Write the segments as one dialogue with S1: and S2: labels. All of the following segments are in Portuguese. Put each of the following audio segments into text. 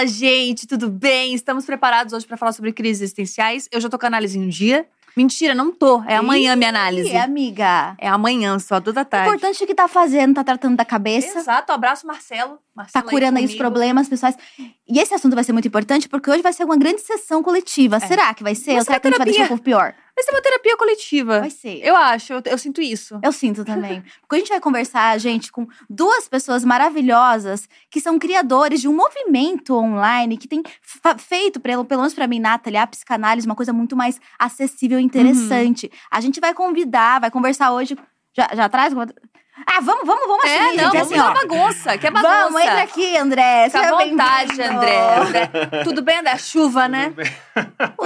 S1: Fala, gente, tudo bem? Estamos preparados hoje para falar sobre crises existenciais. Eu já tô com análise em um dia. Mentira, não tô. É amanhã minha análise.
S2: Ih, amiga.
S1: É amanhã, só duas da
S2: O
S1: tarde.
S2: importante é o que tá fazendo, tá tratando da cabeça,
S1: Exato, abraço Marcelo.
S2: tá
S1: Marcelo
S2: curando aí os
S1: comigo.
S2: problemas pessoais. E esse assunto vai ser muito importante porque hoje vai ser uma grande sessão coletiva. Será que vai ser?
S1: É.
S2: Ou
S1: ser
S2: será que a gente vai deixar por pior?
S1: Vai ser uma terapia coletiva.
S2: Vai ser.
S1: Eu acho, eu, eu sinto isso.
S2: Eu sinto também. Porque a gente vai conversar, gente, com duas pessoas maravilhosas que são criadores de um movimento online que tem feito, pelo, pelo menos pra mim, Nathalie, a psicanálise uma coisa muito mais acessível e interessante.
S1: Uhum.
S2: A gente vai convidar, vai conversar hoje. Já, já traz? Ah, vamos, vamos, vamos
S1: É,
S2: assumir,
S1: não,
S2: gente.
S1: vamos
S2: assim, ó.
S1: bagunça, que é bagunça.
S2: Vamos, entra aqui, André.
S1: Fica à vontade. André. André. Tudo bem, André? Chuva, né?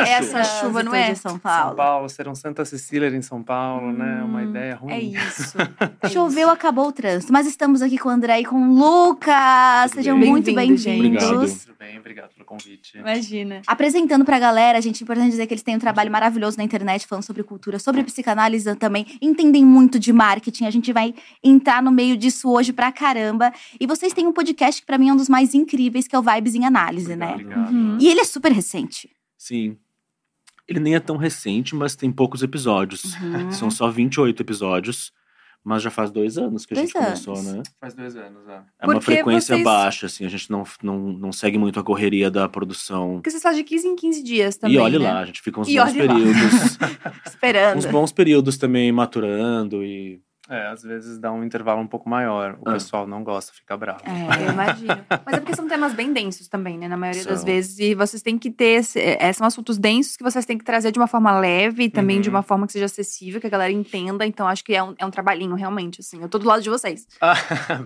S1: Essa
S2: Puxa,
S1: chuva, não é?
S2: de São
S3: São
S2: Paulo.
S3: Paulo, serão Santa Cecília em São Paulo, né? Uma
S1: Hum,
S3: ideia ruim.
S1: É isso. É
S2: Choveu, acabou o trânsito. Mas estamos aqui com o André e com o Lucas.
S3: Tudo
S2: Sejam
S3: bem?
S2: muito bem-vindos.
S4: Obrigado.
S3: Tudo bem, obrigado pelo convite.
S1: Imagina.
S2: Apresentando pra galera, gente, é importante dizer que eles têm um trabalho maravilhoso na internet, falando sobre cultura, sobre psicanálise também. Entendem muito de marketing. A gente vai entrar no meio disso hoje pra caramba. E vocês têm um podcast que pra mim é um dos mais incríveis, que é o Vibes em Análise, né?
S3: Obrigado.
S1: Uhum.
S2: E ele é super recente.
S4: Sim. Ele nem é tão recente, mas tem poucos episódios.
S2: Uhum.
S4: São só 28 episódios, mas já faz dois anos que a
S2: Dois
S4: gente começou,
S2: anos.
S4: né?
S3: Faz dois anos, né?
S4: É uma
S1: Porque
S4: frequência
S1: vocês-
S4: baixa, assim, a gente não, não, não segue muito a correria da produção.
S1: Porque vocês fazem de 15 em 15 dias também,
S4: e olhe
S1: né?
S4: lá, a gente fica uns
S1: E
S4: bons períodos.
S2: Esperando.
S4: uns bons períodos também maturando e.
S3: É, às vezes dá um intervalo um pouco maior. O
S4: Ah.
S3: pessoal não gosta, fica bravo.
S1: É, eu imagino. Mas é porque são temas bem densos também, né? Na maioria das
S4: São.
S1: vezes. E vocês têm que ter. esse- é, são assuntos densos que vocês têm que trazer de uma forma leve e também
S3: Uhum.
S1: de uma forma que seja acessível, que a galera entenda. Então, acho que é um, é um trabalhinho, realmente, assim. Eu tô do lado de vocês.
S3: Ah,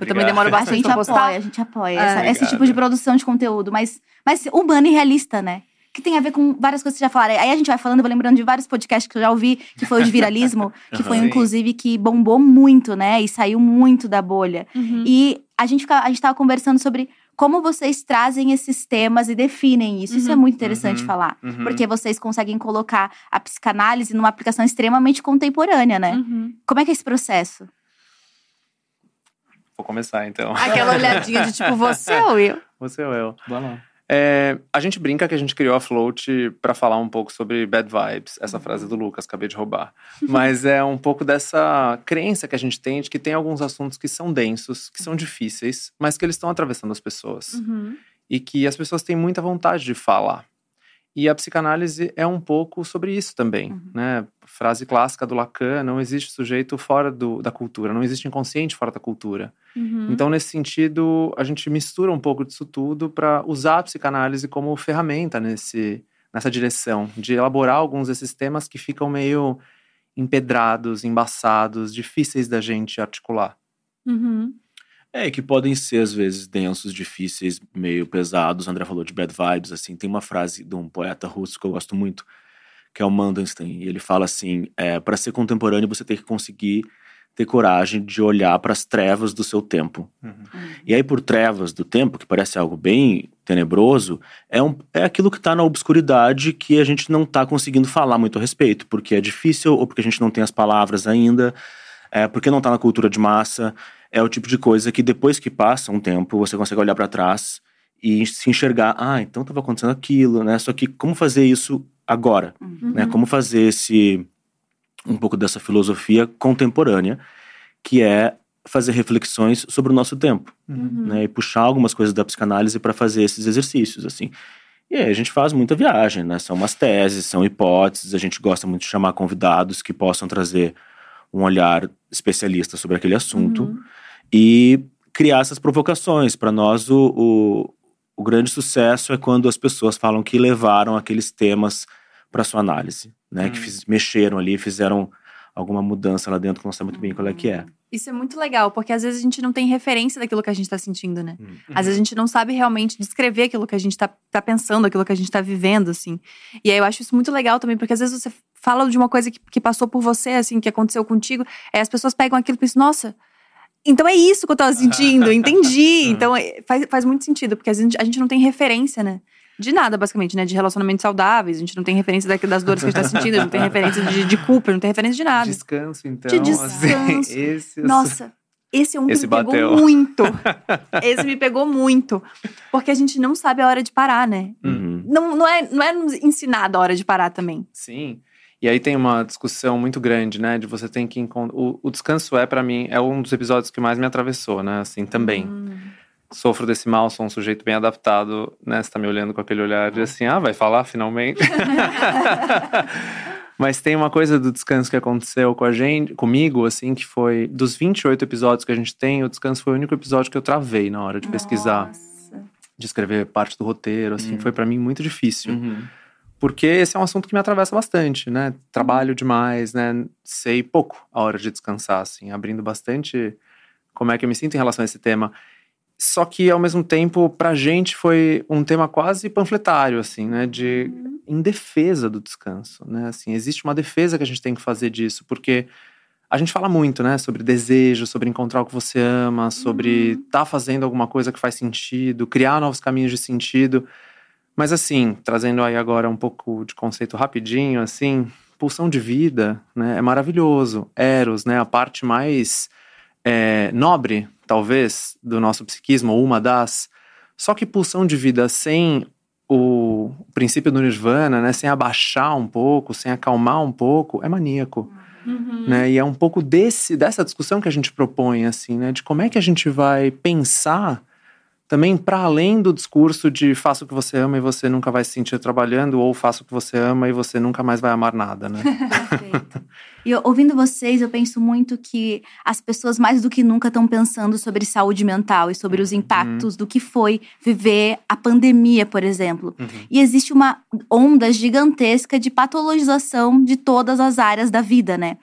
S1: Eu também demoro
S2: A
S1: bastante
S2: gente
S1: pra postar.
S2: apoia, a gente apoia
S1: Ah,
S2: essa- esse tipo de produção de conteúdo, mas, mas humano e realista, né? Que tem a ver com várias coisas que vocês já falaram. Aí a gente vai falando, eu vou lembrando de vários podcasts que eu já ouvi, que foi o de viralismo, que foi inclusive, que bombou muito, né? E saiu muito da bolha.
S1: Uhum.
S2: E a gente, fica, a gente tava conversando sobre como vocês trazem esses temas e definem isso. Isso é
S1: Uhum.
S2: muito interessante
S3: Uhum.
S2: falar.
S3: Uhum.
S2: Porque vocês conseguem colocar a psicanálise numa aplicação extremamente contemporânea, né?
S1: Uhum.
S2: Como é que é esse processo?
S3: Vou começar então.
S1: Aquela olhadinha de tipo, você ou eu?
S3: Você ou eu?
S4: Vai lá.
S3: É, a gente brinca que a gente criou a Float pra falar um pouco sobre bad vibes. Essa frase do Lucas, acabei de roubar. Mas é um pouco dessa crença que a gente tem de que tem alguns assuntos que são densos, que são difíceis, mas que eles estão atravessando as pessoas.
S1: Uhum.
S3: e que as pessoas têm muita vontade de falar. E a psicanálise é um pouco sobre isso também,
S2: Uhum.
S3: né? Frase clássica do Lacan, não existe sujeito fora do, da cultura, não existe inconsciente fora da cultura.
S1: Uhum.
S3: Então, nesse sentido, a gente mistura um pouco disso tudo para usar a psicanálise como ferramenta nesse, nessa direção, de elaborar alguns desses temas que ficam meio empedrados, embaçados, difíceis da gente articular.
S1: Uhum.
S4: É, que podem ser, às vezes, densos, difíceis, meio pesados. O André falou de bad vibes, assim. Tem uma frase de um poeta russo que eu gosto muito, que é o Mandelstein. E ele fala assim, é, para ser contemporâneo, você tem que conseguir ter coragem de olhar para as trevas do seu tempo. E aí, por trevas do tempo, que parece algo bem tenebroso, é, um, é aquilo que está na obscuridade que a gente não está conseguindo falar muito a respeito, porque é difícil ou porque a gente não tem as palavras ainda, é, porque não está na cultura de massa. É o tipo de coisa que depois que passa um tempo, você consegue olhar para trás e se enxergar, ah, então estava acontecendo aquilo, né? Só que como fazer isso agora,
S1: Uhum.
S4: né? Como fazer esse um pouco dessa filosofia contemporânea, que é fazer reflexões sobre o nosso tempo,
S1: Uhum.
S4: né? E puxar algumas coisas da psicanálise para fazer esses exercícios, assim. E aí a gente faz muita viagem, né? São umas teses, são hipóteses, a gente gosta muito de chamar convidados que possam trazer um olhar especialista sobre aquele assunto
S1: Uhum.
S4: e criar essas provocações. Para nós, o, o, o grande sucesso é quando as pessoas falam que levaram aqueles temas para sua análise, né? Que
S3: Hum.
S4: fiz- mexeram ali, fizeram alguma mudança lá dentro que não sei muito bem qual é que é.
S1: Isso é muito legal, porque às vezes a gente não tem referência daquilo que a gente tá sentindo, né?
S4: Hum.
S1: Às vezes a gente não sabe realmente descrever aquilo que a gente tá, tá pensando, aquilo que a gente tá vivendo, assim. E aí eu acho isso muito legal também, porque às vezes você fala de uma coisa que, que passou por você, assim, que aconteceu contigo, aí as pessoas pegam aquilo e pensam, nossa. Então é isso que eu tava sentindo, entendi. Então é- faz, faz muito sentido, porque às vezes a gente não tem referência, né? De nada, basicamente, né? De relacionamentos saudáveis, a gente não tem referência da- das dores que a gente tá sentindo, a gente não tem referência de, de culpa, não tem referência de nada.
S3: Descanso, então.
S1: De descanso.
S3: Assim, esse
S1: Nossa, esse é um que
S3: Esse
S1: me pegou
S3: bateu.
S1: muito. Esse me pegou muito. Porque a gente não sabe a hora de parar, né?
S4: Uhum.
S1: Não, não, é, não é nos ensinado a hora de parar também.
S3: Sim. E aí tem uma discussão muito grande, né? De você tem que encontrar. O, o descanso é, pra mim, é um dos episódios que mais me atravessou, né? Assim, também.
S1: Hum.
S3: Sofro desse mal, sou um sujeito bem adaptado, né? Você tá me olhando com aquele olhar de assim, ah, vai falar finalmente. Mas tem uma coisa do descanso que aconteceu com a gente, comigo, assim, que foi dos 28 episódios que a gente tem, o descanso foi o único episódio que eu travei na hora de pesquisar,
S1: Nossa.
S3: de escrever parte do roteiro, assim,
S4: Hum.
S3: foi pra mim muito difícil.
S4: Uhum.
S3: Porque esse é um assunto que me atravessa bastante, né? Trabalho demais, né? Sei pouco a hora de descansar, assim, abrindo bastante como é que eu me sinto em relação a esse tema. Só que, ao mesmo tempo, pra gente foi um tema quase panfletário, assim, né? De em defesa do descanso, né? Assim, existe uma defesa que a gente tem que fazer disso, porque a gente fala muito, né? Sobre desejo, sobre encontrar o que você ama, sobre estar fazendo alguma coisa que faz sentido, criar novos caminhos de sentido. Mas assim, trazendo aí agora um pouco de conceito rapidinho, assim, pulsão de vida, né, é maravilhoso. Eros, né, a parte mais é, nobre, talvez, do nosso psiquismo, ou uma das. Só que pulsão de vida sem o princípio do nirvana, né, sem abaixar um pouco, sem acalmar um pouco, é maníaco. Né? E é um pouco desse, dessa discussão que a gente propõe, assim, né? De como é que a gente vai pensar também para além do discurso de faça o que você ama e você nunca vai se sentir trabalhando, ou faça o que você ama e você nunca mais vai amar nada, né?
S2: Perfeito. E ouvindo vocês, eu penso muito que as pessoas mais do que nunca estão pensando sobre saúde mental e sobre os impactos do que foi viver a pandemia, por exemplo. E existe uma onda gigantesca de patologização de todas as áreas da vida, né?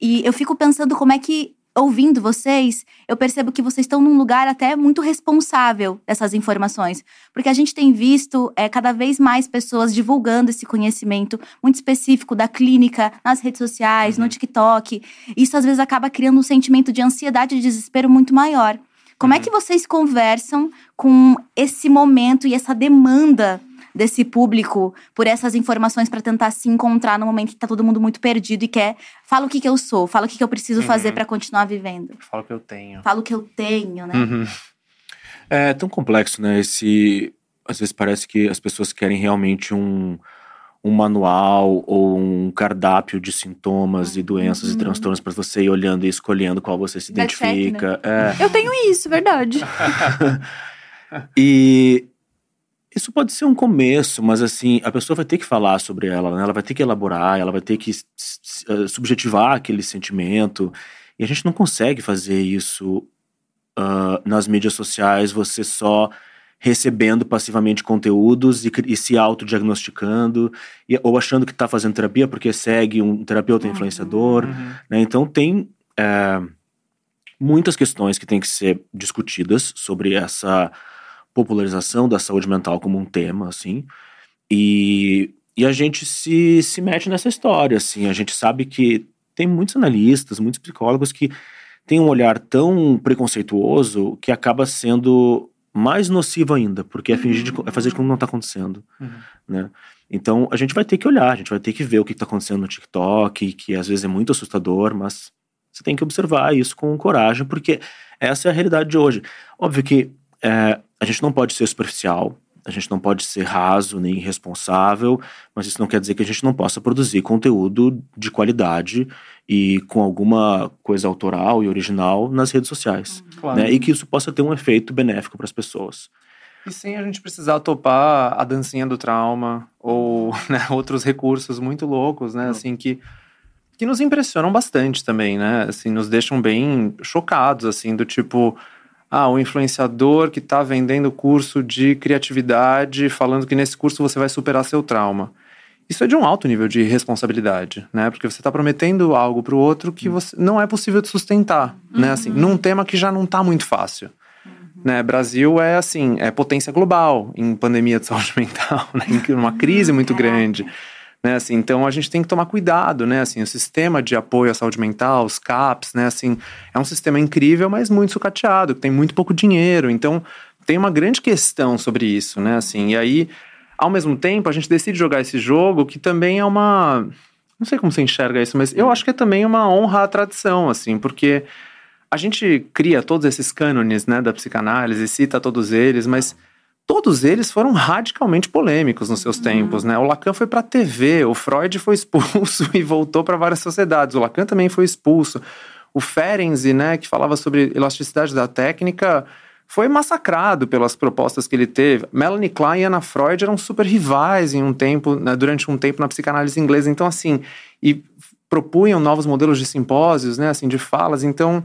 S2: E eu fico pensando como é que, ouvindo vocês, eu percebo que vocês estão num lugar até muito responsável dessas informações. Porque a gente tem visto é, cada vez mais pessoas divulgando esse conhecimento muito específico da clínica nas redes sociais, no TikTok. Isso às vezes acaba criando um sentimento de ansiedade e desespero muito maior. Como é que vocês conversam com esse momento e essa demanda desse público por essas informações para tentar se encontrar no momento que tá todo mundo muito perdido e quer fala o que que eu sou, fala o que que eu preciso fazer
S3: Uhum.
S2: para continuar vivendo.
S3: Fala o que eu tenho.
S2: Fala o que eu tenho, né?
S3: Uhum.
S4: É tão complexo, né? Esse. Às vezes parece que as pessoas querem realmente um, um manual ou um cardápio de sintomas e doenças e transtornos para você ir olhando e escolhendo qual você se
S1: Dá check,
S4: identifica. É.
S1: Eu tenho isso, verdade.
S4: E isso pode ser um começo, mas assim, a pessoa vai ter que falar sobre ela, né? Ela vai ter que elaborar, ela vai ter que eh, subjetivar aquele sentimento. E a gente não consegue fazer isso ah, nas mídias sociais, você só recebendo passivamente conteúdos e, e se autodiagnosticando, e- ou achando que está fazendo terapia porque segue um terapeuta influenciador.
S3: Uhum.
S4: né? Então tem é, muitas questões que têm que ser discutidas sobre essa popularização da saúde mental como um tema, assim, e, e a gente se, se mete nessa história, assim, a gente sabe que tem muitos analistas, muitos psicólogos que têm um olhar tão preconceituoso que acaba sendo mais nocivo ainda, porque é fingir de, é fazer de como não está acontecendo,
S3: Uhum.
S4: né? Então a gente vai ter que olhar, a gente vai ter que ver o que está acontecendo no TikTok, que às vezes é muito assustador, mas você tem que observar isso com coragem, porque essa é a realidade de hoje. Óbvio que é, a gente não pode ser superficial, a gente não pode ser raso nem irresponsável, mas isso não quer dizer que a gente não possa produzir conteúdo de qualidade e com alguma coisa autoral e original nas redes sociais
S3: Claro.
S4: né? E que isso possa ter um efeito benéfico para as pessoas.
S3: E sem a gente precisar topar a dancinha do trauma ou né, outros recursos muito loucos, né? Assim, que, que nos impressionam bastante também, né? Assim, nos deixam bem chocados, assim, do tipo... Ah, o influenciador que está vendendo curso de criatividade, falando que nesse curso você vai superar seu trauma. Isso é de um alto nível de responsabilidade, né? Porque você está prometendo algo para o outro que você, não é possível de sustentar, né? Assim, num tema que já não está muito fácil. Né, Brasil é assim, é potência global em pandemia de saúde mental, né, em uma crise muito grande. Né, assim, então a gente tem que tomar cuidado, né? Assim, o sistema de apoio à saúde mental, os CAPs, né? Assim, é um sistema incrível, mas muito sucateado, que tem muito pouco dinheiro. Então tem uma grande questão sobre isso, né? Assim, e aí, ao mesmo tempo, a gente decide jogar esse jogo que também é uma. Não sei como você enxerga isso, mas eu acho que é também uma honra à tradição, assim, porque a gente cria todos esses cânones né, da psicanálise, cita todos eles, mas todos eles foram radicalmente polêmicos nos seus uhum. tempos. Né? O Lacan foi para a TV, o Freud foi expulso e voltou para várias sociedades. O Lacan também foi expulso. O Ferenczi, né, que falava sobre elasticidade da técnica, foi massacrado pelas propostas que ele teve. Melanie Klein e Anna Freud eram super rivais em um tempo, né, durante um tempo na psicanálise inglesa. Então, assim, e propunham novos modelos de simpósios, né, assim, de falas. Então,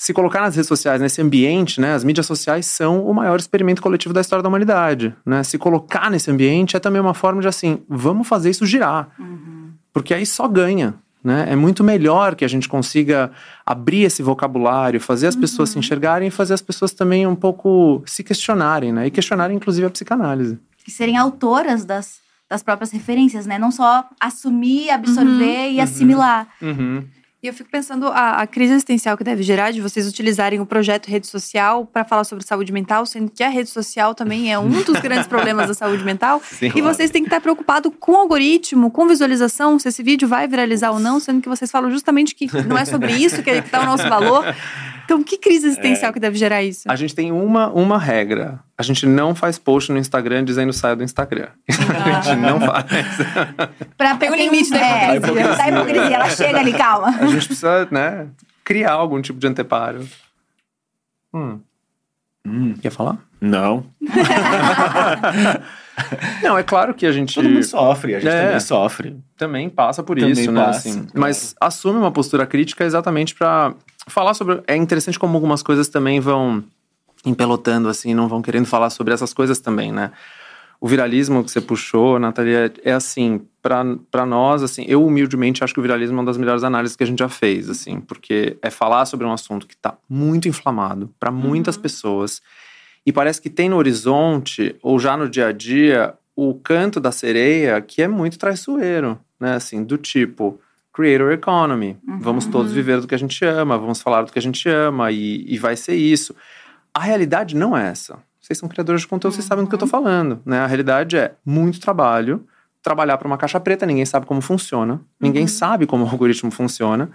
S3: se colocar nas redes sociais, nesse ambiente, né, as mídias sociais são o maior experimento coletivo da história da humanidade. Né? Se colocar nesse ambiente é também uma forma de assim, vamos fazer isso girar. Uhum. Porque aí só ganha. Né? É muito melhor que a gente consiga abrir esse vocabulário, fazer as uhum. pessoas se uhum. enxergarem e fazer as pessoas também um pouco se questionarem, né? E questionarem, inclusive, a psicanálise.
S2: E serem autoras das, das próprias referências, né? Não só assumir, absorver uhum. e assimilar.
S1: Uhum. E eu fico pensando a, a, crise existencial que deve gerar de vocês utilizarem o projeto rede social para falar sobre saúde mental, sendo que a rede social também é um dos grandes problemas da saúde mental. Sim, e vocês têm que estar preocupados com o algoritmo, com visualização, se esse vídeo vai viralizar ou não, sendo que vocês falam justamente que não é sobre isso que está o nosso valor. Então, que crise existencial é, que deve gerar isso?
S3: A gente tem uma, uma regra. A gente não faz post no Instagram dizendo saia do Instagram. Ah. a gente não faz.
S2: pra, tem um limite da é, hipocrisia. Da hipocrisia. Ela chega ali, calma.
S3: A gente precisa, né, criar algum tipo de anteparo. Hum. Hum. Quer falar?
S4: Não.
S3: Não, é claro que a gente.
S4: Todo mundo sofre, a gente é, também sofre.
S3: Também passa por também isso, né, passa, né? Assim. Mas assume uma postura crítica exatamente para falar sobre. É interessante como algumas coisas também vão empelotando, assim, não vão querendo falar sobre essas coisas também, né? O viralismo que você puxou, Natalia, é assim, para nós, assim, eu humildemente acho que o viralismo é uma das melhores análises que a gente já fez, assim, porque é falar sobre um assunto que está muito inflamado para muitas uhum. pessoas e parece que tem no horizonte, ou já no dia a dia, o canto da sereia que é muito traiçoeiro, né? Assim, do tipo, creator economy. Uhum. Vamos todos viver do que a gente ama, vamos falar do que a gente ama e, e vai ser isso. A realidade não é essa. Vocês são criadores de conteúdo, uhum. vocês sabem do que eu tô uhum. falando, né? A realidade é muito trabalho, trabalhar para uma caixa preta, ninguém sabe como funciona, ninguém uhum. sabe como o algoritmo funciona.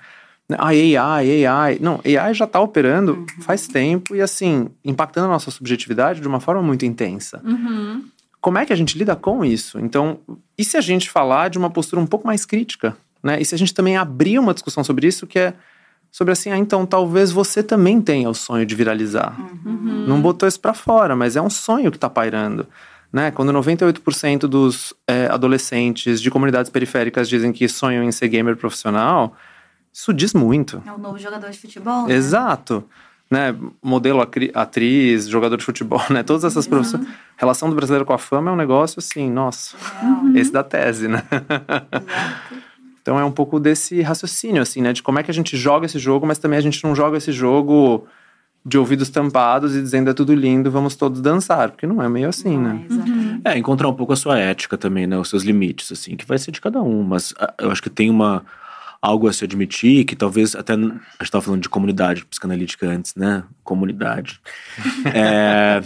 S3: A AI, AI. Não, AI já está operando uhum. faz tempo e, assim, impactando a nossa subjetividade de uma forma muito intensa. Uhum. Como é que a gente lida com isso? Então, e se a gente falar de uma postura um pouco mais crítica? Né? E se a gente também abrir uma discussão sobre isso, que é sobre assim, ah, então talvez você também tenha o sonho de viralizar. Uhum. Não botou isso para fora, mas é um sonho que está pairando. Né? Quando 98% dos é, adolescentes de comunidades periféricas dizem que sonham em ser gamer profissional, isso diz muito.
S2: É o novo jogador de futebol. Né?
S3: Exato. Né? Modelo atriz, jogador de futebol, né? Todas essas uhum. profissões. Relação do brasileiro com a fama é um negócio assim, nossa, uhum. esse da tese, né? Exato. Então é um pouco desse raciocínio, assim, né? De como é que a gente joga esse jogo, mas também a gente não joga esse jogo de ouvidos tampados e dizendo é tudo lindo, vamos todos dançar, porque não é meio assim, né?
S4: Uhum. É, encontrar um pouco a sua ética também, né? Os seus limites, assim, que vai ser de cada um, mas ah, eu acho que tem uma algo a se admitir, que talvez até. A gente estava falando de comunidade psicanalítica antes, né? Comunidade. é...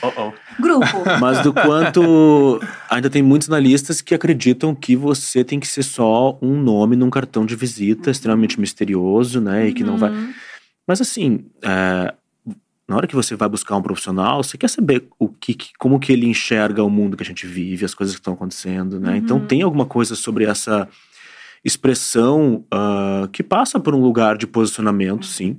S2: oh, oh. Grupo.
S4: Mas do quanto ainda tem muitos analistas que acreditam que você tem que ser só um nome num cartão de visita uhum. extremamente misterioso, né? E que não vai. Uhum. Mas assim. É... Na hora que você vai buscar um profissional, você quer saber o que, como que ele enxerga o mundo que a gente vive, as coisas que estão acontecendo, né? Então, uhum. Então tem alguma coisa sobre essa expressão uh, que passa por um lugar de posicionamento, sim.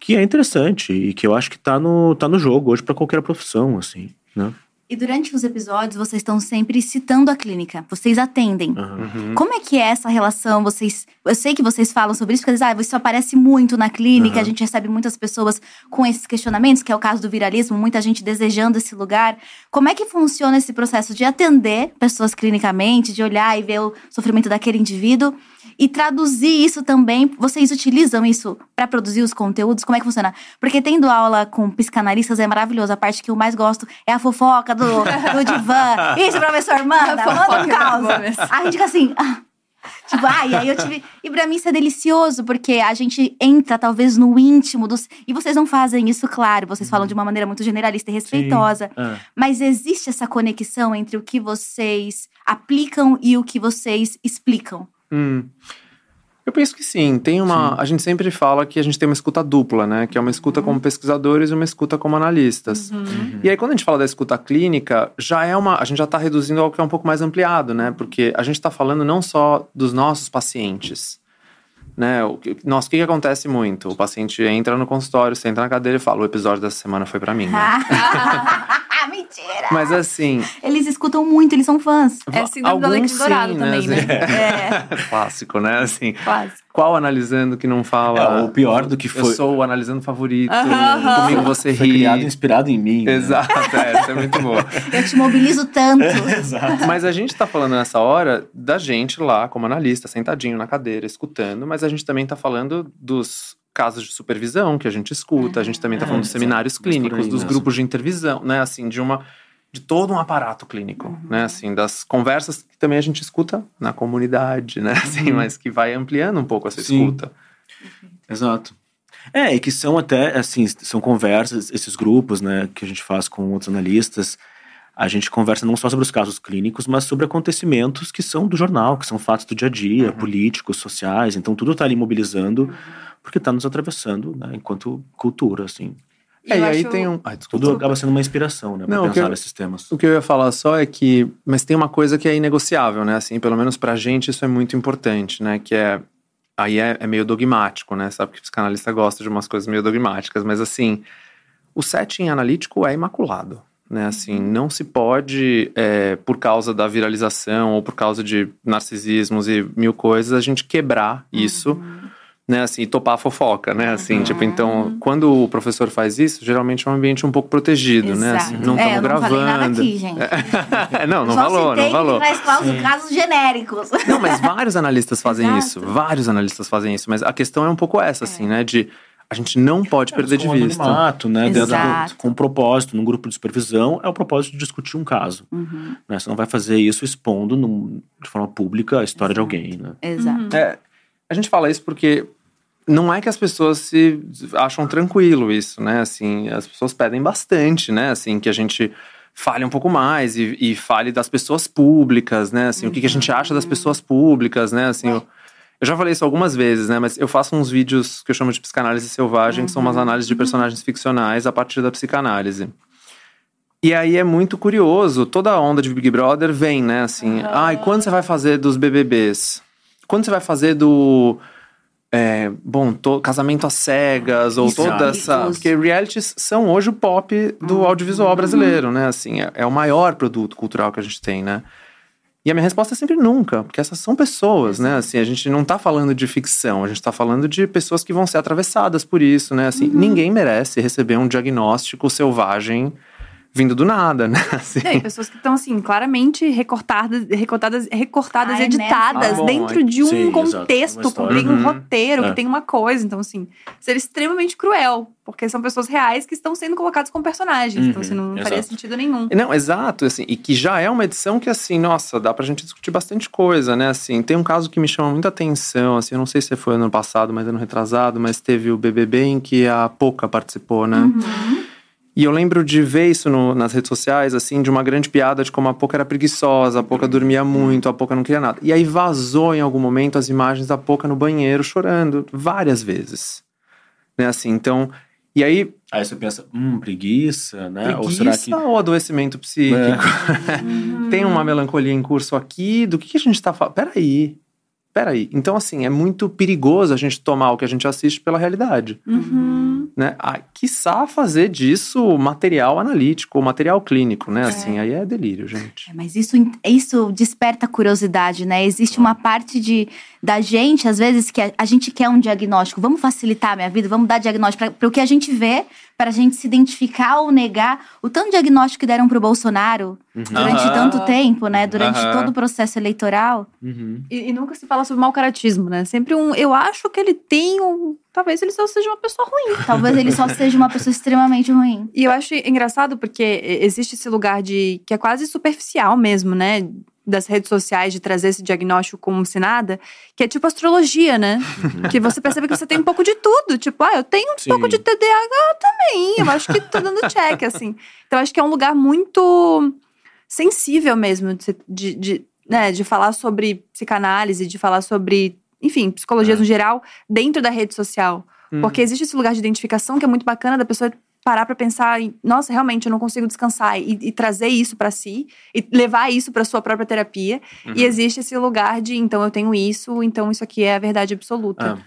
S4: que é interessante e que eu acho que tá no, tá no jogo hoje para qualquer profissão, assim, né?
S2: E durante os episódios, vocês estão sempre citando a clínica. Vocês atendem.
S3: Uhum.
S2: Como é que é essa relação? Vocês, eu sei que vocês falam sobre isso, porque ah, isso aparece muito na clínica,
S4: Uhum.
S2: a gente recebe muitas pessoas com esses questionamentos, que é o caso do viralismo, muita gente desejando esse lugar. Como é que funciona esse processo de atender pessoas clinicamente, de olhar e ver o sofrimento daquele indivíduo e traduzir isso também? Vocês utilizam isso para produzir os conteúdos? Como é que funciona? Porque tendo aula com psicanalistas é maravilhoso. A parte que eu mais gosto é a fofoca do, do divã. Isso, professor, manda, manda um caos.
S1: é boa.
S2: A gente fica assim. ah, Tipo, ah, e aí eu tive. E pra mim isso é delicioso, porque a gente entra talvez no íntimo dos. E vocês não fazem isso, claro. Vocês falam de uma maneira muito generalista e respeitosa.
S4: É.
S2: Mas existe essa conexão entre o que vocês aplicam e o que vocês explicam.
S3: Hum. Eu penso que sim. Tem uma. A gente sempre fala que a gente tem uma escuta dupla, né? Que é uma escuta como pesquisadores e uma escuta como analistas. E aí, quando a gente fala da escuta clínica, já é uma. A gente já está reduzindo algo que é um pouco mais ampliado, né? Porque a gente está falando não só dos nossos pacientes. Né? O que, nossa, o que, que acontece muito? O paciente entra no consultório, senta na cadeira e fala: o episódio dessa semana foi para mim. Né?
S2: Mentira!
S3: Mas assim,
S2: Eles escutam muito, eles são fãs.
S1: É síndrome do Alecrim Dourado
S3: sim,
S1: também, né?
S2: É.
S3: clássico, né? Assim,
S1: Quase.
S3: qual analisando que não fala?
S4: É, o pior do que
S3: Eu
S4: foi.
S3: sou o analisando favorito.
S1: Aham.
S3: Comigo você
S4: Foi
S3: ri.
S4: criado inspirado em mim. né?
S3: Exato, é, essa é muito boa.
S2: Eu te mobilizo tanto.
S3: Mas a gente tá falando nessa hora da gente lá, como analista, sentadinho na cadeira, escutando, mas a gente também tá falando dos casos de supervisão que a gente escuta, a gente também tá
S4: É,
S3: falando dos seminários clínicos, dos grupos de intervisão, né? Assim, de uma. De todo um aparato clínico, né? Assim, das conversas que também a gente escuta na comunidade, né? Assim, mas que vai ampliando um pouco essa
S4: Sim.
S3: escuta.
S4: Exato. É, e que são até, assim, são conversas, esses grupos, né, que a gente faz com outros analistas. A gente conversa não só sobre os casos clínicos, mas sobre acontecimentos que são do jornal, que são fatos do dia a dia, políticos, sociais. Então, tudo está ali mobilizando, porque está nos atravessando, né, enquanto cultura, assim.
S3: É, e aí
S1: acho-
S3: tem um. Ai, desculpa.
S4: Tudo acaba sendo uma inspiração, né,
S3: Não, que
S4: pensar
S3: eu-
S4: nesses temas.
S3: O que eu ia falar só é que, mas tem uma coisa que é inegociável, né? Assim, pelo menos pra gente isso é muito importante, né? Que é aí é, é meio dogmático, né? Sabe que o psicanalista gosta de umas coisas meio dogmáticas, mas assim, o setting analítico é imaculado, né? Assim, não se pode, é, por causa da viralização ou por causa de narcisismos e mil coisas, a gente quebrar isso. Né, assim, e topar a fofoca, né, assim, tipo, então, quando o professor faz isso, geralmente é um ambiente um pouco protegido, né, assim, não
S2: é,
S3: estamos
S2: não
S3: gravando.
S2: falei nada aqui, gente.
S3: não, não
S2: Só
S3: falou,
S2: citei
S3: não
S2: que traz casos, casos genéricos.
S3: Não, mas vários analistas fazem
S2: Exato.
S3: isso. Vários analistas fazem isso. Mas a questão é um pouco essa, assim, né? De a gente não pode perder de
S4: com
S3: vista.
S4: anonimato, né? Dentro do-
S2: Exato.
S4: com um propósito, num grupo de supervisão, é o propósito de discutir um caso.
S2: Uhum.
S4: Né? Você não vai fazer isso expondo num- de forma pública a história de alguém, né?
S2: Exato.
S3: É, a gente fala isso porque não é que as pessoas se acham tranquilo isso, né? Assim, as pessoas pedem bastante, né? Assim, que a gente fale um pouco mais e, e fale das pessoas públicas, né? Assim, o que, que a gente acha das pessoas públicas, né? Assim, eu, eu já falei isso algumas vezes, né? Mas eu faço uns vídeos que eu chamo de psicanálise selvagem, que são umas análises de personagens ficcionais a partir da psicanálise. E aí é muito curioso, toda a onda de Big Brother vem, né? Assim, ai, quando você vai fazer dos BBBs? Quando você vai fazer do. é, bom, to- casamento às cegas, ou
S2: Isso.
S3: toda essa. Porque realities são hoje o pop do audiovisual brasileiro, né? Assim, é, é o maior produto cultural que a gente tem, né? E a minha resposta é sempre nunca, porque essas são pessoas, né? Assim, a gente não tá falando de ficção, a gente tá falando de pessoas que vão ser atravessadas por isso, né? Assim, ninguém merece receber um diagnóstico selvagem vindo do nada, né? Assim,
S1: Não, e pessoas que estão, assim, claramente recortadas, recortadas, recortadas
S2: Ai,
S1: e editadas
S3: né? Ah, bom,
S1: dentro de um
S4: sim,
S1: contexto, tem um
S3: Uhum.
S1: roteiro,
S4: É.
S1: que tem uma coisa. Então, assim, ser extremamente cruel. Porque são pessoas reais que estão sendo colocadas como personagens. então,
S4: Uhum,
S1: assim, não faria
S4: exato.
S1: sentido nenhum.
S3: Não, exato, assim, e que já é uma edição que, assim, nossa, dá pra gente discutir bastante coisa, né, assim, tem um caso que me chama muita atenção, assim, eu não sei se foi ano passado, mas ano retrasado, mas teve o BBB em que a Poca participou, né, e eu lembro de ver isso no- nas redes sociais, assim, de uma grande piada de como a Poca era preguiçosa, a Poca dormia muito, a Poca não queria nada, e aí vazou em algum momento as imagens da Poca no banheiro chorando, várias vezes, né, assim, então, e aí
S4: Aí você pensa, hum, preguiça, né? Ou será
S3: Preguiça
S4: que.
S3: ou adoecimento psíquico? Tem uma melancolia em curso aqui, do que, que a gente tá falando? Peraí, peraí. Então, assim, é muito perigoso a gente tomar o que a gente assiste pela realidade.
S1: Uhum.
S3: Né? Ah, quiçá fazer disso material analítico, material clínico, né? Assim, aí é delírio, gente.
S2: É, mas isso, isso desperta curiosidade, né? Existe uma parte de, da gente, às vezes, que a, a gente quer um diagnóstico. Vamos facilitar a minha vida, vamos dar diagnóstico para o que a gente vê, para a gente se identificar ou negar. O tanto de diagnóstico que deram para o Bolsonaro durante
S3: Aham.
S2: tanto tempo, né? Durante
S3: Aham.
S2: todo o processo eleitoral.
S4: Uhum.
S1: E, e nunca se fala sobre mau caratismo, né? Sempre um. Eu acho que ele tem um. Talvez ele só seja uma pessoa ruim.
S2: Talvez ele só seja uma pessoa extremamente ruim.
S1: E eu acho engraçado porque existe esse lugar de. que é quase superficial mesmo, né? Das redes sociais, de trazer esse diagnóstico como se nada, que é tipo astrologia, né? que você percebe que você tem um pouco de tudo. Tipo, ah, eu tenho um
S4: Sim.
S1: pouco de TDAH também. Eu acho que tô dando check, assim. Então, acho que é um lugar muito sensível mesmo de, de, de, né, de falar sobre psicanálise, de falar sobre, enfim, psicologia
S4: É.
S1: no geral, dentro da rede social.
S3: Hum.
S1: Porque existe esse lugar de identificação que é muito bacana da pessoa parar pra pensar em, nossa, realmente eu não consigo descansar e, e trazer isso pra si e levar isso pra sua própria terapia.
S3: Uhum.
S1: E existe esse lugar de, então eu tenho isso, então isso aqui é a verdade absoluta.
S4: Ah,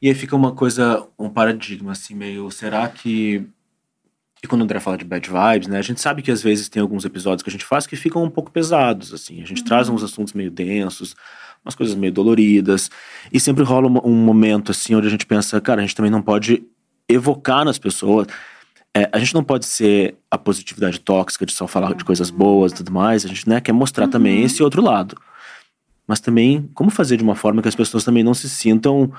S4: E aí fica uma coisa, um paradigma, assim, meio. Será que. E quando o André fala de bad vibes, né? A gente sabe que às vezes tem alguns episódios que a gente faz que ficam um pouco pesados, assim. A gente traz uns assuntos meio densos, umas coisas meio doloridas. E sempre rola um, um momento, assim, onde a gente pensa, cara, a gente também não pode evocar nas pessoas. É, a gente não pode ser a positividade tóxica de só falar de coisas boas e tudo mais. A gente né, quer mostrar também esse outro lado. Mas também, como fazer de uma forma que as pessoas também não se sintam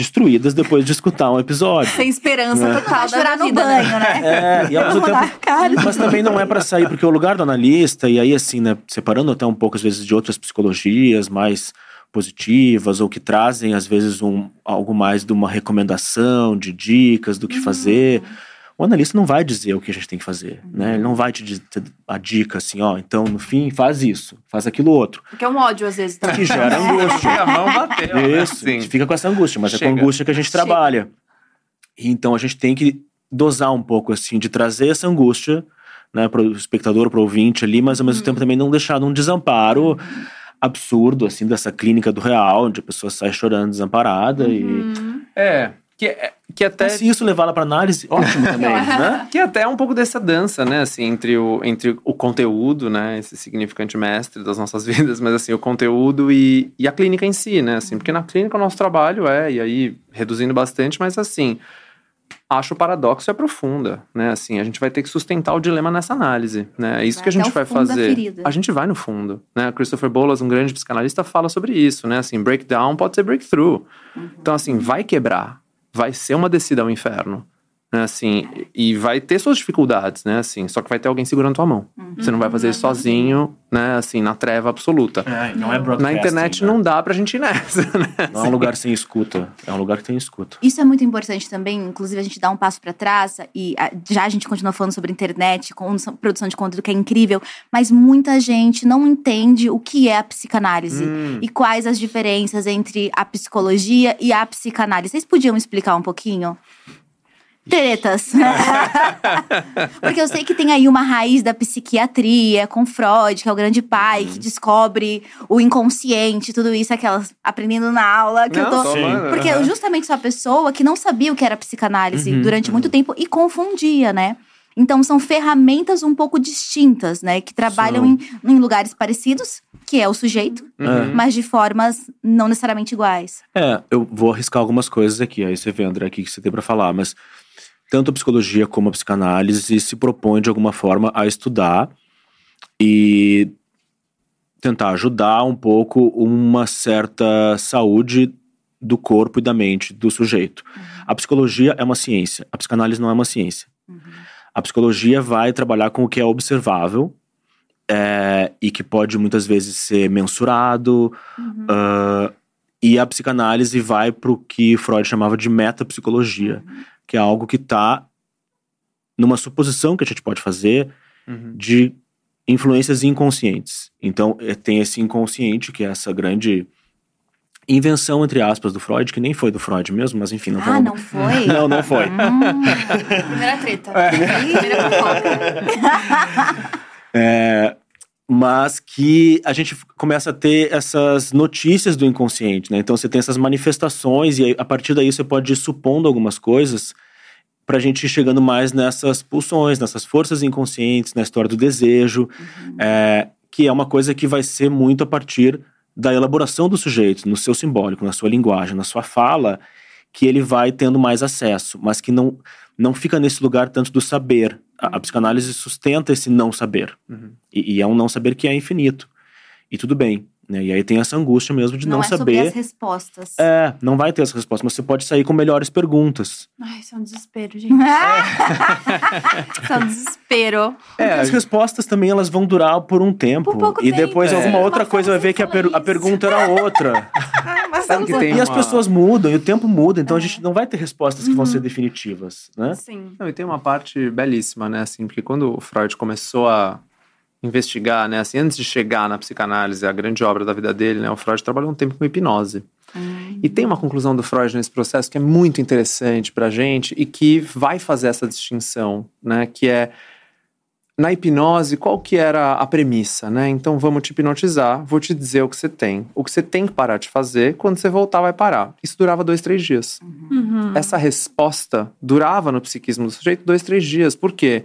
S4: destruídas depois de escutar um episódio.
S1: Sem esperança
S4: É.
S1: total
S2: chorar no
S1: vida,
S2: banho,
S1: né?
S2: né?
S4: É, e ao mesmo tempo, mas também não é pra sair, porque o lugar do analista, e aí assim, né, separando até um pouco às vezes de outras psicologias mais positivas, ou que trazem às vezes um, algo mais de uma recomendação, de dicas do que fazer. O analista não vai dizer o que a gente tem que fazer, né? Ele não vai te dizer a dica assim, ó, então no fim faz isso, faz aquilo outro.
S1: Porque é um ódio às vezes. Tá?
S4: Que gera angústia.
S3: a mão bateu, né?
S4: Isso, a
S3: Assim.
S4: gente fica com essa angústia, mas é
S3: Chega.
S4: com angústia que a gente
S1: Chega.
S4: trabalha. E Então a gente tem que dosar um pouco, assim, de trazer essa angústia, né, para o espectador, para o ouvinte ali, mas ao mesmo tempo também não deixar num desamparo absurdo, assim, dessa clínica do real, onde a pessoa sai chorando desamparada.
S3: É, que, é- que até
S4: se isso levar ela para análise, ótimo também, né?
S3: Que até é um pouco dessa dança, né? Assim, entre o, entre o conteúdo, né? Esse significante mestre das nossas vidas, mas assim, o conteúdo e, e a clínica em si, né? Assim, porque na clínica o nosso trabalho é, e aí reduzindo bastante, mas assim, acho o paradoxo é profunda, né? Assim, a gente vai ter que sustentar o dilema nessa análise, né? É isso
S2: Vai
S3: que a gente vai fazer. A gente vai no fundo, né? Christopher Bolas, um grande psicanalista, fala sobre isso, né? Assim, breakdown pode ser breakthrough. Então, assim, vai quebrar, vai ser uma descida ao inferno. Né, assim, e vai ter suas dificuldades, né? Assim, só que vai ter alguém segurando tua mão. Você não vai fazer isso sozinho, né? Assim, na treva absoluta.
S4: É, não é
S3: Na
S4: broadcasting,
S3: internet
S4: né?
S3: não dá pra gente ir nessa, né?
S4: Não é um lugar sem escuta, é um lugar que tem escuta.
S2: Isso é muito importante também, inclusive a gente dá um passo para trás e já a gente continua falando sobre internet, com produção de conteúdo que é incrível, mas muita gente não entende o que é a psicanálise
S3: Hum.
S2: e quais as diferenças entre a psicologia e a psicanálise. Vocês podiam explicar um pouquinho? Tretas. Porque eu sei que tem aí uma raiz da psiquiatria com Freud, que é o grande pai, que descobre o inconsciente, tudo isso, aquelas aprendendo na aula que eu
S3: Não,
S2: tô.
S3: só,
S4: Sim.
S2: Porque eu justamente sou a pessoa que não sabia o que era psicanálise
S4: Uhum,
S2: durante muito tempo e confundia, né? Então são ferramentas um pouco distintas, né? Que trabalham em, em lugares parecidos, que é o sujeito,
S3: Uhum.
S2: mas de formas não necessariamente iguais.
S4: É, eu vou arriscar algumas coisas aqui, aí você vê, André, o que que você tem pra falar, mas tanto a psicologia como a psicanálise se propõe de alguma forma a estudar e tentar ajudar um pouco uma certa saúde do corpo e da mente do sujeito. A psicologia é uma ciência, a psicanálise não é uma ciência. A psicologia vai trabalhar com o que é observável é, e que pode muitas vezes ser mensurado, ah, e a psicanálise vai para o que Freud chamava de metapsicologia, que é algo que está numa suposição que a gente pode fazer
S3: Uhum.
S4: de influências inconscientes. Então, eh, tem esse inconsciente, que é essa grande invenção, entre aspas, do Freud, que nem foi do Freud mesmo, mas enfim, não
S2: ah,
S4: vamos...
S2: não foi?
S4: Não, não foi.
S2: Hum,
S1: Primeira treta. Primeira fofoca.
S4: É, mas que a gente começa a ter essas notícias do inconsciente, né? Então você tem essas manifestações e a partir daí você pode ir supondo algumas coisas pra gente ir chegando mais nessas pulsões, nessas forças inconscientes, na história do desejo, é, que é uma coisa que vai ser muito a partir da elaboração do sujeito, no seu simbólico, na sua linguagem, na sua fala, que ele vai tendo mais acesso, mas que não, não fica nesse lugar tanto do saber. A, a psicanálise sustenta esse não saber.
S3: Uhum.
S4: E, e é um não saber que é infinito. E tudo bem. Né? E aí tem essa angústia mesmo de não,
S2: não é sobre
S4: saber.
S2: as respostas.
S4: É, não vai ter essa resposta, mas você pode sair com melhores perguntas.
S1: Ai, isso é um desespero, gente. isso é um desespero.
S3: É,
S4: as respostas também elas vão durar por um tempo.
S2: Por pouco
S4: e
S2: tempo,
S4: depois
S3: é.
S4: alguma
S2: Uma
S4: outra
S2: forma
S4: coisa vai ver que a, per- a
S2: isso.
S4: pergunta era outra.
S1: Ai, mas
S3: Sabe que tem
S4: e as
S3: uma-
S4: pessoas mudam, e o tempo muda, então a
S2: É.
S4: gente não vai ter respostas que vão
S2: Uhum.
S4: ser definitivas, né?
S1: Sim.
S3: Não, e tem uma parte belíssima, né, assim, porque quando o Freud começou a investigar, né, assim, antes de chegar na psicanálise, a grande obra da vida dele, né, o Freud trabalhou um tempo com hipnose. E tem uma conclusão do Freud nesse processo que é muito interessante pra gente e que vai fazer essa distinção, né, que é na hipnose, qual que era a premissa, né? Então vamos te hipnotizar, vou te dizer o que você tem. O que você tem que parar de fazer, quando você voltar vai parar. Isso durava dois, três dias
S1: Uhum.
S3: essa resposta durava no psiquismo do sujeito dois, três dias. Por quê?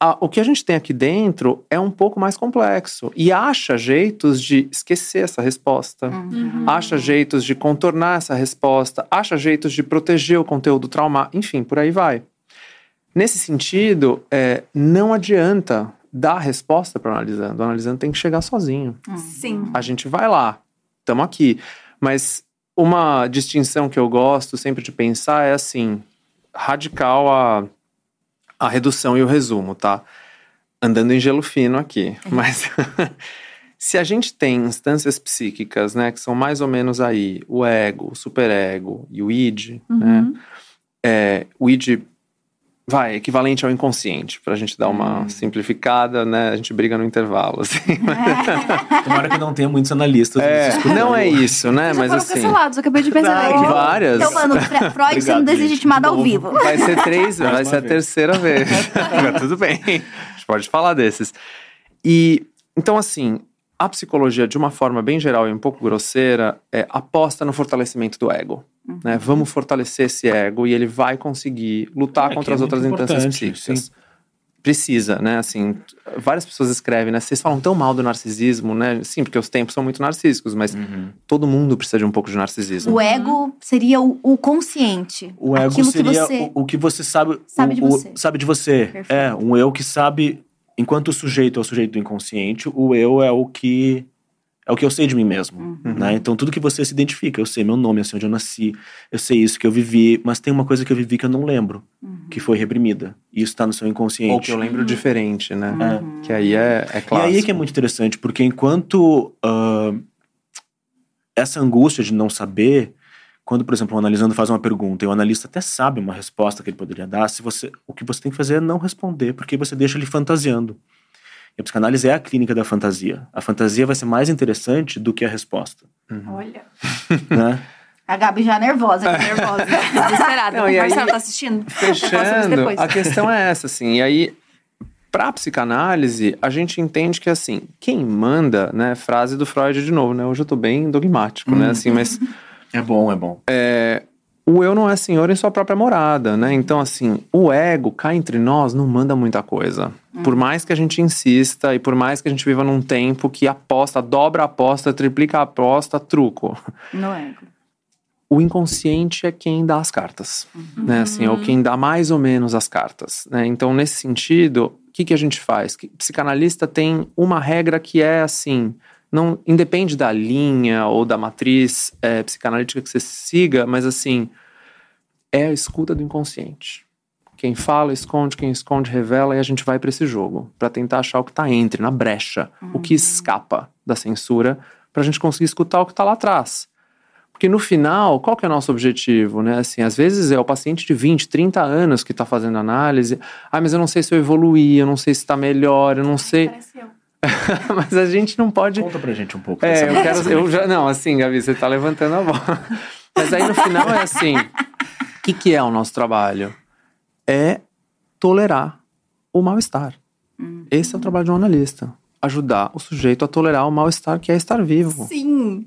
S3: A- o que a gente tem aqui dentro é um pouco mais complexo e acha jeitos de esquecer essa resposta,
S1: Uhum.
S3: acha jeitos de contornar essa resposta, acha jeitos de proteger o conteúdo trauma, enfim, por aí vai. Nesse sentido, é, não adianta dar a resposta para o analisando. O analisando tem que chegar sozinho
S1: Sim.
S3: a gente vai lá, estamos aqui. Mas uma distinção que eu gosto sempre de pensar é assim, radical a, a redução e o resumo, tá? Andando em gelo fino aqui. Mas se a gente tem instâncias psíquicas, né, que são mais ou menos aí o ego, o superego e o id, né?
S1: Uhum.
S3: É, o id vai equivalente ao inconsciente, pra gente dar uma simplificada, né? A gente briga no intervalo, assim.
S4: Tomara que não tenha muitos analistas.
S3: É, não é isso, né?
S1: Já
S3: Mas
S1: foram
S3: assim.
S1: cancelados, eu acabei de perceber.
S4: Não,
S1: aqui.
S3: várias.
S2: Então, mano, Fre- Freud
S4: Obrigado,
S2: sendo deslegitimado
S4: De
S2: ao vivo.
S3: Vai ser três, vai ser a
S4: vez.
S3: terceira vez. Mas tudo bem. A gente pode falar desses. E então, assim, a psicologia, de uma forma bem geral e um pouco grosseira, é, aposta no fortalecimento do ego. Né? Vamos fortalecer esse ego e ele vai conseguir lutar
S4: É,
S3: contra
S4: é
S3: as outras instâncias psíquicas. Precisa, né? Assim, várias pessoas escrevem, né? Vocês falam tão mal do narcisismo, né? Sim, porque os tempos são muito narcísicos, mas
S4: Uhum.
S3: todo mundo precisa de um pouco de narcisismo.
S2: O ego seria o, o consciente.
S4: O ego seria
S2: que você...
S4: o, o que você sabe.
S2: Sabe
S4: o-
S2: de
S4: o-
S2: você.
S4: sabe de você.
S2: Perfeito.
S4: É, um eu que sabe. Enquanto o sujeito é o sujeito do inconsciente, o eu é o que. É o que eu sei de mim mesmo.
S2: Uhum.
S4: Né? Então, tudo que você se identifica, eu sei meu nome, eu sei onde eu nasci, eu sei isso que eu vivi, mas tem uma coisa que eu vivi que eu não lembro,
S2: Uhum.
S4: que foi reprimida. E isso tá no seu inconsciente.
S3: Ou que eu lembro diferente, né?
S2: Uhum.
S3: Que aí é, é
S4: E aí é que é muito interessante, porque enquanto ah, essa angústia de não saber, quando, por exemplo, o analisando faz uma pergunta e o analista até sabe uma resposta que ele poderia dar, se você, o que você tem que fazer é não responder, porque você deixa ele fantasiando. E a psicanálise é a clínica da fantasia. A fantasia vai ser mais interessante do que a resposta.
S1: Olha.
S4: né?
S2: A Gabi já nervosa. aqui.
S1: Nervosa. Desesperada.
S3: Não, e aí-
S1: Marcelo, tá assistindo?
S3: Fechando, a questão é essa, assim. E aí, pra psicanálise, a gente entende que, assim, quem manda, né? Frase do Freud de novo, né? Hoje eu tô bem dogmático, né? Assim, mas
S4: É bom, é bom.
S3: o eu não é senhor em sua própria morada, né? Então, assim, o ego cá entre nós não manda muita coisa. Por mais que a gente insista e por mais que a gente viva num tempo que aposta, dobra a aposta, triplica a aposta, truco.
S2: No ego.
S3: o inconsciente é quem dá as cartas, né? Assim, é o quem dá mais ou menos as cartas, né? Então, nesse sentido, o que, que a gente faz? Que psicanalista tem uma regra que é assim, não independe da linha ou da matriz é, psicanalítica que você siga, mas assim, é a escuta do inconsciente. Quem fala, esconde, quem esconde, revela, e a gente vai para esse jogo, para tentar achar o que tá entre, na brecha, o que escapa da censura, pra gente conseguir escutar o que tá lá atrás. Porque no final, qual que é o nosso objetivo, né? Assim, às vezes é o paciente de 20, 30 anos que está fazendo análise. Ah, mas eu não sei se eu evoluí, eu não sei se está melhor, eu não sei.
S1: Parece eu.
S3: mas a gente não pode.
S4: Conta pra gente um pouco.
S3: É, eu quero. Eu já, não, assim, Gabi, você tá levantando a bola. Mas aí no final é assim: o que, que é o nosso trabalho? É tolerar o mal-estar. Esse é o trabalho de um analista. Ajudar o sujeito a tolerar o mal-estar que é estar vivo.
S1: Sim.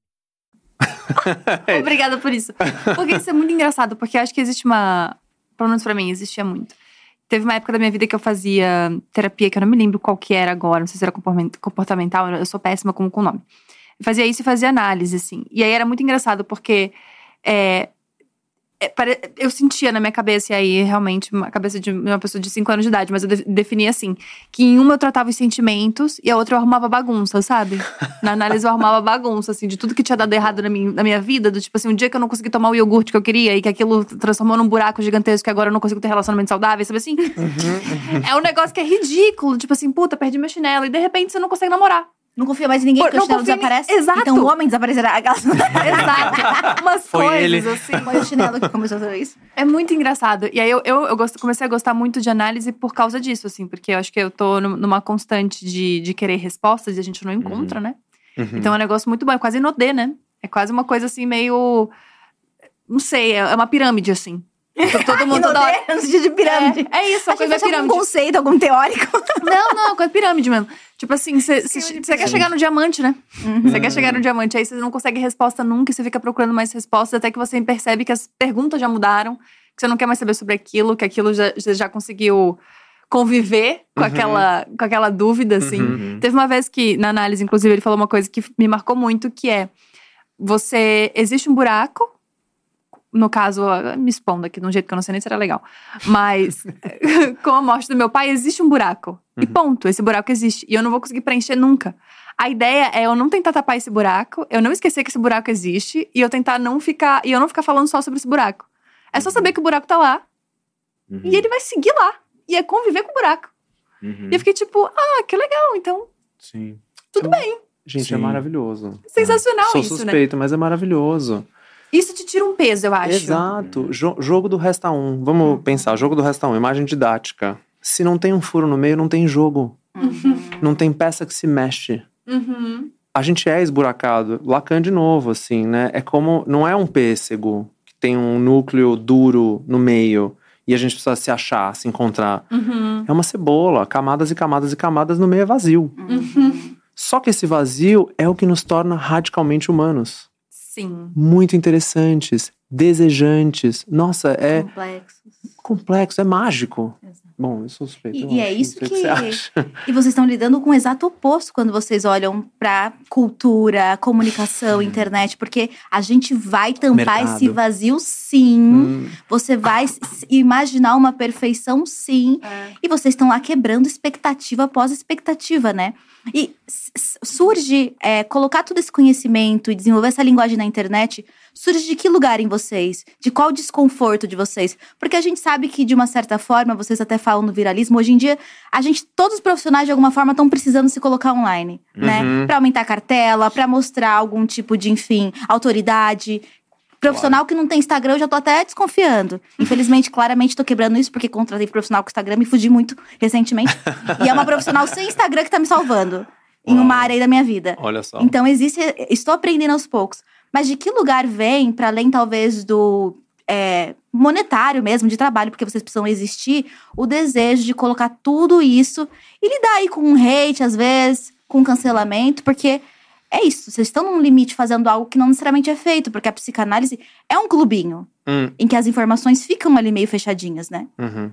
S1: Obrigada por isso. Porque isso é muito engraçado, porque acho que existe uma. Pelo menos pra mim, existia muito. Teve uma época da minha vida que eu fazia terapia, que eu não me lembro qual que era agora, não sei se era comportamental, eu sou péssima com o nome. Eu fazia isso e fazia análise, assim. E aí era muito engraçado, porque é, eu sentia na minha cabeça, e aí realmente, uma cabeça de uma pessoa de 5 anos de idade, mas eu definia assim: que em uma eu tratava os sentimentos e a outra eu arrumava bagunça, sabe? Na análise eu arrumava bagunça, assim, de tudo que tinha dado errado na minha, na minha vida, do tipo assim, um dia que eu não consegui tomar o iogurte que eu queria e que aquilo transformou num buraco gigantesco que agora eu não consigo ter relacionamento saudável, sabe assim? Uhum, É um negócio que é ridículo, tipo assim, puta, perdi meu chinelo, e de repente você não consegue namorar.
S2: Não confia mais em ninguém, porque o chinelo desaparece.
S1: Exato.
S2: Então o homem desaparecerá.
S1: Exato. Umas
S3: Foi
S1: coisas
S3: ele.
S1: assim.
S2: Foi o chinelo que começou a fazer isso.
S1: É muito engraçado. E aí eu, eu, eu gosto- comecei a gostar muito de análise por causa disso, assim, porque eu acho que eu tô num- numa constante de, de querer respostas e a gente não encontra, né?
S3: Uhum.
S1: Então é um negócio muito bom, é quase inodê, né? É quase uma coisa assim, meio. Não sei, é uma pirâmide, assim. Todo- Todo mundo toda hora.
S2: De pirâmide.
S1: É, é isso, uma
S2: Achei
S1: coisa
S2: que fosse algum
S1: pirâmide.
S2: conceito, algum teórico.
S1: Não, não, é coisa pirâmide mesmo. Tipo assim, você quer chegar no diamante, né? Você quer chegar no diamante, aí você não consegue resposta nunca e você fica procurando mais respostas até que você percebe que as perguntas já mudaram, que você não quer mais saber sobre aquilo, que aquilo já, você já conseguiu conviver com,
S3: Uhum.
S1: aquela, com aquela dúvida, assim.
S3: Uhum.
S1: Teve uma vez que, na análise, inclusive, ele falou uma coisa que me marcou muito, que é você. Existe um buraco. No caso, me expondo aqui de um jeito que eu não sei nem se era legal. Mas, com a morte do meu pai, existe um buraco. E ponto. Esse buraco existe. E eu não vou conseguir preencher nunca. A ideia é eu não tentar tapar esse buraco, eu não esquecer que esse buraco existe, e eu tentar não ficar. E eu não ficar falando só sobre esse buraco. É só saber que o buraco tá lá.
S4: Uhum.
S1: E ele vai seguir lá. E é conviver com o buraco.
S4: Uhum.
S1: E eu fiquei tipo, ah, que legal. Então,
S4: Sim.
S1: tudo bem.
S3: Gente,
S4: Sim.
S3: é maravilhoso.
S1: Sensacional
S3: Sou
S1: isso, né?
S3: suspeito, mas é maravilhoso.
S1: Isso te tira um peso, eu acho.
S3: Exato. Jo- jogo do Resta 1. Vamos
S1: Uhum.
S3: pensar. Jogo do Resta 1. Imagem didática. Se não tem um furo no meio, não tem jogo. Não tem peça que se mexe.
S1: Uhum.
S3: A gente é esburacado. Lacan de novo, assim, né? É como... Não é um pêssego que tem um núcleo duro no meio e a gente precisa se achar, se encontrar.
S1: Uhum.
S3: É uma cebola. Camadas e camadas e camadas no meio é vazio.
S1: Uhum.
S3: Só que esse vazio é o que nos torna radicalmente humanos.
S1: Sim.
S3: Muito interessantes, desejantes. Nossa, é
S2: Complexos.
S3: complexo, é mágico.
S2: Exato.
S3: Bom, eu sou suspeito.
S2: E-
S3: eu
S2: e é isso
S3: o
S2: que-
S3: você acha.
S2: E vocês estão lidando com o exato oposto quando vocês olham pra cultura, comunicação, internet, porque a gente vai tampar
S3: Mercado.
S2: esse vazio, sim.
S3: Hum,
S2: Você vai imaginar uma perfeição, sim. E vocês estão lá quebrando expectativa após expectativa, né? E surge, é, colocar todo esse conhecimento e desenvolver essa linguagem na internet, surge de que lugar em vocês? De qual desconforto de vocês? Porque a gente sabe que, de uma certa forma, vocês até falam no viralismo, hoje em dia, a gente, todos os profissionais, de alguma forma, estão precisando se colocar online, né?
S3: Uhum.
S2: Pra aumentar a cartela, pra mostrar algum tipo de, enfim, autoridade. Profissional que não tem Instagram, eu já tô até desconfiando. Infelizmente, claramente, tô quebrando isso, porque contratei profissional com Instagram e fugi muito recentemente. e é uma profissional sem Instagram que tá me salvando em uma área aí da minha vida.
S3: olha só.
S2: Então, existe. Estou aprendendo aos poucos. Mas de que lugar vem, para além, talvez, do é, monetário mesmo, de trabalho, porque vocês precisam existir, o desejo de colocar tudo isso e lidar aí com um hate, às vezes, com cancelamento, porque é isso, vocês estão num limite fazendo algo que não necessariamente é feito, porque a psicanálise é um clubinho
S3: Hum,
S2: em que as informações ficam ali meio fechadinhas, né?
S3: uhum.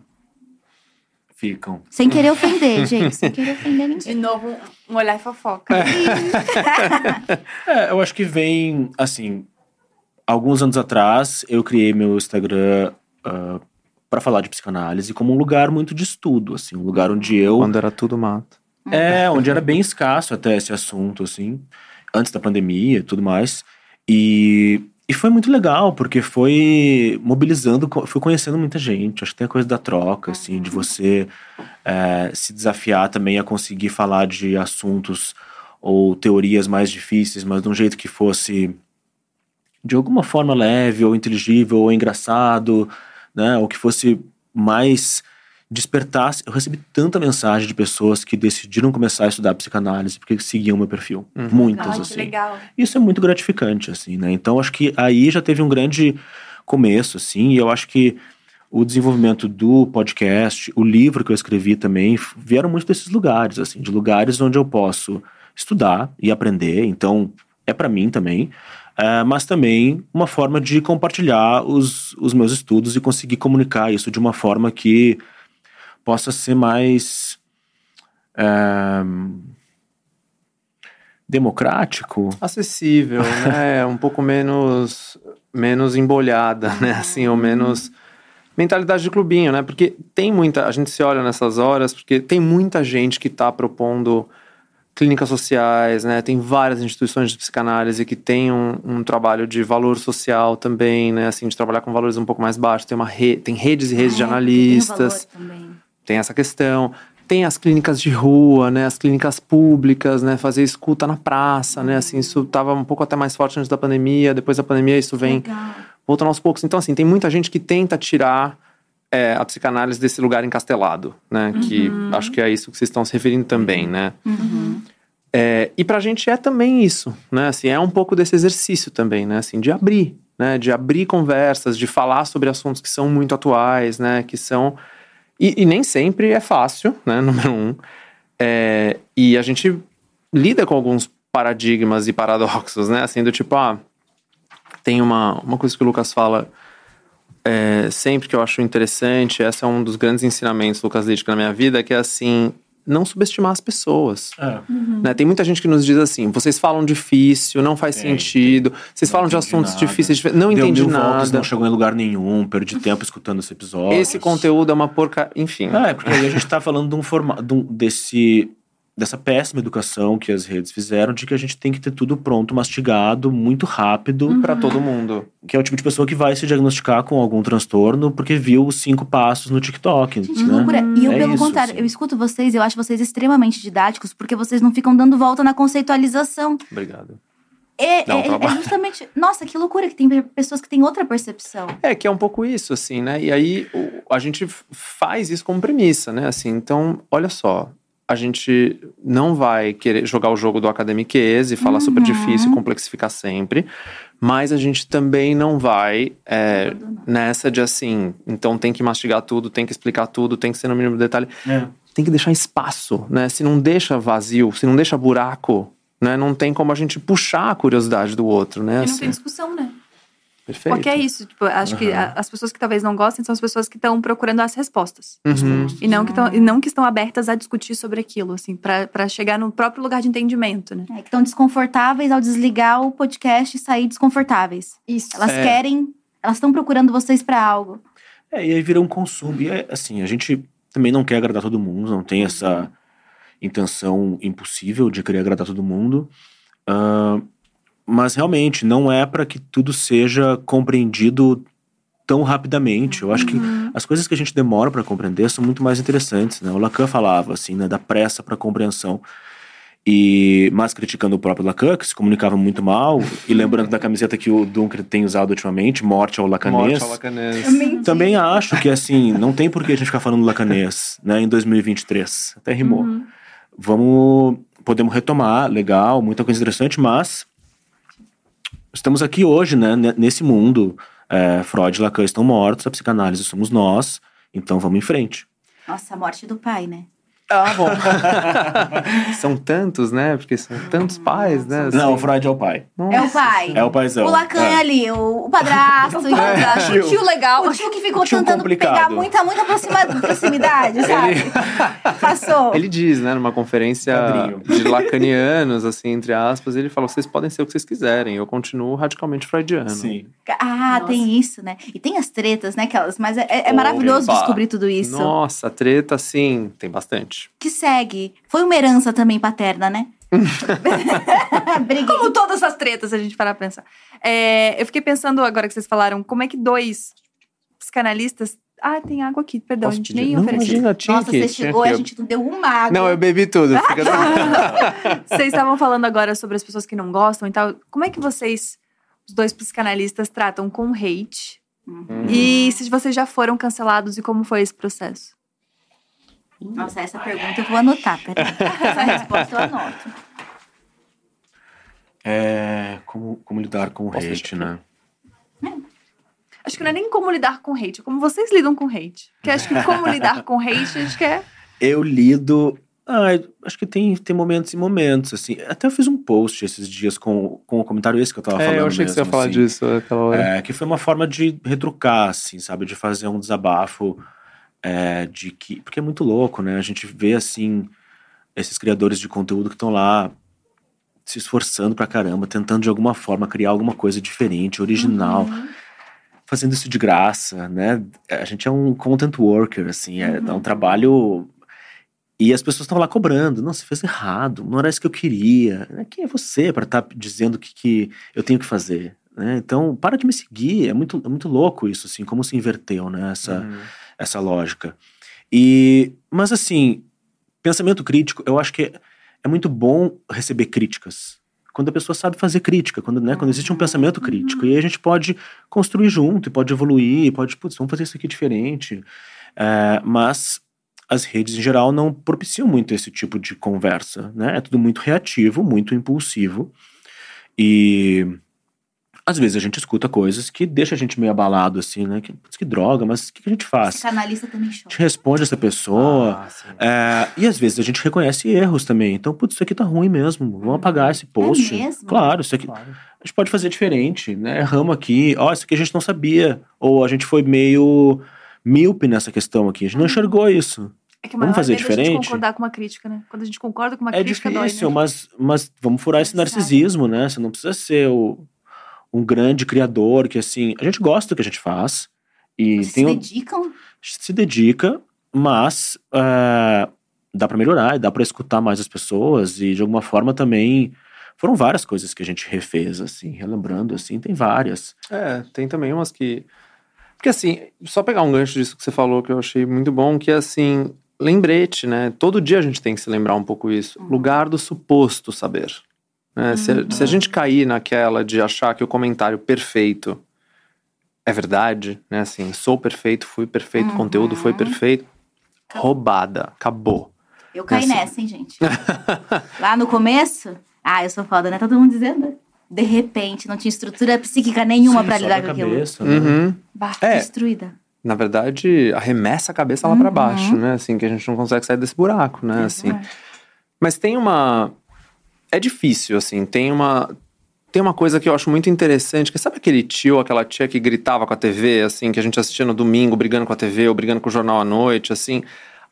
S4: Ficam.
S2: Sem querer ofender, gente, sem querer ofender ninguém.
S1: De novo, um olhar fofoca.
S4: É, eu acho que vem, assim, alguns anos atrás, eu criei meu Instagram uh, para falar de psicanálise como um lugar muito de estudo, assim, um lugar onde eu
S3: Quando era tudo mato.
S4: é, onde era bem escasso até esse assunto, assim, antes da pandemia e tudo mais. E, e foi muito legal, porque foi mobilizando, fui conhecendo muita gente. Acho que tem a coisa da troca, assim, de você é, se desafiar também a conseguir falar de assuntos ou teorias mais difíceis, mas de um jeito que fosse de alguma forma leve, ou inteligível, ou engraçado, né? Ou que fosse mais despertasse. Eu recebi tanta mensagem de pessoas que decidiram começar a estudar psicanálise porque seguiam meu perfil. Muitas,
S1: Ai, que
S4: assim.
S1: legal.
S4: Isso é muito gratificante, assim, né? Então, acho que aí já teve um grande começo, assim, e eu acho que o desenvolvimento do podcast, o livro que eu escrevi também, vieram muito desses lugares, assim, de lugares onde eu posso estudar e aprender, então é para mim também, eh, mas também uma forma de compartilhar os, os meus estudos e conseguir comunicar isso de uma forma que possa ser mais eh, democrático,
S3: acessível, né? Um pouco menos menos embolhada, né? Assim, ou menos mentalidade de clubinho, né? Porque tem muita, a gente se olha nessas horas, porque tem muita gente que está propondo clínicas sociais, né? Tem várias instituições de psicanálise que têm um, um trabalho de valor social também, né? Assim, de trabalhar com valores um pouco mais baixos. Tem uma re, tem redes e redes de
S2: É,
S3: analistas
S2: Tem
S3: tem essa questão. Tem as clínicas de rua, né? As clínicas públicas, né? Fazer escuta na praça, né? Assim, isso estava um pouco até mais forte antes da pandemia. Depois da pandemia, isso vem
S2: Legal.
S3: voltando aos poucos. Então, assim, tem muita gente que tenta tirar é, a psicanálise desse lugar encastelado, né? Que acho que é isso que vocês estão se referindo também, né? É, e pra gente é também isso, né? Assim, é um pouco desse exercício também, né? Assim, de abrir, né? De abrir conversas, de falar sobre assuntos que são muito atuais, né? Que são... E, e nem sempre é fácil, né? Número um. É, e a gente lida com alguns paradigmas e paradoxos, né? Assim, do tipo, ah, tem uma, uma coisa que o Lucas fala é, sempre que eu acho interessante, esse é um dos grandes ensinamentos do Lucas Littke na minha vida, que é assim, não subestimar as pessoas. Né? Tem muita gente que nos diz assim, vocês falam difícil, não faz
S4: Tem,
S3: sentido, vocês falam de assuntos
S4: nada.
S3: difíceis, dif- não
S4: Deu
S3: entendi
S4: mil voltas,
S3: nada.
S4: não chegou em lugar nenhum, perdi tempo escutando esse episódio.
S3: Esse conteúdo é uma porca... Enfim.
S4: É, porque aí a gente tá falando de um formato desse dessa péssima educação que as redes fizeram de que a gente tem que ter tudo pronto, mastigado, muito rápido,
S3: Pra todo mundo.
S4: que é o tipo de pessoa que vai se diagnosticar com algum transtorno porque viu os cinco passos no TikTok,
S2: Gente, que
S4: né?
S2: loucura. E eu,
S4: É
S2: pelo
S4: isso,
S2: contrário,
S4: assim.
S2: eu escuto vocês, eu acho vocês extremamente didáticos, porque vocês não ficam dando volta na conceitualização.
S3: Obrigado.
S2: É,
S3: um
S2: é- é justamente. Nossa, que loucura que tem pessoas que têm outra percepção.
S3: É, que é um pouco isso, assim, né? E aí o- a gente faz isso como premissa, né? Assim, então, olha só. A gente não vai querer jogar o jogo do academiquez e falar super difícil, complexificar sempre. Mas a gente também não vai é, nessa de assim, então tem que mastigar tudo, tem que explicar tudo, tem que ser no mínimo detalhe.
S4: É.
S3: Tem que deixar espaço, né? Se não deixa vazio, se não deixa buraco, né? Não tem como a gente puxar a curiosidade do outro, né?
S1: E não
S3: assim.
S1: tem discussão, né?
S3: Perfeito.
S1: Porque é isso, tipo, acho que a- as pessoas que talvez não gostem são as pessoas que estão procurando as respostas.
S3: Uhum.
S1: E não, que tão, e não que estão abertas a discutir sobre aquilo, assim, pra pra chegar no próprio lugar de entendimento, né?
S2: É, que estão desconfortáveis ao desligar o podcast e sair desconfortáveis.
S1: Isso.
S2: Elas
S3: É.
S2: querem. Elas estão procurando vocês pra algo.
S4: É, e aí vira um consumo. E é, assim, a gente também não quer agradar todo mundo, não tem essa intenção impossível de querer agradar todo mundo. Ah, mas realmente, não é para que tudo seja compreendido tão rapidamente. Eu acho que as coisas que a gente demora para compreender são muito mais interessantes. Né? O Lacan falava assim, né, da pressa para compreensão. E, mas criticando o próprio Lacan, que se comunicava muito mal, e lembrando da camiseta que o Dunker tem usado ultimamente, Morte ao Lacanês.
S3: Morte ao lacanês.
S4: Também acho que, assim, não tem por que a gente ficar falando lacanês, né, em 2023. Até rimou. Vamos, podemos retomar, legal, muita coisa interessante, mas estamos aqui hoje, né, ne- nesse mundo. É, Freud e Lacan estão mortos, a psicanálise somos nós, então vamos em frente.
S2: Nossa, a morte do pai, né?
S3: Ah, bom. são tantos, né? Porque são tantos pais, né?
S4: Não, o
S3: assim.
S4: Freud é o pai.
S2: É o pai.
S4: É o paizão.
S2: O Lacan é
S4: É.
S2: ali, o, o padrasto. e o-
S1: O tio legal.
S2: O tio que ficou
S4: Tio
S2: tentando
S4: complicado.
S2: pegar muita, muita proximidade, sabe? Passou.
S3: Ele diz, né, numa conferência
S4: Padrinho.
S3: de lacanianos, assim, entre aspas, ele falou: vocês podem ser o que vocês quiserem, eu continuo radicalmente freudiano.
S4: Sim.
S2: Ah, tem isso, né? E tem as tretas, né? Aquelas, mas é, é maravilhoso
S3: Opa.
S2: descobrir tudo isso.
S3: Nossa, treta, sim, tem bastante.
S2: Que segue. Foi uma herança também paterna, né?
S1: Como todas as tretas, se a gente parar pra pensar. É, eu fiquei pensando agora que vocês falaram, como é que dois psicanalistas. Ah, tem água aqui, perdão,
S3: Posso
S1: a gente
S3: pedir?
S1: nem
S3: Não,
S1: ofereceu.
S3: imagina, tinha
S2: Nossa, você chegou e a gente não deu uma água.
S3: Não, eu bebi tudo. Fica
S1: Vocês estavam falando agora sobre as pessoas que não gostam e tal. Como é que vocês, os dois psicanalistas, tratam com hate?
S2: Uhum.
S1: E se vocês já foram cancelados e como foi esse processo?
S2: Nossa, essa pergunta eu vou anotar, peraí. Essa resposta eu anoto.
S4: É, como, como lidar com o
S3: Posso
S4: hate,
S3: deixar
S4: né?
S1: Acho que não é nem como lidar com hate, é como vocês lidam com hate. Porque acho que como lidar com hate, acho que é.
S4: Eu lido. Ah, acho que tem, tem momentos e momentos, assim. Até eu fiz um post esses dias com, com o comentário esse que eu tava falando.
S3: É, eu achei que você ia
S4: mesmo,
S3: falar
S4: assim.
S3: disso aquela hora.
S4: É, que foi uma forma de retrucar, assim, sabe? De fazer um desabafo é, de que. Porque é muito louco, né? A gente vê, assim, esses criadores de conteúdo que estão lá se esforçando pra caramba, tentando de alguma forma criar alguma coisa diferente, original, fazendo isso de graça, né? A gente é um content worker, assim, é, é um trabalho. E as pessoas estão lá cobrando. Não, você fez errado, não era isso que eu queria. Né? Quem é você para estar dizendo o que, que eu tenho que fazer? né? Então, para de me seguir. É muito, é muito louco isso, assim, como se inverteu, né? Essa,
S3: Uhum.
S4: Essa lógica. E, mas assim, pensamento crítico, eu acho que é, muito bom receber críticas. Quando a pessoa sabe fazer crítica, quando, né, quando existe um pensamento crítico. E aí a gente pode construir junto, pode evoluir, pode, putz, vamos fazer isso aqui diferente. É, mas as redes em geral não propiciam muito esse tipo de conversa, né? É tudo muito reativo, muito impulsivo. E às vezes a gente escuta coisas que deixa a gente meio abalado, assim, né? Que, putz, que droga, mas o que, que a gente faz?
S2: Psicanalista também
S4: A gente
S2: chora.
S4: responde essa pessoa.
S3: Ah,
S4: é, e às vezes a gente reconhece erros também. Então, putz, isso aqui tá ruim mesmo. Vamos apagar esse post.
S2: mesmo?
S4: Claro, isso aqui.
S3: Claro.
S4: A gente pode fazer diferente, né? Erramos aqui. Ó, isso aqui a gente não sabia. Ou a gente foi meio míope nessa questão aqui. A gente não enxergou isso.
S1: É que
S4: Vamos fazer
S1: é a gente
S4: diferente?
S1: concordar com uma crítica, né? Quando a gente concorda com uma
S4: é
S1: crítica,
S4: difícil,
S1: dói, né?
S4: mas, mas vamos furar esse narcisismo, né? Você não precisa ser o- um grande criador que, assim, a gente gosta do que a gente faz. E
S2: Vocês se
S4: tem um-
S2: dedicam?
S4: se dedica, mas é, dá pra melhorar, e dá pra escutar mais as pessoas e de alguma forma também foram várias coisas que a gente refez assim, relembrando assim, tem várias.
S3: É, tem também umas que. Porque assim, só pegar um gancho disso que você falou que eu achei muito bom, que é assim, lembrete, né? Todo dia a gente tem que se lembrar um pouco isso. Lugar do suposto saber. Né? Se, a- se a gente cair naquela de achar que o comentário perfeito é verdade, né? Assim, sou perfeito, fui perfeito, o conteúdo foi perfeito. Roubada, acabou.
S2: Eu caí
S3: Nessa-
S2: nessa, hein, gente? Lá no começo, ah, eu sou foda, né? Todo mundo dizendo. De repente, não tinha estrutura psíquica nenhuma
S4: sobe
S2: lidar com aquilo.
S4: cabeça, né?
S3: Uhum.
S1: Bah,
S3: É.
S2: Destruída.
S3: Na verdade, arremessa a cabeça lá pra baixo, né? Assim, que a gente não consegue sair desse buraco, né? Assim. Mas tem uma. É difícil, assim. Tem uma. Tem uma coisa que eu acho muito interessante, que sabe aquele tio, aquela tia que gritava com a TV, assim, que a gente assistia no domingo, brigando com a TV ou brigando com o jornal à noite, assim.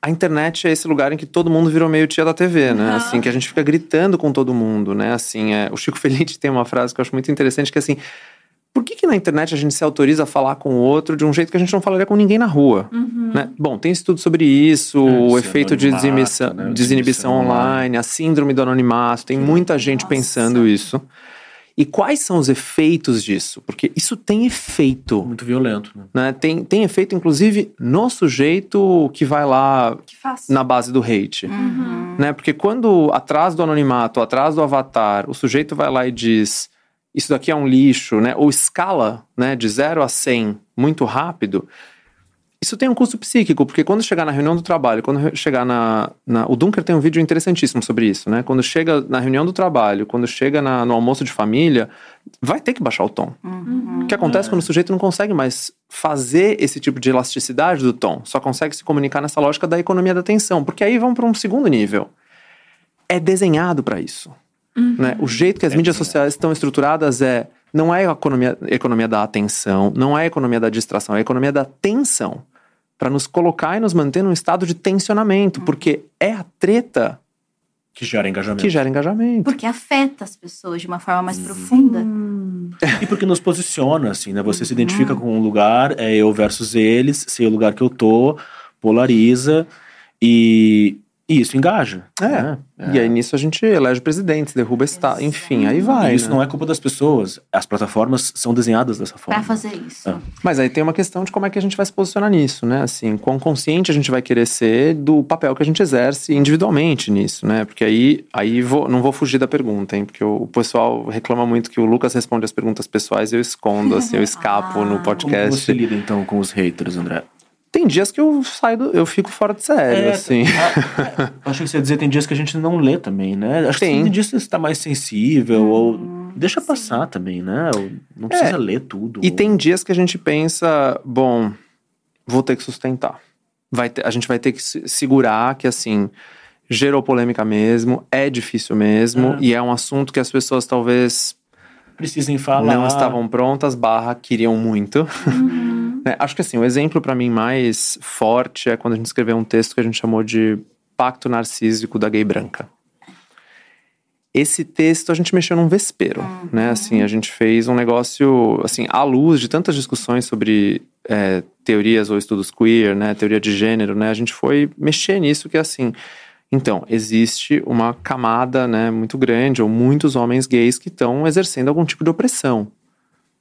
S3: A internet é esse lugar em que todo mundo virou meio tia da TV, né? Assim, que a gente fica gritando com todo mundo, né? Assim, é... o Chico Feliz tem uma frase que eu acho muito interessante, que é assim, por que, que na internet a gente se autoriza a falar com o outro de um jeito que a gente não falaria com ninguém na rua? Né? Bom, tem estudo sobre isso,
S4: É,
S3: o efeito de desinibição,
S4: né?
S3: desinibição
S4: Desinibição
S3: online, a síndrome do anonimato, tem muita gente
S2: Nossa.
S3: pensando isso. E quais são os efeitos disso? Porque isso tem efeito.
S4: Muito violento, né?
S3: Né? Tem, tem efeito, inclusive, no sujeito que vai lá
S1: que
S3: na base do hate.
S2: Uhum.
S3: Né? Porque quando atrás do anonimato, atrás do avatar, o sujeito vai lá e diz isso daqui é um lixo, né? Ou escala, né, de 0 a 100 muito rápido. Isso tem um custo psíquico, porque quando chegar na reunião do trabalho, quando chegar na, na- O Dunker tem um vídeo interessantíssimo sobre isso, né? Quando chega na reunião do trabalho, quando chega na- no almoço de família, vai ter que baixar o tom.
S2: Uhum.
S3: O que acontece
S4: É.
S3: quando o sujeito não consegue mais fazer esse tipo de elasticidade do tom, só consegue se comunicar nessa lógica da economia da atenção, porque aí vamos para um segundo nível. É desenhado para isso. Né? O jeito que as
S4: É
S3: mídias sociais estão estruturadas é não é a economia, economia da atenção, não é a economia da distração, é a economia da tensão. Para nos colocar e nos manter num estado de tensionamento, porque é a treta
S4: Que gera engajamento.
S3: que gera engajamento.
S2: Porque afeta as pessoas de uma forma mais profunda.
S4: E porque nos posiciona, assim, né? Você se identifica com um lugar, é eu versus eles, sei o lugar que eu tô, polariza e, e isso engaja.
S3: É.
S4: né?
S3: E aí nisso a gente elege presidentes, derruba Estado, enfim, aí vai.
S4: E isso
S3: né?
S4: não é culpa das pessoas. As plataformas são desenhadas dessa forma.
S2: Pra fazer isso.
S4: Ah.
S3: Mas aí tem uma questão de como é que a gente vai se posicionar nisso, né? Assim, quão consciente a gente vai querer ser do papel que a gente exerce individualmente nisso, né? Porque aí, aí vou, não vou fugir da pergunta, hein? Porque o, pessoal reclama muito que o Lucas responde as perguntas pessoais e eu escondo, assim, eu escapo
S2: Ah.
S3: no
S4: Como
S3: podcast.
S4: você lida então com os haters, André?
S3: Tem dias que eu saio, do, eu fico fora de sério,
S4: É,
S3: assim.
S4: ah, eu achei que você ia dizer tem dias que a gente não lê também, né? Acho
S3: Tem.
S4: que tem dias que você tá mais sensível ou deixa passar também, né? Ou não precisa ler tudo.
S3: É. E tem dias que a gente pensa, bom, vou ter que sustentar. Vai ter- a gente vai ter que se- segurar que, assim, gerou polêmica mesmo, é difícil mesmo,
S4: É.
S3: e é um assunto que as pessoas talvez
S4: precisem falar.
S3: não estavam prontas, barra, queriam muito. Né, Acho que, assim, o exemplo para mim mais forte é quando a gente escreveu um texto que a gente chamou de Pacto Narcísico da Gay Branca. Esse texto a gente mexeu num vespeiro, né? Assim, a gente fez um negócio, assim, à luz de tantas discussões sobre é, teorias ou estudos queer, né? Teoria de gênero, né? A gente foi mexer nisso que é assim. Então, existe uma camada, né, muito grande, ou muitos homens gays que estão exercendo algum tipo de opressão,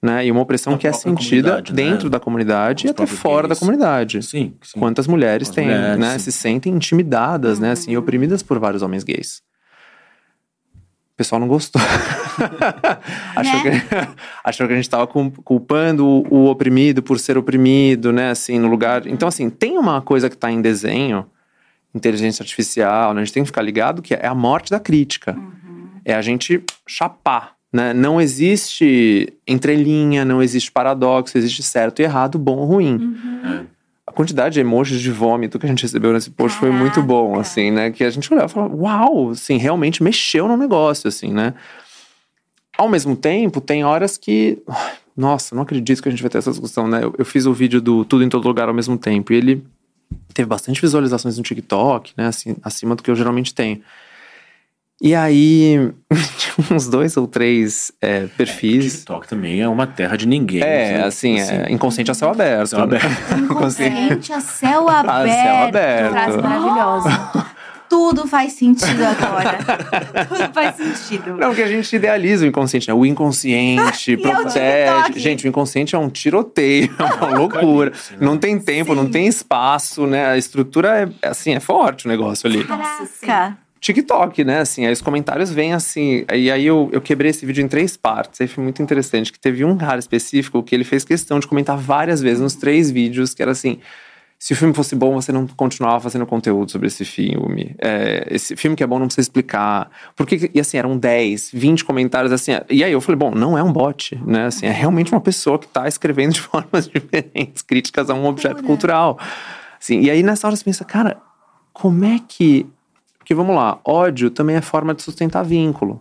S3: né? E uma opressão
S4: Na
S3: que é sentida
S4: né?
S3: dentro da comunidade
S4: Os
S3: e até fora da
S4: gays.
S3: comunidade.
S4: Sim, sim.
S3: Quantas mulheres
S4: As
S3: têm,
S4: mulheres,
S3: né,
S4: sim.
S3: se sentem intimidadas, né, assim, oprimidas por vários homens gays. O pessoal não gostou. achou, que, achou que a gente estava culpando o, o oprimido por ser oprimido, né? Assim, no lugar. Então, assim, tem uma coisa que está em desenho, inteligência artificial, né? A gente tem que ficar ligado que é a morte da crítica. É a gente chapar. Né? Não existe entrelinha, não existe paradoxo, existe certo e errado, bom ou ruim. A quantidade de emojis de vômito que a gente recebeu nesse post foi muito bom,
S2: Caraca.
S3: assim, né? Que a gente olhava e falava, uau, assim, realmente mexeu no negócio, assim, né? Ao mesmo tempo, tem horas que. Nossa, não acredito que a gente vai ter essa discussão, né? Eu, eu fiz o vídeo do Tudo em Todo Lugar ao mesmo tempo e ele teve bastante visualizações no TikTok, né? Assim, acima do que eu geralmente tenho. E aí, uns dois ou três é, perfis.
S4: TikTok também é uma terra de ninguém.
S3: É,
S4: né?
S3: assim, é inconsciente a céu aberto.
S4: Céu aberto.
S2: Inconsciente a céu aberto.
S3: céu aberto.
S2: Frase maravilhosa. Tudo faz sentido agora. Tudo faz sentido.
S3: Não, porque a gente idealiza o inconsciente, né? O inconsciente
S2: E é o
S3: protege. Gente, o inconsciente é um tiroteio, é uma loucura. Não tem tempo, não tem espaço, né? A estrutura é assim, é forte o negócio ali.
S2: Caraca.
S3: TikTok, né? Assim, aí os comentários vêm assim. E aí eu, eu quebrei esse vídeo em três partes. Aí foi muito interessante que teve um cara específico que ele fez questão de comentar várias vezes nos três vídeos, que era assim. Se o filme fosse bom, você não continuava fazendo conteúdo sobre esse filme. É, esse filme que é bom não precisa explicar. Porque, e assim, eram 10, 20 comentários assim. E aí eu falei, bom, não é um bot, né? Assim, é realmente uma pessoa que tá escrevendo de formas diferentes, críticas a um objeto cultural. Assim, e aí nessa hora você pensa, cara, como é que. Porque vamos lá, ódio também é forma de sustentar vínculo.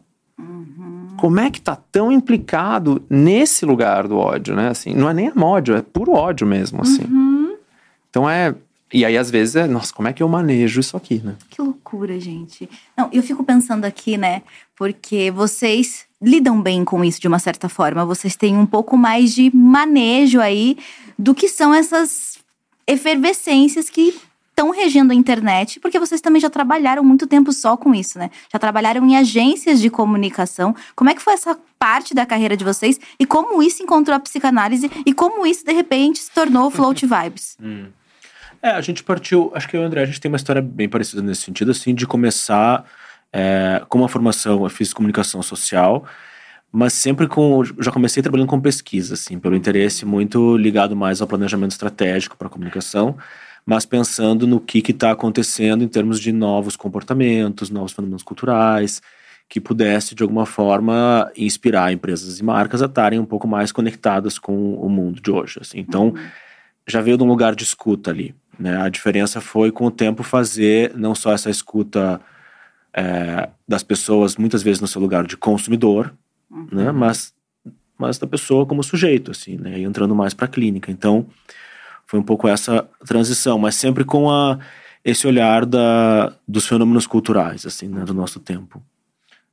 S3: Como é que tá tão implicado nesse lugar do ódio, né? Assim, não é nem ódio, é puro ódio mesmo, assim. Então é. E aí, às vezes, é, nossa, como é que eu manejo isso aqui, né?
S2: Que loucura, gente. Não, eu fico pensando aqui, né? Porque vocês lidam bem com isso de uma certa forma. Vocês têm um pouco mais de manejo aí do que são essas efervescências que estão regendo a internet, porque vocês também já trabalharam muito tempo só com isso, né? Já trabalharam em agências de comunicação. Como é que foi essa parte da carreira de vocês e como isso encontrou a psicanálise e como isso de repente se tornou Float Vibes?
S4: É, a gente partiu, acho que eu e o André, a gente tem uma história bem parecida nesse sentido, assim, de começar é, com uma formação, eu fiz comunicação social, mas sempre com, já comecei trabalhando com pesquisa, assim, pelo interesse muito ligado mais ao planejamento estratégico para a comunicação, mas pensando no que está acontecendo em termos de novos comportamentos, novos fenômenos culturais, que pudesse, de alguma forma, inspirar empresas e marcas a estarem um pouco mais conectadas com o mundo de hoje. Assim. Então,
S2: Uhum.
S4: já veio de um lugar de escuta ali. Né? A diferença foi, com o tempo, fazer não só essa escuta é, das pessoas, muitas vezes no seu lugar de consumidor, né? mas, mas da pessoa como sujeito, assim, né? e entrando mais para a clínica. Então, foi um pouco essa transição, mas sempre com a, esse olhar da, dos fenômenos culturais, assim, né? do nosso tempo.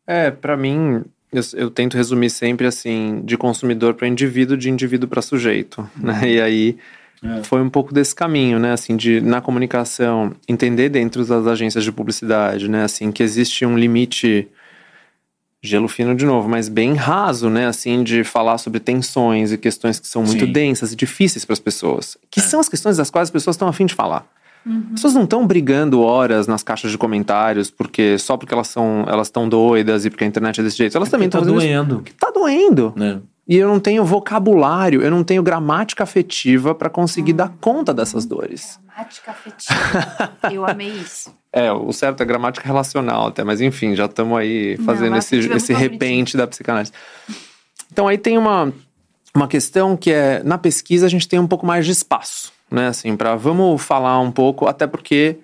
S3: É, pra mim, eu, eu tento resumir sempre assim, de consumidor para indivíduo, de indivíduo para sujeito, né? E aí
S4: É.
S3: foi um pouco desse caminho, né? Assim, de na comunicação entender dentro das agências de publicidade, né? Assim, que existe um limite gelo fino de novo, mas bem raso, né? Assim, de falar sobre tensões e questões que são muito
S4: Sim.
S3: densas e difíceis para as pessoas, que
S4: É.
S3: são as questões das quais as pessoas estão afim de falar. As pessoas não estão brigando horas nas caixas de comentários porque só porque elas são elas estão doidas e porque a internet é desse jeito. Elas também
S4: tá
S3: estão fazendo isso
S4: doendo.
S3: porque tá doendo. E eu não tenho vocabulário, eu não tenho gramática afetiva para conseguir dar conta dessas dores.
S1: Gramática afetiva. Eu amei isso.
S3: É, o certo é gramática relacional até, mas enfim, já estamos aí fazendo
S1: Não,
S3: esse, esse repente da psicanálise. Então aí tem uma, uma questão que é, na pesquisa a gente tem um pouco mais de espaço, né, assim, para vamos falar um pouco, até porque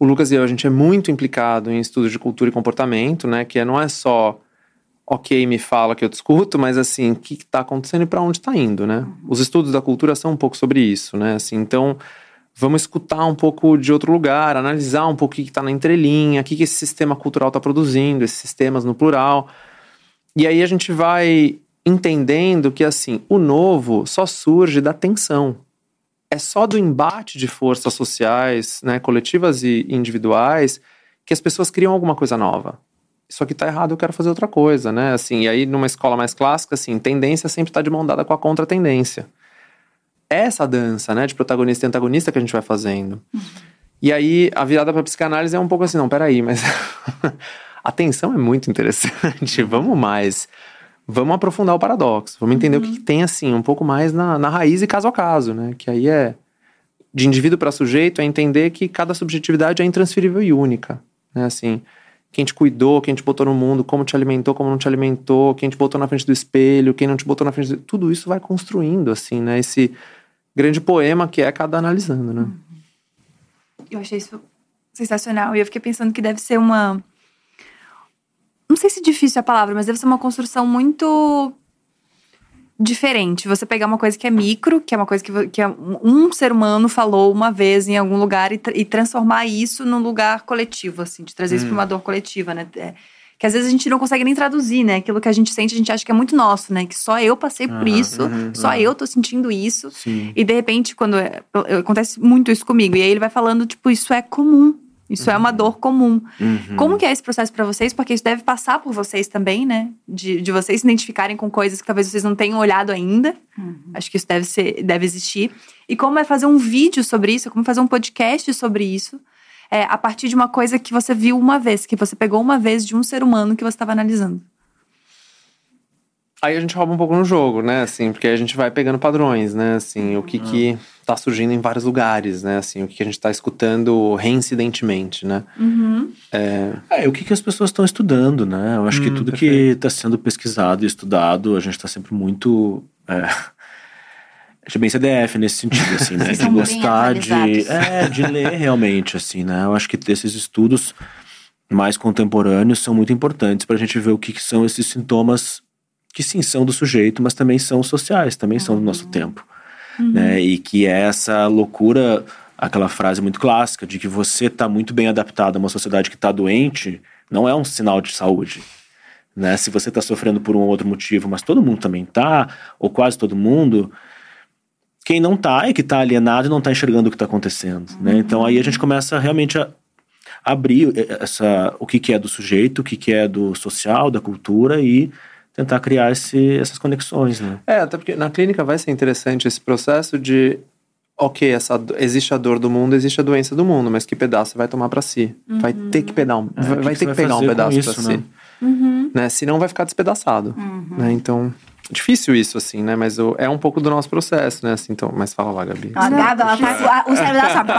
S3: o Lucas e eu, a gente é muito implicado em estudos de cultura e comportamento, né, que é, não é só, ok, me fala que eu discuto, mas assim, o que está acontecendo e para onde está indo, né? Os estudos da cultura são um pouco sobre isso, né, assim, então vamos escutar um pouco de outro lugar, analisar um pouco o que está na entrelinha, o que, que esse sistema cultural está produzindo, esses sistemas no plural. E aí a gente vai entendendo que assim, o novo só surge da tensão. É só do embate de forças sociais, né, coletivas e individuais, que as pessoas criam alguma coisa nova. Isso aqui tá errado, eu quero fazer outra coisa, né? Assim, e aí numa escola mais clássica, assim, tendência sempre está de mão dada com a contra-tendência essa dança, né, de protagonista e antagonista que a gente vai fazendo. E aí a virada para psicanálise é um pouco assim, não, peraí, mas a tensão é muito interessante. Vamos mais. Vamos aprofundar o paradoxo. Vamos entender o que, que tem assim, um pouco mais na, na raiz e caso a caso, né? Que aí é de indivíduo para sujeito, é entender que cada subjetividade é intransferível e única, né? Assim, quem te cuidou, quem te botou no mundo, como te alimentou, como não te alimentou, quem te botou na frente do espelho, quem não te botou na frente do... Tudo isso vai construindo, assim, né? Esse grande poema que é cada analisando, né?
S1: Eu achei isso sensacional. E eu fiquei pensando que deve ser uma. Não sei se difícil é a palavra, mas deve ser uma construção muito diferente. Você pegar uma coisa que é micro, que é uma coisa que, que é um ser humano falou uma vez em algum lugar e, e transformar isso num lugar coletivo, assim, de trazer isso para uma dor coletiva, né? É, que às vezes a gente não consegue nem traduzir, né? Aquilo que a gente sente, a gente acha que é muito nosso, né? Que só eu passei por
S4: Aham,
S1: isso,
S3: uhum,
S1: só
S3: uhum.
S1: eu tô sentindo isso.
S4: Sim.
S1: E de repente, quando é- acontece muito isso comigo, e aí ele vai falando, tipo, isso é comum. Isso é uma dor comum.
S4: Uhum.
S1: Como que é esse processo pra vocês? Porque isso deve passar por vocês também, né? De, de vocês se identificarem com coisas que talvez vocês não tenham olhado ainda. Acho que isso deve ser, deve existir. E como é fazer um vídeo sobre isso, como fazer um podcast sobre isso, é, a partir de uma coisa que você viu uma vez, que você pegou uma vez de um ser humano que você estava analisando.
S3: Aí a gente rouba um pouco no jogo, né? Assim, porque a gente vai pegando padrões, né? Assim, o que que tá surgindo em vários lugares, né? Assim, o que que a gente tá escutando reincidentemente, né?
S4: É, o que, que as pessoas estão estudando, né? Eu acho que
S3: Hum,
S4: tudo que
S3: perfeito.
S4: está sendo pesquisado e estudado, a gente está sempre muito. É, a gente é bem CDF nesse sentido, assim, né? De gostar de. É, de ler realmente, assim, né? Eu acho que esses estudos mais contemporâneos são muito importantes para a gente ver o que, que são esses sintomas que sim são do sujeito, mas também são sociais, também são do nosso tempo. Né? E que é essa loucura, aquela frase muito clássica de que você está muito bem adaptado a uma sociedade que está doente, não é um sinal de saúde. Né? Se você está sofrendo por um ou outro motivo, mas todo mundo também tá, ou quase todo mundo, quem não tá é que tá alienado e não tá enxergando o que tá acontecendo, né? Então aí a gente começa realmente a abrir essa, o que, que é do sujeito, o que, que é do social, da cultura e tentar criar esse, essas conexões, né?
S3: É, até porque na clínica vai ser interessante esse processo de, ok, essa, existe a dor do mundo, existe a doença do mundo, mas que pedaço você vai tomar pra si? Vai ter que pegar um,
S4: É,
S3: vai,
S4: que
S3: vai
S4: que
S3: ter que
S4: vai
S3: pegar um pedaço
S4: isso,
S3: pra
S4: né?
S3: si, né? Senão vai ficar despedaçado, né? Então, difícil isso, assim, né? Mas o- é um pouco do nosso processo, né? Assim, então, mas fala lá, Gabi.
S2: A Gabi, ela tá, o cérebro dela sabe.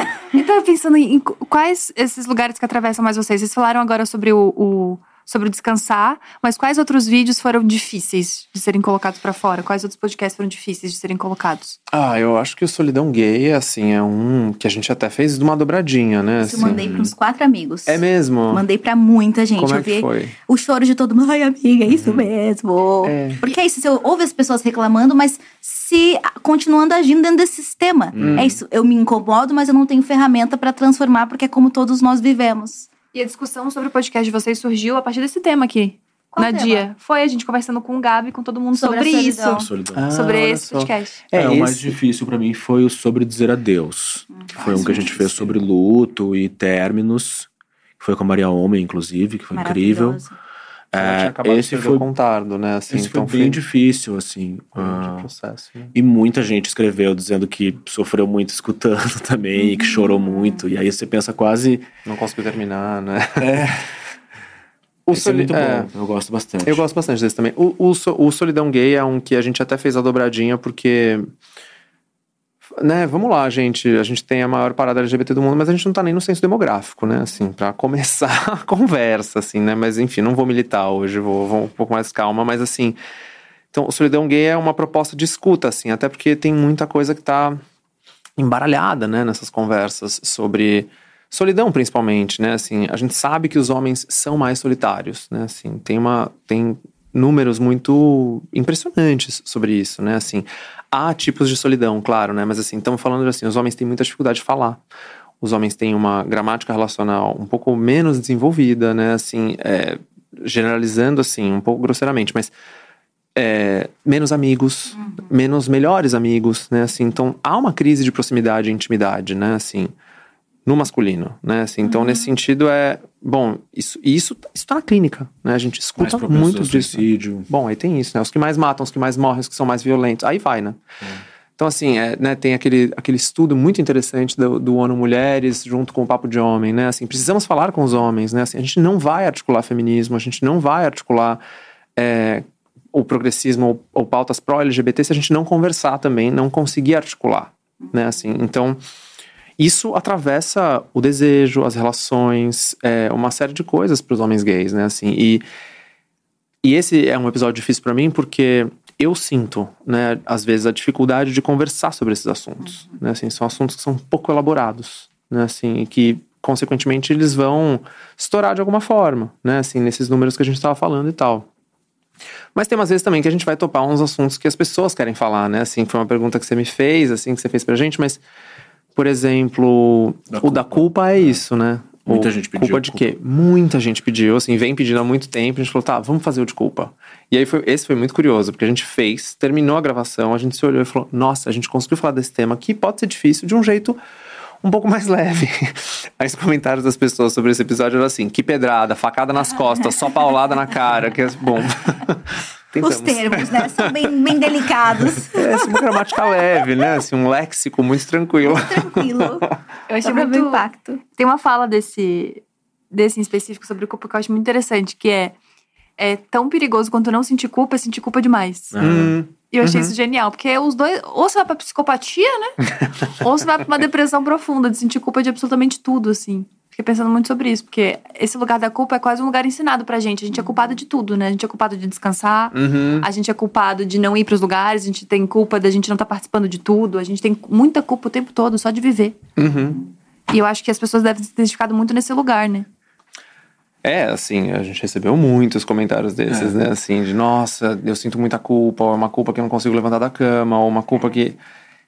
S1: Eu tava pensando em, em quais esses lugares que atravessam mais vocês. Vocês falaram agora sobre o, o- sobre o descansar, mas quais outros vídeos foram difíceis de serem colocados pra fora? Quais outros podcasts foram difíceis de serem colocados?
S3: Ah, eu acho que o Solidão Gay, assim, é um que a gente até fez de uma dobradinha, né?
S2: Isso eu
S3: assim.
S2: mandei para uns quatro amigos.
S3: É mesmo?
S2: Mandei pra muita gente.
S3: Como
S2: eu
S3: é que
S2: vi
S3: foi?
S2: o choro de todo mundo. Ai, amiga, é isso mesmo.
S3: É.
S2: Porque é isso, você ouve as pessoas reclamando, mas se continuando agindo dentro desse sistema.
S3: Hum.
S2: É isso, eu me incomodo, mas eu não tenho ferramenta pra transformar, porque é como todos nós vivemos.
S1: E a discussão sobre o podcast de vocês surgiu a partir desse tema aqui.
S2: Qual
S1: na
S2: tema?
S1: dia. Foi a gente conversando com o Gabi, com todo mundo
S2: Sobre
S1: sobre, isso.
S3: Ah,
S1: sobre esse
S3: só.
S1: podcast.
S4: É,
S3: É,
S4: o mais
S3: esse-
S4: difícil pra mim foi o sobre dizer adeus. Que foi um que a gente fez sobre luto e términos. Que foi com a Maria Homem, inclusive, que foi incrível. É, esse foi,
S3: contardo, né? Assim,
S4: esse
S3: então
S4: foi bem difícil, assim.
S3: foi
S4: Ah,
S3: processo, né?
S4: e muita gente escreveu dizendo que sofreu muito escutando também, e que chorou muito. E aí você pensa quase.
S3: Não conseguiu terminar, né?
S4: O
S3: O
S4: Esse é
S3: soli-
S4: muito
S3: é.
S4: bom, eu gosto bastante.
S3: Eu gosto bastante desse também. O, o, o Solidão Gay é um que a gente até fez a dobradinha, porque. Né, vamos lá, gente. A gente tem a maior parada LGBT do mundo, mas a gente não tá nem no censo demográfico, né? Assim, pra começar a conversa, assim, né? Mas enfim, não vou militar hoje, vou, vou um pouco mais calma, mas assim. Então, Solidão Gay é uma proposta de escuta, assim, até porque tem muita coisa que tá embaralhada, né, nessas conversas sobre solidão, principalmente, né, assim, a gente sabe que os homens são mais solitários, né, assim, tem uma, tem números muito impressionantes sobre isso, né, assim, há tipos de solidão, claro, né, mas assim, estamos falando assim, os homens têm muita dificuldade de falar, os homens têm uma gramática relacional um pouco menos desenvolvida, né, assim, é, generalizando assim, um pouco grosseiramente, mas é, menos amigos, menos melhores amigos, né? Assim, então há uma crise de proximidade e intimidade, né? Assim, no masculino, né? Assim, então nesse sentido é bom. Isso isso isso tá na clínica, né? A gente escuta muito disso.
S4: suicídio.
S3: Bom, aí tem isso, né? Os que mais matam, os que mais morrem, os que são mais violentos, aí vai, né? Então, assim, é, né, tem aquele, aquele estudo muito interessante do, do ONU Mulheres junto com o Papo de Homem, né? Assim, precisamos falar com os homens, né? Assim, a gente não vai articular feminismo, a gente não vai articular é, o progressismo ou, ou pautas pró-LGBT se a gente não conversar também, não conseguir articular, né? Assim, então, isso atravessa o desejo, as relações, é, uma série de coisas para os homens gays, né? Assim, e, e esse é um episódio difícil para mim porque eu sinto, né, às vezes a dificuldade de conversar sobre esses assuntos, né? Assim, são assuntos que são pouco elaborados, né? Assim, e que consequentemente eles vão estourar de alguma forma, né? Assim, nesses números que a gente estava falando e tal. Mas tem umas vezes também que a gente vai topar uns assuntos que as pessoas querem falar, né? Assim, foi uma pergunta que você me fez, assim, que você fez pra gente, mas, por exemplo,
S4: Da
S3: o
S4: culpa.
S3: da culpa é isso, né?
S4: Muita
S3: O
S4: gente pediu
S3: Culpa de
S4: culpa.
S3: quê? Muita gente pediu, assim, vem pedindo há muito tempo. A gente falou, tá, vamos fazer o de culpa. E aí, foi, esse foi muito curioso, porque a gente fez, terminou a gravação, a gente se olhou e falou, nossa, a gente conseguiu falar desse tema que pode ser difícil de um jeito um pouco mais leve. Aí os comentários das pessoas sobre esse episódio eram assim, que pedrada, facada nas costas, só paulada na cara, que é bom.
S2: Os termos, né? São bem, bem delicados.
S3: É, assim, uma gramática leve, né? Assim, um léxico muito tranquilo.
S2: Tranquilo.
S1: Eu achei muito...
S2: impacto.
S1: Tem uma fala desse, desse em específico sobre culpa que eu acho muito interessante, que é é tão perigoso quanto não sentir culpa é sentir culpa demais.
S3: Hum,
S1: E eu achei
S3: Uhum.
S1: isso genial, porque os dois, ou você vai pra psicopatia, né? ou você vai pra uma depressão profunda, de sentir culpa de absolutamente tudo, assim. Fiquei pensando muito sobre isso, porque esse lugar da culpa é quase um lugar ensinado pra gente. A gente é culpado de tudo, né? A gente é culpado de descansar,
S3: uhum.
S1: a gente é culpado de não ir pros lugares, a gente tem culpa da gente não estar participando de tudo, a gente tem muita culpa o tempo todo só de viver.
S3: Uhum.
S1: E eu acho que as pessoas devem ter se identificado muito nesse lugar, né?
S3: É, assim, a gente recebeu muitos comentários desses, né? Assim, de nossa, eu sinto muita culpa, ou é uma culpa que eu não consigo levantar da cama, ou uma culpa que.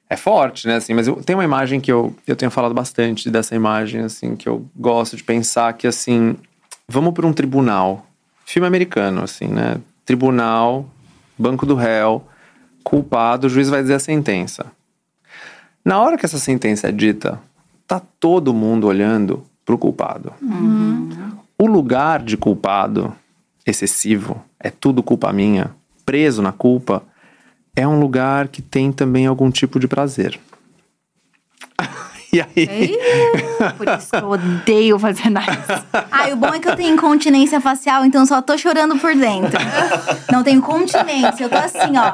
S3: É forte, né? Assim, mas eu, tem uma imagem que eu, eu tenho falado bastante dessa imagem, assim, que eu gosto de pensar que, assim, vamos para um tribunal. Filme americano, assim, né? Tribunal, banco do réu, culpado, o juiz vai dizer a sentença. Na hora que essa sentença é dita, tá todo mundo olhando pro culpado. O lugar de culpado excessivo, é tudo culpa minha, preso na culpa, E aí.
S1: Ei, Por isso que eu odeio fazer nada.
S2: Ai, o bom é que eu tenho incontinência facial, então só tô chorando por dentro. Não tenho continência, eu tô assim, ó.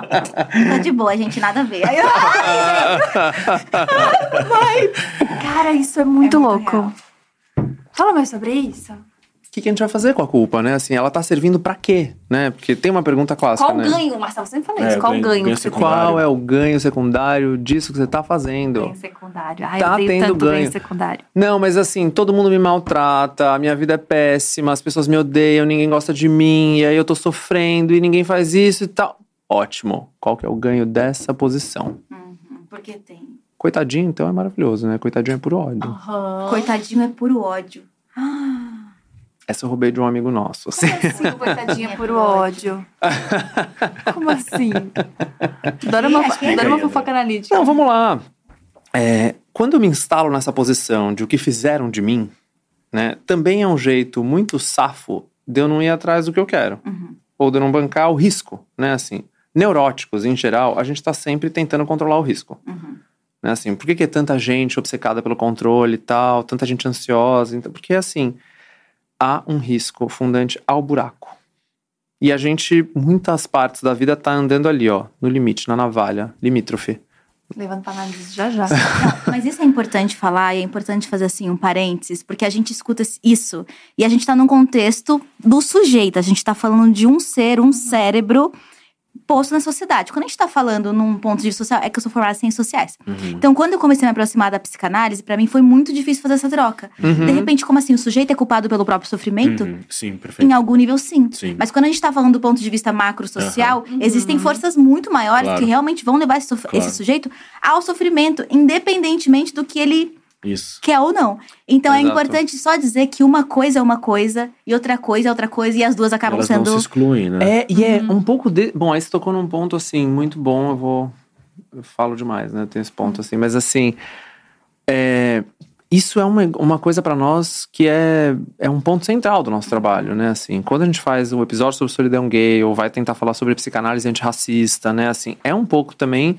S2: Tô de boa, gente, nada a ver. Aí,
S1: Cara, isso é muito
S2: É muito
S1: louco.
S2: real.
S1: Fala mais sobre isso.
S3: O que, que a gente vai fazer com a culpa, né? Assim, ela tá servindo pra quê, né? Porque tem uma pergunta clássica,
S1: Qual o
S3: né?
S1: ganho? Marcelo sempre fala
S4: É,
S1: isso. Qual o
S4: ganho-
S1: ganho?
S4: ganho
S1: você.
S3: Qual é o ganho secundário disso que você tá fazendo?
S1: Ganho secundário. Ai,
S3: Tá
S1: eu odeio
S3: tendo
S1: tanto ganho.
S3: ganho.
S1: secundário.
S3: Não, mas assim, todo mundo me maltrata, a minha vida é péssima, as pessoas me odeiam, ninguém gosta de mim, e aí eu tô sofrendo e ninguém faz isso e tal. Ótimo. Qual que é o ganho dessa posição?
S2: Porque tem.
S3: Coitadinho, então é maravilhoso, né? Coitadinho é puro ódio.
S2: Coitadinho é puro ódio.
S3: Essa eu roubei de um amigo nosso. Assim.
S1: Assim, coitadinha por ódio. Como assim? Dora uma,
S2: é
S1: dora uma fofoca analítica.
S3: Não, vamos lá. É, quando eu me instalo nessa posição de o que fizeram de mim, né? Também é um jeito muito safo de eu não ir atrás do que eu quero. Ou de eu não bancar o risco, né? Assim, neuróticos, em geral, a gente tá sempre tentando controlar o risco. Né? Assim, por que, que é tanta gente obcecada pelo controle e tal, tanta gente ansiosa? Então, porque, assim, há um risco fundante ao buraco. E a gente, muitas partes da vida, tá andando ali, ó, no limite, na navalha, limítrofe.
S1: Levando pra análise já já.
S2: Mas isso é importante falar e é importante fazer assim um parênteses, porque a gente escuta isso e a gente tá num contexto do sujeito, a gente tá falando de um ser, um cérebro posto na sociedade. Quando a gente tá falando num ponto de vista social, é que eu sou formada em ciências sociais. Então, quando eu comecei a me aproximar da psicanálise, pra mim foi muito difícil fazer essa troca.
S3: Uhum.
S2: De repente, como assim, o sujeito é culpado pelo próprio sofrimento?
S4: Uhum, Sim, perfeito.
S2: Em algum nível, sim.
S4: Sim.
S2: Mas quando a gente tá falando do ponto de vista macro-social, existem forças muito maiores
S4: Claro.
S2: que realmente vão levar esse,
S4: Claro.
S2: esse sujeito ao sofrimento, independentemente do que ele
S4: Isso.
S2: quer ou não. Então é
S3: Exato.
S2: importante só dizer que uma coisa é uma coisa e outra coisa é outra coisa e as duas acabam
S4: Elas
S2: sendo.
S4: não se excluem, né?
S3: É, e é um pouco de. Bom, aí você tocou num ponto assim, muito bom, eu vou. Eu falo demais, né? Tem esse ponto assim, mas assim. É, isso é uma, uma coisa pra nós que é, é um ponto central do nosso trabalho, né? Assim, quando a gente faz um episódio sobre solidão gay ou vai tentar falar sobre psicanálise antirracista, né? Assim, é um pouco também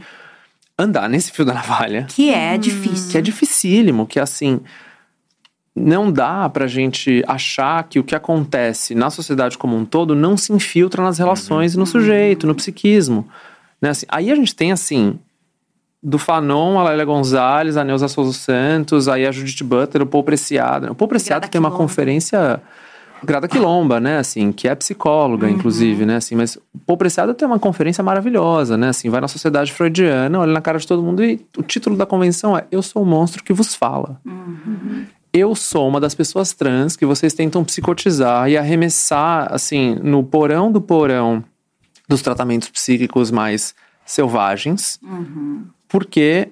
S3: andar nesse fio da navalha.
S2: Que é difícil.
S3: Que é dificílimo, que assim. Não dá pra gente achar que o que acontece na sociedade como um todo não se infiltra nas relações e no sujeito, no psiquismo. Né? Assim, aí a gente tem assim. Do Fanon, a Lélia Gonzalez, a Neuza Souza Santos, aí a Judith Butler, o Paul Preciado. O Paul Preciado tem uma conferência Grada Quilomba, né, assim, que é psicóloga, inclusive, né, assim, mas o Paul Preciado tem uma conferência maravilhosa, né, assim, vai na sociedade freudiana, olha na cara de todo mundo e o título da convenção é Eu sou o monstro que vos fala. Eu sou uma das pessoas trans que vocês tentam psicotizar e arremessar, assim, no porão do porão dos tratamentos psíquicos mais selvagens, porque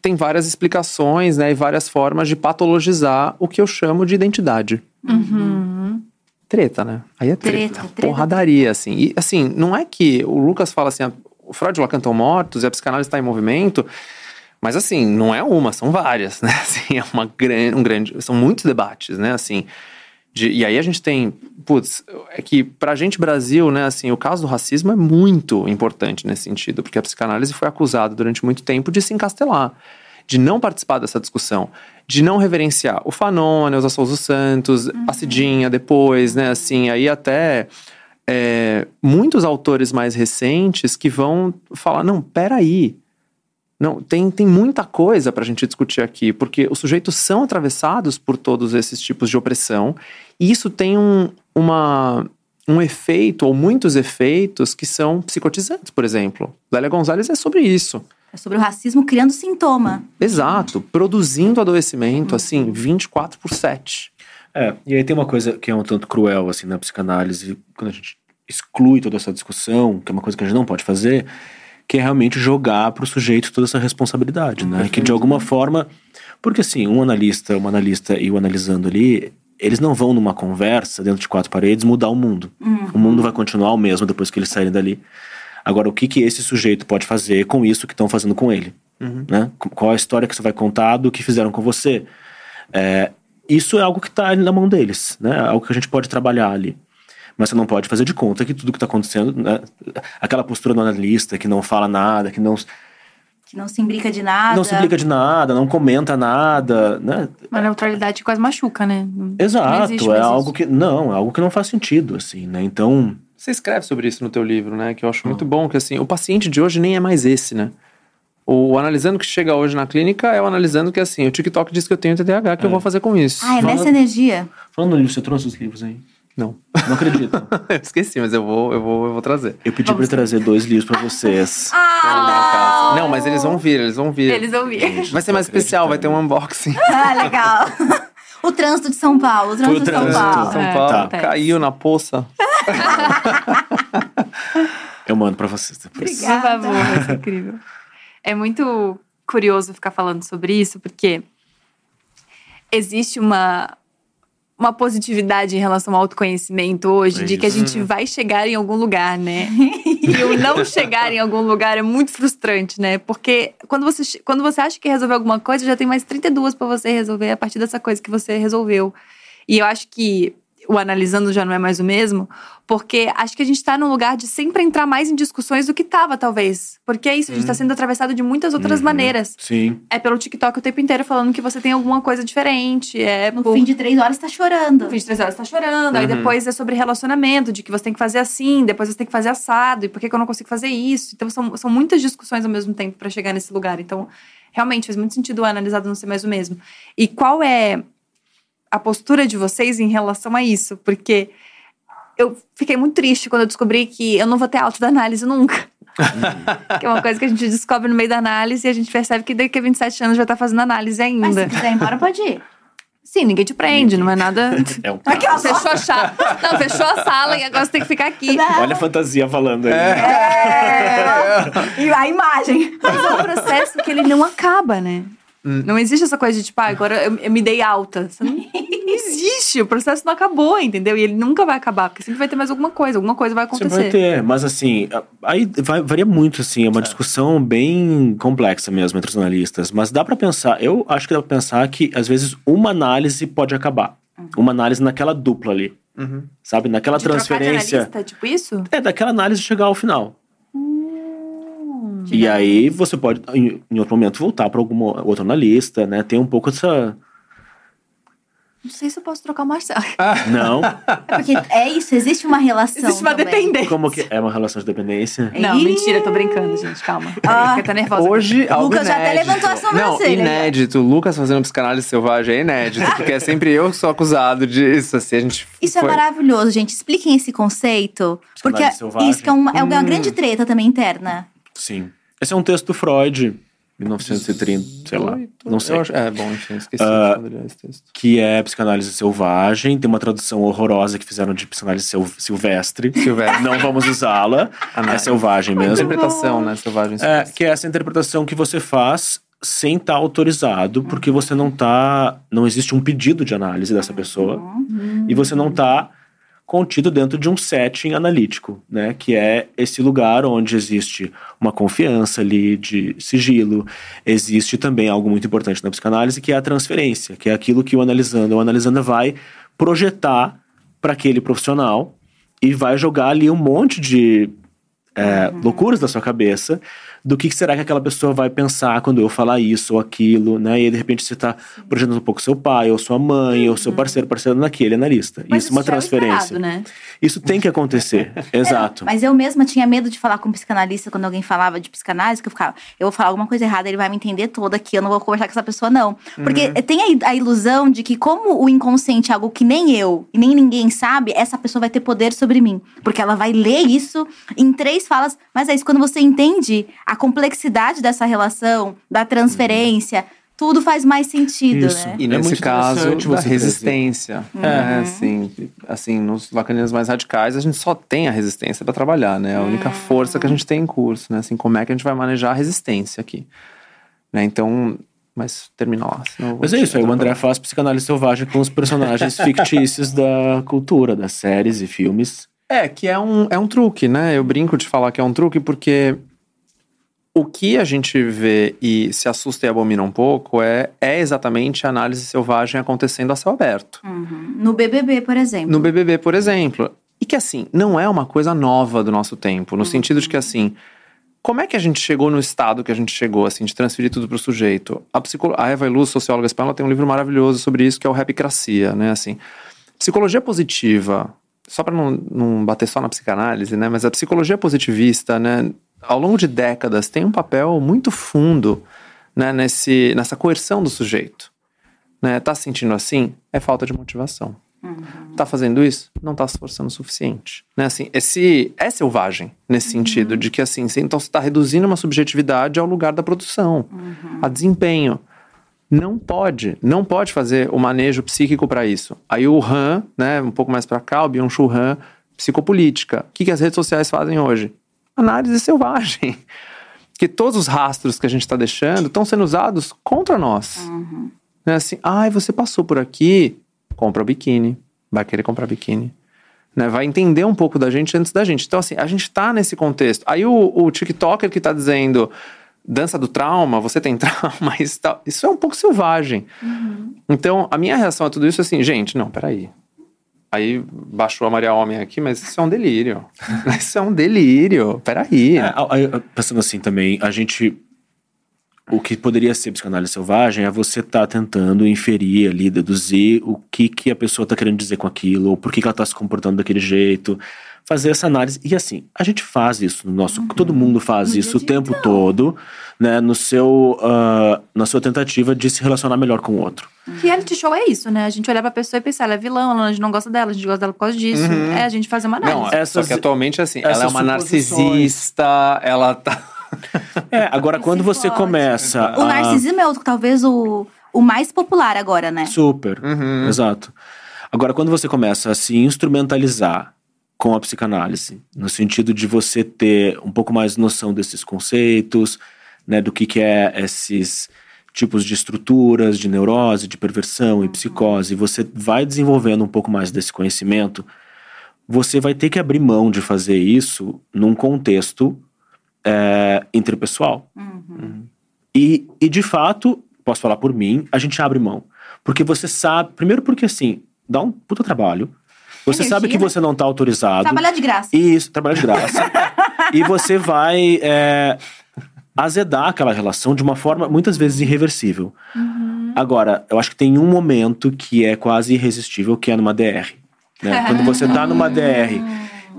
S3: tem várias explicações, né, e várias formas de patologizar o que eu chamo de identidade. Treta, né? Aí é treta.
S2: Treta, treta.
S3: Porradaria, assim. E, assim, não é que o Lucas fala assim, ah, o Freud lá cantou mortos e a psicanálise está em movimento, mas assim, não é uma, são várias, né? Assim, é uma grande, um grande, são muitos debates, né? Assim, de- e aí a gente tem, putz, é que pra gente Brasil, né, assim, o caso do racismo é muito importante nesse sentido, porque a psicanálise foi acusada durante muito tempo de se encastelar, de não participar dessa discussão, de não reverenciar o Fanon, a Neuza Souza Santos, a Cidinha depois, né, assim, aí até é, muitos autores mais recentes que vão falar, não, peraí, não, tem, tem muita coisa pra gente discutir aqui, porque os sujeitos são atravessados por todos esses tipos de opressão, e isso tem um, uma, um efeito, ou muitos efeitos, que são psicotizantes, por exemplo. Lélia Gonzalez é sobre isso.
S2: É sobre o racismo criando sintoma.
S3: Exato. Produzindo adoecimento, assim, 24 por 7.
S4: É, e aí tem uma coisa que é um tanto cruel, assim, na psicanálise, quando a gente exclui toda essa discussão, que é uma coisa que a gente não pode fazer, que é realmente jogar pro sujeito toda essa responsabilidade, né? Que de alguma forma. Porque assim, um analista, uma analista e o analisando ali, eles não vão numa conversa dentro de quatro paredes mudar o mundo. O mundo vai continuar o mesmo depois que eles saírem dali. Agora, o que, que esse sujeito pode fazer com isso que estão fazendo com ele? Né? Qu- Qual a história que você vai contar do que fizeram com você? É, isso é algo que está na mão deles, né? É algo que a gente pode trabalhar ali. Mas você não pode fazer de conta que tudo que está acontecendo, né? aquela postura do analista que não fala nada, que não.
S2: Que não se imbrica de nada.
S4: Não se implica de nada, não comenta nada, né?
S1: Uma neutralidade quase machuca, né? Não
S4: Exato, é algo que não, é algo que não faz sentido assim, né? Então,
S3: Você escreve sobre isso no teu livro, né? Que eu acho muito bom, que assim, o paciente de hoje nem é mais esse, né? O analisando que chega hoje na clínica é o analisando que assim, o TikTok diz que eu tenho TDAH, que eu vou fazer com isso.
S2: Ah, é
S4: Fala-
S2: nessa energia.
S4: falando nisso, você trouxe os livros aí?
S3: Não.
S4: Não acredito.
S3: eu esqueci, mas eu vou, eu vou, eu vou trazer.
S4: Eu pedi pra ele trazer dois livros pra vocês.
S2: Ah,
S3: Não, mas eles vão vir, eles vão vir.
S1: Eles ouviram.
S3: Vai ser mais especial, vai ter um unboxing.
S2: Ah, legal. o trânsito de São Paulo, o trânsito de São
S4: trânsito.
S2: Paulo.
S3: São
S1: É,
S3: Paulo
S1: acontece.
S3: caiu na poça.
S4: Eu mando pra vocês depois.
S1: Por favor, vai ser incrível. É muito curioso ficar falando sobre isso, porque existe uma, uma positividade em relação ao autoconhecimento hoje, de que a gente vai chegar em algum lugar, né? e o não chegar em algum lugar é muito frustrante, né? Porque quando você, quando você acha que resolveu alguma coisa, já tem mais 32 pra você resolver a partir dessa coisa que você resolveu. E eu acho que o analisando já não é mais o mesmo, porque acho que a gente tá num lugar de sempre entrar mais em discussões do que tava, talvez. Porque é isso, a gente tá sendo atravessado de muitas outras
S4: Uhum.
S1: maneiras.
S4: Sim.
S1: É pelo TikTok o tempo inteiro falando que você tem alguma coisa diferente. É
S2: No
S1: por...
S2: fim de três horas tá chorando.
S1: No fim de três horas tá chorando. Aí
S3: Uhum.
S1: depois é sobre relacionamento, de que você tem que fazer assim, depois você tem que fazer assado, e por que, que eu não consigo fazer isso? Então são, são muitas discussões ao mesmo tempo pra chegar nesse lugar. Então, realmente, faz muito sentido o analisado não ser mais o mesmo. E qual é a postura de vocês em relação a isso? Porque eu fiquei muito triste quando eu descobri que eu não vou ter alta da análise nunca. que é uma coisa que a gente descobre no meio da análise e a gente percebe que daqui a 27 anos já tá fazendo análise
S2: Mas se
S1: ainda.
S2: quiser ir embora, pode ir.
S1: Sim, ninguém te prende, não é nada.
S4: É um
S2: Aqui, ó,
S1: Fechou a chave. Não, fechou a sala e agora você tem que ficar aqui.
S4: Olha a fantasia falando aí.
S2: É. E a imagem.
S1: Mas é um processo que ele não acaba, né? Não existe essa coisa de, tipo, ah, agora eu, eu me dei alta. Não, não existe. O processo não acabou, entendeu? E ele nunca vai acabar, porque sempre vai ter mais alguma coisa. Alguma coisa vai acontecer.
S4: vai ter, mas assim, aí vai- varia muito, assim, é uma discussão bem complexa mesmo entre os analistas. Mas dá pra pensar, eu acho que dá pra pensar que às vezes uma análise pode acabar. Uma análise naquela dupla ali,
S3: Uhum.
S4: sabe? Naquela
S1: de
S4: transferência.
S1: analista, tipo isso?
S4: É, daquela análise chegar ao final. E aí você pode, em, em outro momento, voltar para algum outro analista, né? Tem um pouco dessa.
S1: Não sei se eu posso trocar o Marcelo.
S4: Não,
S2: É porque é isso, existe uma relação.
S1: Existe uma
S2: também.
S1: dependência.
S4: como que é uma relação de dependência?
S1: Não,
S2: Ih.
S1: mentira, tô brincando, gente. Calma.
S2: Ah.
S1: Fica tá nervosa.
S3: Hoje, algo
S2: Lucas já até
S3: inédito.
S2: levantou a sobrancelha,
S3: Não, inédito. Lucas fazendo psicanálise selvagem é inédito, porque é sempre eu que sou acusado disso. Assim, a gente
S2: Isso é
S3: foi-
S2: maravilhoso, gente. Expliquem esse conceito. Porque
S4: selvagem.
S2: isso é uma, é uma grande treta também interna.
S4: Sim. Esse é um texto do Freud, 1930, sei lá. Não sei.
S3: Acho- É, bom, enfim, esqueci
S4: Ah,
S3: de ler esse texto.
S4: Que é psicanálise selvagem. Tem uma tradução horrorosa que fizeram de psicanálise sil- silvestre.
S3: Silvestre.
S4: Não vamos usá-la. É
S3: Análise.
S4: selvagem mesmo.
S3: Interpretação, né? Selvagem.
S4: É, que é essa interpretação que você faz sem estar autorizado, porque você não tá. Não existe um pedido de análise dessa pessoa. E você não tá contido dentro de um setting analítico, né? Que é esse lugar onde existe uma confiança ali de sigilo. Existe também algo muito importante na psicanálise, que é a transferência, que é aquilo que o analisando, o analisanda vai projetar para aquele profissional e vai jogar ali um monte de é, loucuras da sua cabeça do que será que aquela pessoa vai pensar quando eu falar isso ou aquilo, né? E aí, de repente você tá projetando um pouco seu pai, ou sua mãe, ou seu parceiro, parceiro naquele analista.
S1: Mas
S4: isso é uma
S1: era
S4: transferência.
S1: esperado, né?
S4: Isso tem que acontecer. Exato.
S2: Mas eu mesma tinha medo de falar com um psicanalista quando alguém falava de psicanálise, que eu ficava, eu vou falar alguma coisa errada, ele vai me entender toda aqui, eu não vou conversar com essa pessoa, não. Porque tem a, a ilusão de que, como o inconsciente é algo que nem eu e nem ninguém sabe, essa pessoa vai ter poder sobre mim. Porque ela vai ler isso em três falas. Mas é isso, quando você entende a complexidade dessa relação, da transferência, tudo faz mais sentido,
S4: Isso.
S2: né?
S3: E
S4: É
S3: nesse
S4: muito
S3: caso, da resistência. Né? Assim, assim, nos lacanianos mais radicais, a gente só tem a resistência para trabalhar, né? A única força que a gente tem em curso, né? Assim, como é que a gente vai manejar a resistência aqui? Né? Então, mas termina lá.
S4: Mas é isso, aí o André faz psicanálise selvagem com os personagens fictícios da cultura, das séries e filmes.
S3: É, que é um, é um truque, né? Eu brinco de falar que é um truque porque o que a gente vê e se assusta e abomina um pouco é, é exatamente a análise selvagem acontecendo a céu aberto.
S2: Uhum. No BBB, por exemplo.
S3: No BBB, por exemplo. E que, assim, não é uma coisa nova do nosso tempo, no sentido de que, assim, como é que a gente chegou no estado que a gente chegou, assim, de transferir tudo para o sujeito? A, psicolo... a Eva Iluz, socióloga espanhola, tem um livro maravilhoso sobre isso, que é o Rapicracia, né? Assim, psicologia positiva, só para não, não bater só na psicanálise, né? Mas a psicologia positivista, né? Ao longo de décadas, tem um papel muito fundo né, nesse, nessa coerção do sujeito. Né? Tá se sentindo assim? É falta de motivação. Uhum. Tá fazendo isso? Não tá se esforçando o suficiente. Né? Assim, esse é selvagem nesse uhum. sentido, de que assim, então você está reduzindo uma subjetividade ao lugar da produção, uhum. a desempenho. Não pode, não pode fazer o manejo psíquico para isso. Aí o Han, né, um pouco mais para cá, o Byung-Chul Han, psicopolítica. O que, que as redes sociais fazem hoje? Análise selvagem. Que todos os rastros que a gente está deixando estão sendo usados contra nós. Uhum. Né, assim, ai, você passou por aqui, compra o biquíni, vai querer comprar biquíni. Né, vai entender um pouco da gente antes da gente. Então, assim, a gente tá nesse contexto. Aí o, o TikToker que tá dizendo dança do trauma, você tem trauma, isso, tá, isso é um pouco selvagem. Uhum. Então, a minha reação a tudo isso é assim, gente, não, peraí. Aí baixou a Maria Homem aqui, mas isso é um delírio. isso é um delírio. Peraí. É,
S4: pensando assim também, a gente o que poderia ser psicanálise selvagem é você estar tá tentando inferir ali, deduzir o que, que a pessoa está querendo dizer com aquilo, ou por que, que ela está se comportando daquele jeito, fazer essa análise. E assim, a gente faz isso no nosso. Uhum. Todo mundo faz no isso o tempo então. todo, né? No seu, uh, na sua tentativa de se relacionar melhor com o outro.
S1: Reality show é isso, né? A gente olhar pra pessoa e pensar, ela é vilã, a gente não gosta dela, a gente gosta dela por causa disso. Uhum. É a gente fazer uma análise.
S3: Não, essas, só que atualmente, assim, ela é uma narcisista, ela tá.
S4: É, agora quando você começa.
S2: O narcisismo é o, talvez o, o mais popular agora, né?
S4: Super, uhum. exato. Agora, quando você começa a se instrumentalizar com a psicanálise, no sentido de você ter um pouco mais noção desses conceitos, né, do que, que é esses tipos de estruturas de neurose, de perversão e psicose, você vai desenvolvendo um pouco mais desse conhecimento, você vai ter que abrir mão de fazer isso num contexto é, interpessoal. Uhum. E, e, de fato, posso falar por mim, a gente abre mão. Porque você sabe, primeiro porque assim, dá um puta trabalho. Você Energia, sabe que você não está autorizado.
S2: Trabalhar de graça.
S4: Isso, trabalhar de graça. e você vai é, azedar aquela relação de uma forma muitas vezes irreversível. Uhum. Agora, eu acho que tem um momento que é quase irresistível, que é numa DR. Né? Quando você está numa DR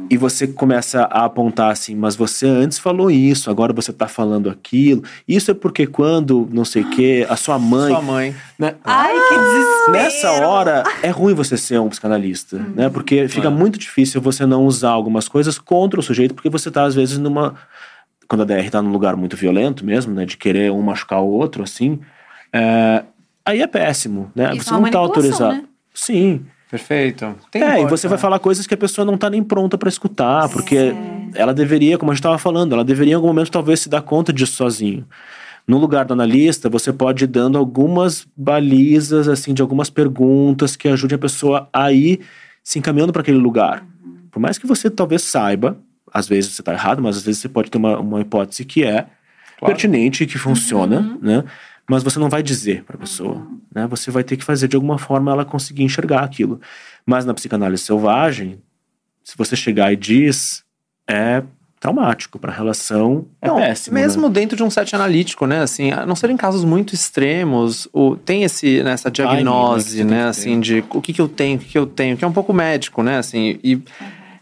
S4: e você começa a apontar assim, mas você antes falou isso, agora você tá falando aquilo. Isso é porque quando, não sei o quê, a sua mãe.
S3: Sua mãe.
S4: Né?
S1: Ai, que desespero.
S4: Nessa hora, é ruim você ser um psicanalista, uhum. né? Porque fica é. muito difícil você não usar algumas coisas contra o sujeito, porque você tá, às vezes, numa. Quando a DR tá num lugar muito violento mesmo, né? De querer um machucar o outro, assim. É... Aí é péssimo, né?
S1: Isso
S4: você é não tá autorizado. Né? Sim.
S3: Perfeito.
S4: Tem é, e você vai falar coisas que a pessoa não tá nem pronta para escutar, porque ela deveria, como a gente estava falando, ela deveria em algum momento talvez se dar conta disso sozinho. No lugar do analista, você pode ir dando algumas balizas, assim, de algumas perguntas que ajudem a pessoa a ir se encaminhando para aquele lugar. Por mais que você talvez saiba, às vezes você está errado, mas às vezes você pode ter uma, uma hipótese que é claro. pertinente, que funciona, uhum. né? Mas você não vai dizer para a pessoa, né? Você vai ter que fazer de alguma forma ela conseguir enxergar aquilo. Mas na psicanálise selvagem, se você chegar e diz, é traumático para a relação, é não, péssimo.
S3: Mesmo
S4: né?
S3: dentro de um set analítico, né? Assim, a não ser em casos muito extremos, o, tem esse nessa né, diagnose, né? Assim, de o que, que eu tenho, o que, que eu tenho, que é um pouco médico, né? Assim, e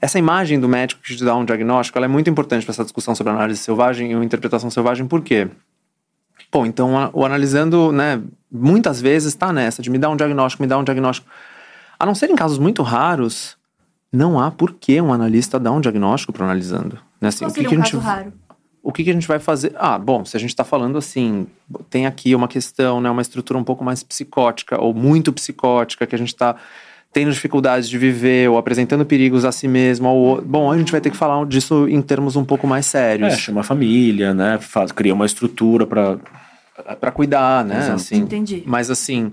S3: essa imagem do médico que te dá um diagnóstico, ela é muito importante para essa discussão sobre análise selvagem e interpretação selvagem, por quê? Bom, então o analisando, né, muitas vezes está nessa de me dar um diagnóstico, me dar um diagnóstico. A não ser em casos muito raros, não há por que um analista dar um diagnóstico para analisando. Né?
S1: Assim, o que, que um a gente raro?
S3: O que, que a gente vai fazer? Ah, bom, se a gente está falando assim, tem aqui uma questão, né, uma estrutura um pouco mais psicótica ou muito psicótica que a gente está tendo dificuldades de viver ou apresentando perigos a si mesmo. Ou, bom, a gente vai ter que falar disso em termos um pouco mais sérios.
S4: É, chama a família, né? Faz, cria uma estrutura para
S3: para cuidar, né?
S1: Exato.
S3: Assim,
S1: Entendi.
S3: Mas assim,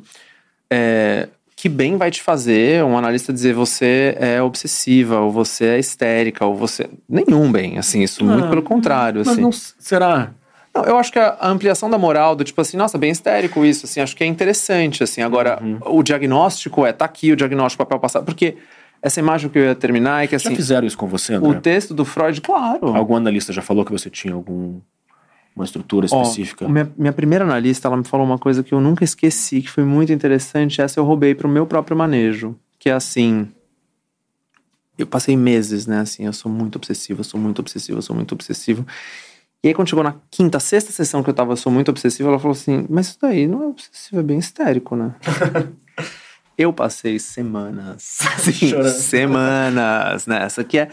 S3: é, que bem vai te fazer um analista dizer você é obsessiva, ou você é histérica, ou você. Nenhum bem, assim, isso muito pelo contrário.
S4: Mas
S3: assim.
S4: não será?
S3: Não, eu acho que a ampliação da moral, do tipo assim, nossa, bem histérico isso, assim, acho que é interessante, assim. Agora, uhum. o diagnóstico é, tá aqui o diagnóstico, papel passado, porque essa imagem que eu ia terminar é que
S4: Já
S3: assim,
S4: fizeram isso com você,
S3: o
S4: André?
S3: texto do Freud, claro.
S4: Algum analista já falou que você tinha algum uma estrutura específica?
S3: minha, minha primeira analista, ela me falou uma coisa que eu nunca esqueci, que foi muito interessante. Essa eu roubei pro meu próprio manejo. Que é assim. Eu passei meses, né? Assim, eu sou muito obsessivo, eu sou muito obsessivo, eu sou muito obsessivo. E aí, quando chegou na quinta, sexta sessão que eu tava, eu sou muito obsessivo, ela falou assim: Mas isso daí não é obsessivo, é bem histérico, né? eu passei semanas, assim,
S4: Chorando.
S3: semanas nessa, que é.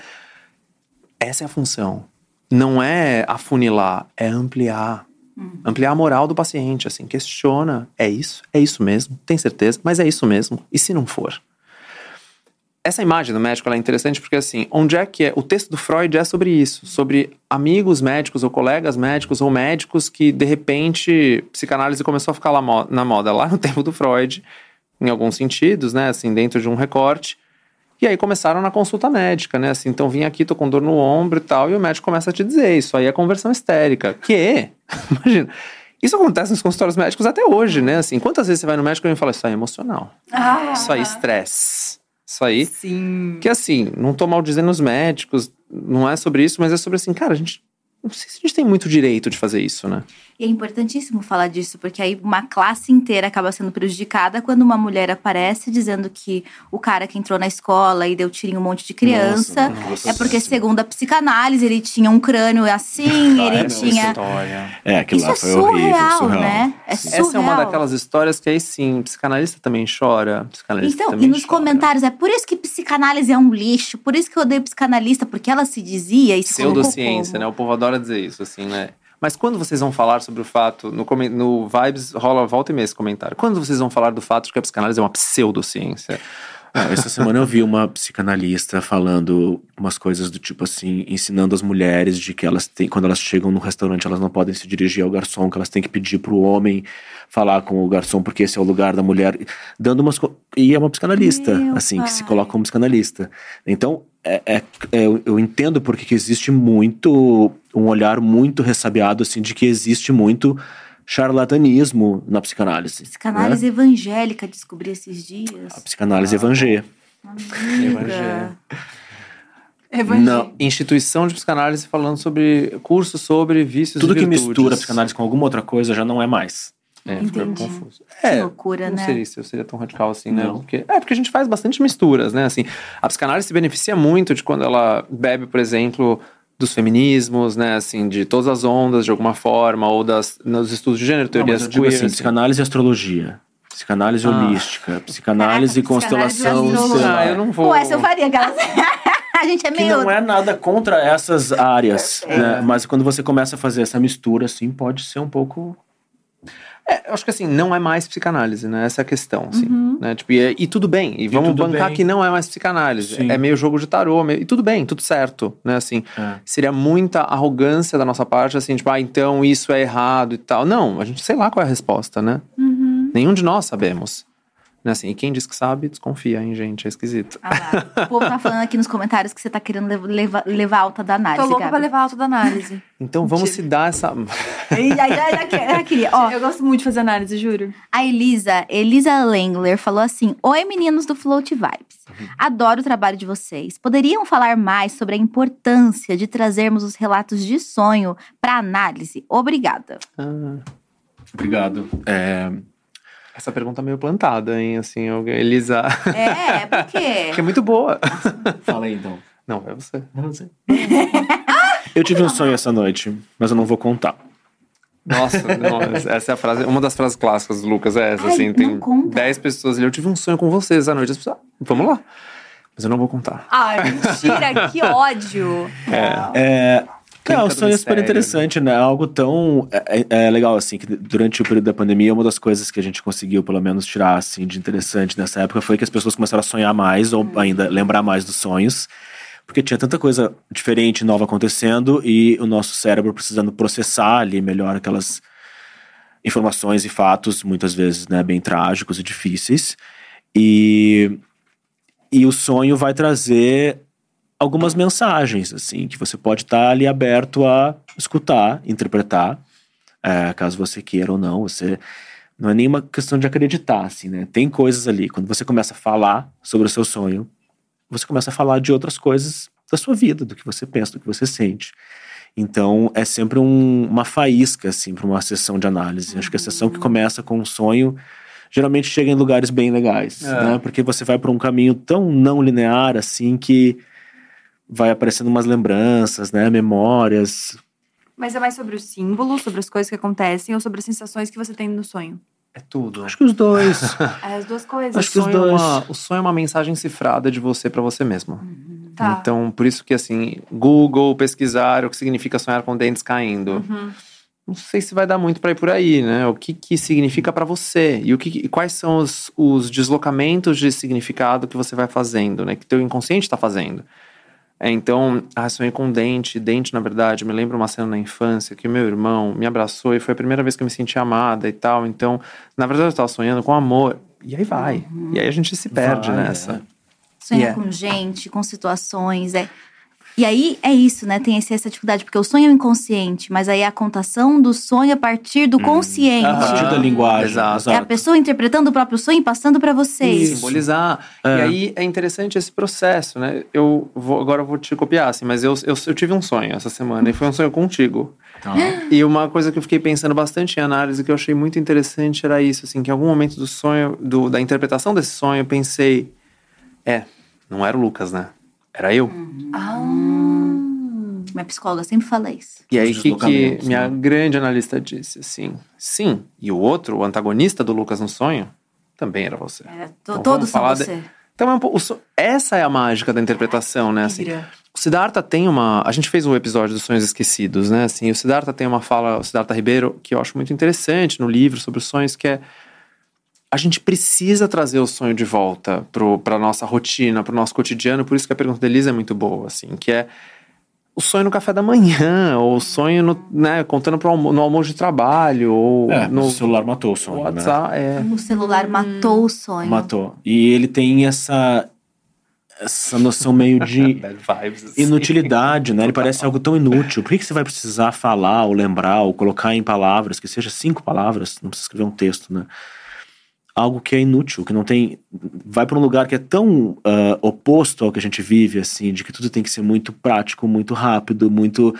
S3: Essa é a função. Não é afunilar, é ampliar. Ampliar a moral do paciente, assim, questiona. É isso? É isso mesmo? Tem certeza? Mas é isso mesmo? E se não for? Essa imagem do médico é interessante porque, assim, onde é que é? O texto do Freud é sobre isso, sobre amigos médicos ou colegas médicos ou médicos que, de repente, psicanálise começou a ficar lá na moda lá no tempo do Freud, em alguns sentidos, né, assim, dentro de um recorte. E aí começaram na consulta médica, né, assim, então vim aqui, tô com dor no ombro e tal, e o médico começa a te dizer, isso aí é conversão histérica. Que? Imagina. Isso acontece nos consultórios médicos até hoje, né, assim, quantas vezes você vai no médico e ele fala, isso aí é emocional,
S1: Ah,
S3: isso aí é estresse, isso aí
S1: Sim.
S3: que assim, não tô mal dizendo os médicos, não é sobre isso, mas é sobre assim, cara, a gente. Não sei se a gente tem muito direito de fazer isso, né?
S2: E é importantíssimo falar disso, porque aí uma classe inteira acaba sendo prejudicada quando uma mulher aparece dizendo que o cara que entrou na escola e deu em um monte de criança.
S4: Nossa,
S2: é porque, segundo a psicanálise, ele tinha um crânio assim,
S4: Ah,
S2: ele
S4: é,
S2: tinha.
S3: História.
S4: É, aquilo
S2: Isso
S4: lá
S2: é
S4: foi horrível,
S2: surreal,
S4: surreal.
S2: né? É
S4: Sim.
S2: surreal.
S3: Essa é uma daquelas histórias que aí sim, psicanalista também chora. Psicanalista
S2: Então,
S3: também
S2: e nos
S3: chora.
S2: comentários, é por isso que psicanálise é um lixo, por isso que eu odeio psicanalista, porque ela se dizia e se
S3: Pseudociência, né? O povo adora dizer isso, assim, né? Mas quando vocês vão falar sobre o fato, no, no Vibes rola volta e meia esse comentário. Quando vocês vão falar do fato de que a psicanálise é uma pseudociência?
S4: Ah, essa semana eu vi uma psicanalista falando umas coisas do tipo assim, ensinando as mulheres de que elas têm, quando elas chegam no restaurante, elas não podem se dirigir ao garçom, que elas têm que pedir pro homem falar com o garçom, porque esse é o lugar da mulher, dando umas e é uma psicanalista,
S2: Meu
S4: assim, que se
S2: pai.
S4: coloca como psicanalista. Então, é, é- é- eu- eu entendo porque que existe muito um olhar muito ressabiado assim de que existe muito charlatanismo na psicanálise.
S2: Psicanálise
S4: né?
S2: evangélica, descobri esses dias.
S4: A psicanálise evangé.
S2: Amiga.
S1: Evangelho.
S3: Não. Instituição de psicanálise falando sobre curso sobre vícios
S4: Tudo
S3: e
S4: que
S3: virtudes.
S4: mistura a psicanálise com alguma outra coisa já não é mais.
S3: É, fica
S2: Entendi.
S3: confuso.
S2: Que
S3: É,
S2: loucura,
S3: não
S2: né?
S3: seria isso, eu seria tão radical assim, né?
S4: Não.
S3: Porque, é, porque a gente faz bastante misturas, né? Assim, a psicanálise se beneficia muito de quando ela bebe, por exemplo, dos feminismos, né? Assim, de todas as ondas, de alguma forma, ou das, nos estudos de gênero,
S4: Não,
S3: teorias
S4: mas eu digo
S3: queer.
S4: assim,
S3: assim.
S4: psicanálise e astrologia. Psicanálise
S3: Ah.
S4: holística, psicanálise e
S2: Caraca, psicanálise
S4: constelação.
S2: e
S4: lá.
S3: Ah, eu não vou.
S2: Pô, essa eu faria, aquelas. a gente é
S4: Que
S2: meio.
S4: não é nada contra essas áreas, né? Mas quando você começa a fazer essa mistura, assim, pode ser um pouco.
S3: É, eu acho que assim, não é mais psicanálise, né? Essa é a questão, assim.
S2: Uhum.
S3: Né? Tipo, e, e tudo bem. E vamos bancar
S4: bem.
S3: que não é mais psicanálise.
S4: Sim.
S3: É meio jogo de tarô. meio- e tudo bem, tudo certo, né? Assim,
S4: É.
S3: seria muita arrogância da nossa parte, assim, tipo, ah, então isso é errado e tal. Não, a gente sei lá qual é a resposta, né?
S2: Uhum.
S3: Nenhum de nós sabemos. Né? Assim, e quem diz que sabe, desconfia, hein, gente? É esquisito.
S2: Ah. O povo tá falando aqui nos comentários que você tá querendo lev- levar, levar alta da
S1: Tô
S2: análise.
S1: louca
S2: Gabi.
S1: pra levar alto da análise.
S3: Então vamos
S1: Mentira.
S3: se dar essa.
S2: Que- já queria. Ó,
S1: Eu gosto muito de fazer análise, juro.
S2: A Elisa, Elisa Langler, falou assim: Oi, meninos do Float Vibes. Adoro o trabalho de vocês. Poderiam falar mais sobre a importância de trazermos os relatos de sonho para análise? Obrigada.
S3: Ah,
S4: Obrigado. É,
S3: essa pergunta é meio plantada, hein? Assim, eu- Elisa.
S2: É, por
S3: que
S2: quê?
S3: é muito boa.
S4: fala aí então.
S3: Não, é você.
S4: Eu tive um sonho essa noite, mas eu não vou contar.
S3: Nossa, não, essa é a frase, uma das frases clássicas do Lucas é essa,
S2: Ai,
S3: assim,
S2: não
S3: tem
S2: conta.
S3: 10 pessoas ali, eu tive um sonho com vocês essa noite, as pessoas, ah, vamos lá. Mas eu não vou contar.
S1: Ai, mentira, que ódio.
S4: É,
S3: Clínica
S4: não, o sonho é super
S3: mistério,
S4: interessante, né? Algo tão. É, é- é legal, assim, que durante o período da pandemia, uma das coisas que a gente conseguiu, pelo menos, tirar, assim, de interessante nessa época foi que as pessoas começaram a sonhar mais, ou ainda lembrar mais dos sonhos. Porque tinha tanta coisa diferente, nova acontecendo, e o nosso cérebro precisando processar ali melhor aquelas informações e fatos, muitas vezes, né, bem trágicos e difíceis. E, e o sonho vai trazer algumas mensagens, assim, que você pode estar ali aberto a escutar, interpretar, é, caso você queira ou não. Você não é nenhuma questão de acreditar, assim, né? Tem coisas ali. Quando você começa a falar sobre o seu sonho, você começa a falar de outras coisas da sua vida, do que você pensa, do que você sente. Então é sempre um, uma faísca assim para uma sessão de análise. Acho que a sessão que começa com um sonho geralmente chega em lugares bem legais,
S3: É.
S4: né? Porque você vai por um caminho tão não linear assim que vai aparecendo umas lembranças, né? Memórias.
S1: Mas é mais sobre o símbolo, sobre as coisas que acontecem ou sobre as sensações que você tem no sonho?
S3: É tudo.
S4: Acho que os dois.
S1: É as duas coisas.
S4: Acho que os
S3: é
S4: dois.
S3: uma- o sonho é uma mensagem cifrada de você para você mesmo.
S1: Tá.
S3: Então, por isso que assim, Google pesquisar o que significa sonhar com dentes caindo.
S1: Uhum.
S3: Não sei se vai dar muito para ir por aí, né? O que que significa para você e o que e quais são os, os deslocamentos de significado que você vai fazendo, né? Que teu inconsciente está fazendo. É, então, ah, sonhei com dente, dente na verdade, me lembra uma cena na infância que o meu irmão me abraçou e foi a primeira vez que eu me senti amada e tal. Então, na verdade eu estava sonhando com amor. E aí vai. E aí a gente se perde
S4: Vai,
S3: nessa.
S2: Sonhar
S3: Yeah.
S2: com gente, com situações. É... E aí é isso, né? Tem esse- essa dificuldade, porque o sonho é o inconsciente, mas aí é a contação do sonho a partir do consciente.
S4: A partir da linguagem.
S3: Exato.
S2: É a pessoa interpretando o próprio sonho e passando pra vocês.
S3: simbolizar. E aí é interessante esse processo, né? Eu vou, agora eu vou te copiar, assim, mas eu, eu, eu tive um sonho essa semana e foi um sonho contigo.
S4: Tá.
S3: E uma coisa que eu fiquei pensando bastante em análise que eu achei muito interessante era isso, assim, que em algum momento do sonho, do, da interpretação desse sonho, eu pensei, é, não era o Lucas, né? Era eu.
S2: Minha psicóloga sempre fala isso.
S3: E aí que, que
S4: deslocamentos,
S3: minha
S4: né?
S3: grande analista disse, assim, sim. E o outro, o antagonista do Lucas no sonho, também era você.
S2: É, to-
S3: Então,
S2: todos são
S3: de-
S2: você.
S3: Então, é um pouco- o so- essa é a mágica da interpretação, né? Assim, o Siddhartha tem uma. A gente fez um episódio dos Sonhos Esquecidos, né? Assim, o Siddhartha tem uma fala, o Siddhartha Ribeiro, que eu acho muito interessante no livro sobre os sonhos, que é. A gente precisa trazer o sonho de volta para a nossa rotina, para o nosso cotidiano. Por isso que a pergunta da Elisa é muito boa, assim, que é o sonho no café da manhã, ou o sonho no, né, contando pro almo no almoço de trabalho, ou
S4: É,
S3: no
S4: o celular matou o sonho, né?
S3: WhatsApp. É.
S2: O celular matou o sonho.
S4: Matou. E ele tem essa essa noção meio de
S3: Bad vibes. assim.
S4: inutilidade, né? Ele parece algo tão inútil. Por que, que você vai precisar falar, ou lembrar, ou colocar em palavras, que seja cinco palavras, não precisa escrever um texto, né? Algo que é inútil, que não tem. Vai para um lugar que é tão ah, oposto ao que a gente vive, assim, de que tudo tem que ser muito prático, muito rápido, muito.